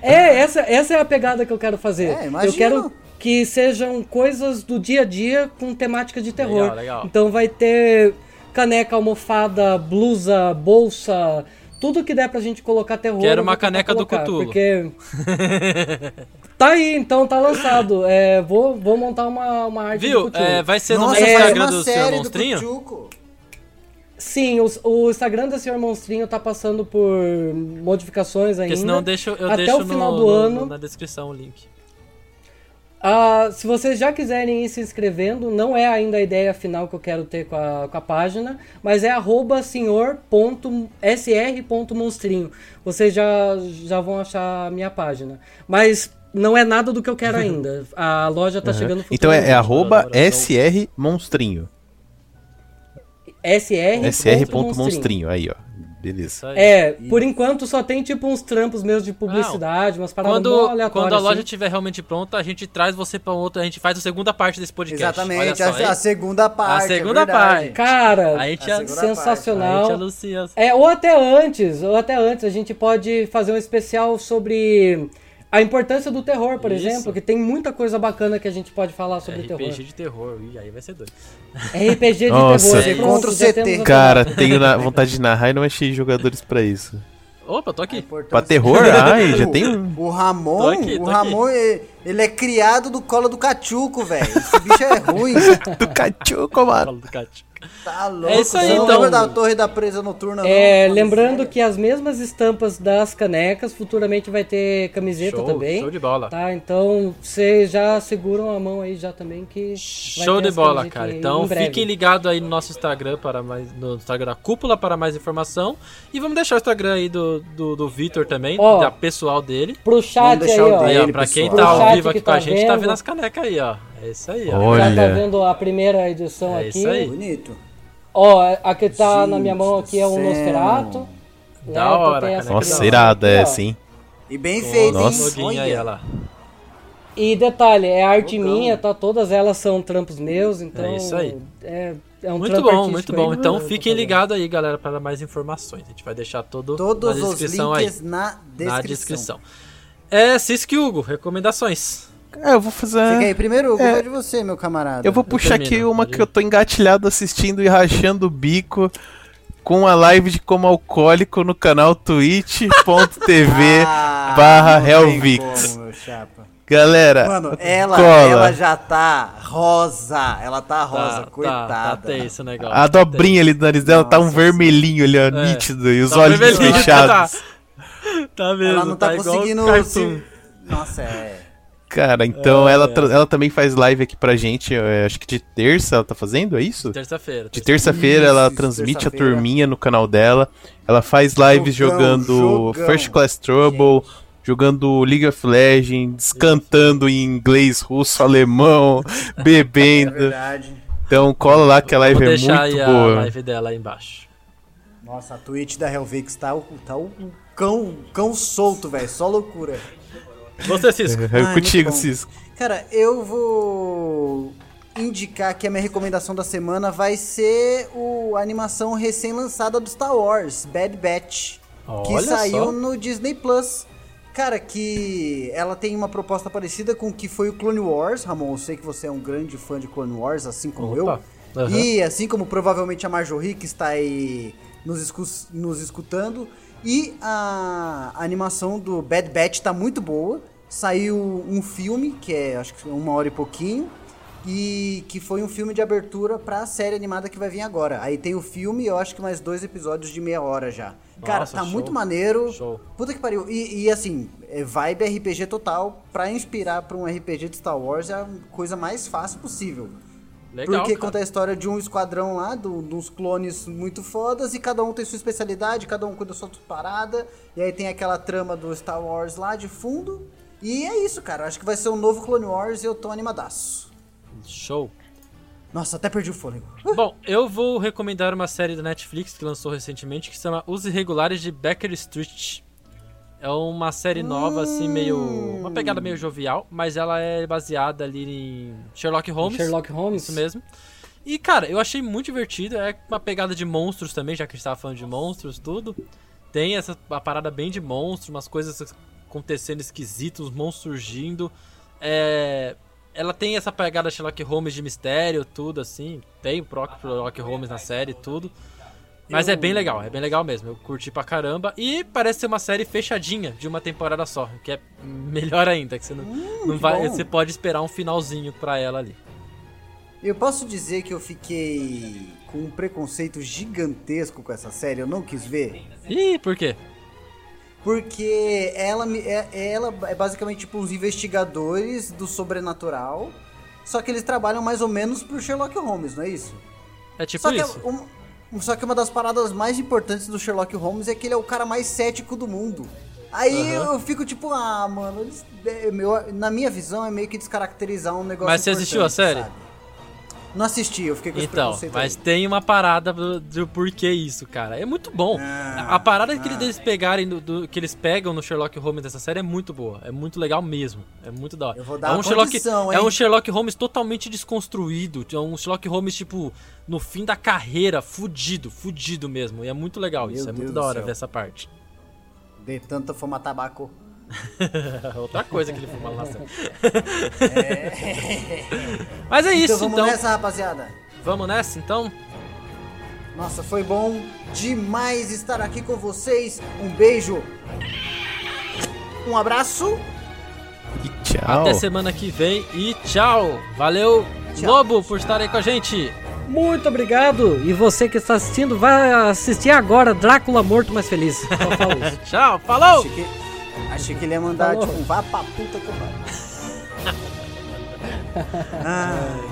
É, essa, essa é a pegada que eu quero fazer. É, eu quero que sejam coisas do dia a dia com temática de terror. Legal, legal. Então vai ter caneca, almofada, blusa, bolsa, tudo que der pra gente colocar terror. Quero uma caneca do colocar, Cthulhu. Porque. tá aí, então tá lançado. É, vou, vou montar uma, uma arte Viu? do. É, vai ser no Nossa, mesmo faz Instagram do série monstrinho? do. Sim, o, o Instagram da Senhor Monstrinho tá passando por modificações ainda. Porque senão eu deixo, eu Até deixo o final no- do no- ano. na descrição o link. Ah, se vocês já quiserem ir se inscrevendo, não é ainda a ideia final que eu quero ter com a, com a página, mas é arroba senhor.sr.monstrinho. Vocês já, já vão achar a minha página. Mas não é nada do que eu quero ainda. A loja tá chegando Então é, é arroba então- SR Monstrinho. SR. SR.monstrinho. Aí, ó. Beleza. É, por enquanto só tem tipo uns trampos meus de publicidade, umas paradas Quando, aleatórias. quando a loja assim. estiver realmente pronta, a gente traz você pra outra, a gente faz a segunda parte desse podcast. Exatamente, só, a, hein? a segunda parte. segunda é parte. Cara, A gente, A a, segunda a sensacional. gente anuncia. É, ou até antes, ou até antes, a gente pode fazer um especial sobre a importância do terror, por Isso. exemplo, que tem muita coisa bacana que a gente pode falar sobre RPG terror. de terror. Ih, aí vai ser doido. RPG de Nossa. terror. Pronto, contra o CT. Cara, tenho na- vontade de narrar e não achei jogadores pra isso. Opa, tô aqui. Pra do- terror? Ai, já tem um. O Ramon, Tô aqui, o tô Ramon, ele, ele é criado do colo do cachuco, velho. Esse bicho é ruim. Do cachuco, mano. Fala do Cat. Tá louco. É isso aí, não então. lembra da torre da presa noturna, É, não? lembrando Sério? que as mesmas estampas das canecas, futuramente vai ter camiseta Show, também. show de bola. Tá, então vocês já seguram a mão aí já também que vai Show ter de bola, cara. Então fiquem ligados aí no nosso Instagram para mais. No Instagram da Cúpula para mais informação. E vamos deixar o Instagram aí do, do, do Vitor também, Ó, da pessoal dele. Pro chat Vamos aí, deixar o ó. Aí, ó, pra quem tá ao vivo aqui que com a tá gente, tá vendo as canecas aí, ó. É isso aí, ó. Olha. Já tá vendo a primeira edição É aqui. isso aí. Bonito. Ó, a que tá na Gente minha mão aqui é o céu. Nosferatu. né? Da Então hora, cara. essa Nossa, irada, é ó. assim. E bem feito, Nossa. hein? Aí, olha lá. E detalhe, é arte Fogão. minha, tá? Todas elas são trampos meus, então. É isso aí. É, é um Muito trampo bom, muito aí bom. eu Então fiquem ligados aí, galera, para mais informações. A gente vai deixar todo Todos na os descrição links aí. na descrição. Na descrição. É, Cisco e Hugo, recomendações. É, eu vou fazer. Fica aí primeiro, Hugo, É. de você, meu camarada. Eu vou puxar aqui termino, uma pode que eu tô engatilhado assistindo e rachando o bico com a live de como alcoólico no canal twitch.tv Ah, barra Helvix. Galera, Mano, ela, cola. ela já tá rosa. Ela tá rosa, Tá, coitada. Tá, tá o negócio. a dobrinha ali do nariz dela tá um Nossa, vermelhinho ali, ó, É. nítido, e os Tá olhos fechados. Tá mesmo, Ela não tá, conseguindo se... Nossa, é... Cara, então É, ela, é. ela também faz live aqui pra gente, é, acho que de terça ela tá fazendo, é isso? Terça-feira. De terça-feira ela transmite a terça-feira. turminha no canal dela. Ela faz lives Jogão, jogando jogão, First Class Trouble, jogando League of Legends, cantando em inglês, russo, alemão, É bebendo. verdade. Então cola lá que a live Vou é deixar muito aí a boa. live dela aí embaixo. Nossa, a Twitch da Helvix tá, o- tá o cão, cão solto, velho. Só loucura. Você, Cisco. É Ai, contigo. Cisco. Cara, eu vou indicar que a minha recomendação da semana vai ser o, a animação recém-lançada do Star Wars, Bad Batch, que Olha saiu só. no Disney Plus. Cara, que ela tem uma proposta parecida com o que foi o Clone Wars. Ramon, eu sei que você é um grande fã de Clone Wars, assim como Opa. eu. Aham. E assim como provavelmente a Marjorie, que está aí nos, escu- nos escutando. E a, a animação do Bad Batch tá muito boa. Saiu um filme, que é acho que uma hora e pouquinho. E que foi um filme de abertura pra série animada que vai vir agora. Aí tem o filme e eu acho que mais dois episódios de meia hora já. Cara, Nossa, tá show. muito maneiro. Show. Puta que pariu. E, e, assim, é vibe RPG total. Pra inspirar pra um RPG de Star Wars é a coisa mais fácil possível. Legal, Porque cara. conta a história de um esquadrão lá, do, de uns clones muito fodas, e cada um tem sua especialidade, cada um cuida da sua parada. E aí tem aquela trama do Star Wars lá de fundo. E é isso, cara. Acho que vai ser um novo Clone Wars e eu tô animadaço. Show. Nossa, até perdi o fôlego. Bom, eu vou recomendar uma série da Netflix que lançou recentemente que se chama Os Irregulares de Becker Street. É uma série nova, assim, meio. Uma pegada meio jovial, mas ela é baseada ali em Sherlock Holmes. Sherlock Holmes. Isso mesmo. E, cara, eu achei muito divertido. É uma pegada de monstros também, já que a gente tava falando de monstros, tudo. Tem essa uma parada bem de monstros, umas coisas acontecendo esquisitas, uns monstros surgindo. É, ela tem essa pegada Sherlock Holmes de mistério, tudo assim. Tem o próprio Sherlock Holmes na série, tudo. Mas é bem legal, é bem legal mesmo. Eu curti pra caramba. E parece ser uma série fechadinha, de uma temporada só. Que é melhor ainda, que você não, não que vai. bom. Você pode esperar um finalzinho pra ela ali. Eu posso dizer que eu fiquei com um preconceito gigantesco com essa série, eu não quis ver. Ih, por quê? Porque ela, é, ela é basicamente tipo os investigadores do sobrenatural. Só que eles trabalham mais ou menos pro Sherlock Holmes, não é isso? É tipo só, que isso. um- só que uma das paradas mais importantes do Sherlock Holmes é que ele é o cara mais cético do mundo. Aí Aham. eu fico tipo, ah, mano, é, na minha visão é meio que descaracterizar um negócio Mas você assistiu a série? sabe? Não assisti, eu fiquei com Então, mas aí. tem uma parada do, do porquê isso, cara. É muito bom. Ah, a parada que ah. eles pegarem, do, do- que eles pegam no Sherlock Holmes dessa série é muito boa. É muito legal mesmo. É muito da hora. Eu vou dar é uma um Sherlock, É hein? um Sherlock Holmes totalmente desconstruído. É um Sherlock Holmes, tipo, no fim da carreira, fudido, fudido mesmo. E é muito legal Meu isso. É Deus muito do da hora ver essa parte. De tanto fumar tabaco. Outra coisa que ele fuma lá série. Mas é isso, então então. vamos nessa, rapaziada. Vamos nessa, então? Nossa, foi bom demais estar aqui com vocês. Um beijo. Um abraço. E tchau. Até semana que vem e tchau! Valeu, Tchau. Lobo, por estar aí com a gente! Muito obrigado. E você que está assistindo, vai assistir agora Drácula Morto Mais Feliz. Só falo isso. Tchau, falou! Achei que, achei que ele ia mandar, Falou. tipo, um vá pra puta que eu pariu.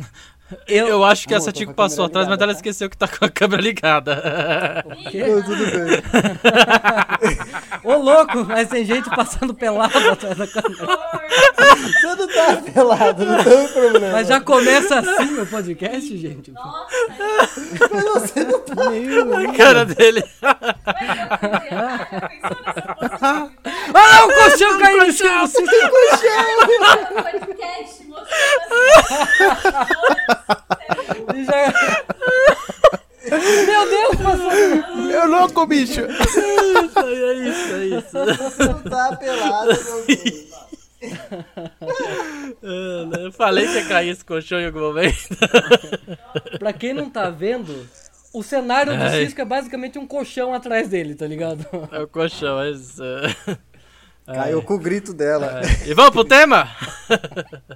Ai. Eu, acho que Amor, essa Tico passou atrás, mas ligada, ela tá? esqueceu que tá com a câmera ligada. Não, tudo bem. Ô louco, mas tem gente passando pelado atrás da câmera. Você não tá pelado, não tem problema. Mas já começa assim o podcast, gente? Mas você não tá. a cara dele. Ah, não, o colchão caiu em cima. assim. podcast mostrando E já- Meu Deus, passou. Meu louco, bicho! é isso, é isso. Você não tá pelado, meu Deus. Ah, né? Eu falei que ia cair esse colchão em algum momento. Pra quem não tá vendo, o cenário do. Cisco é basicamente um colchão atrás dele, tá ligado? É o colchão, é isso. Caiu com o grito dela. E vamos pro tema?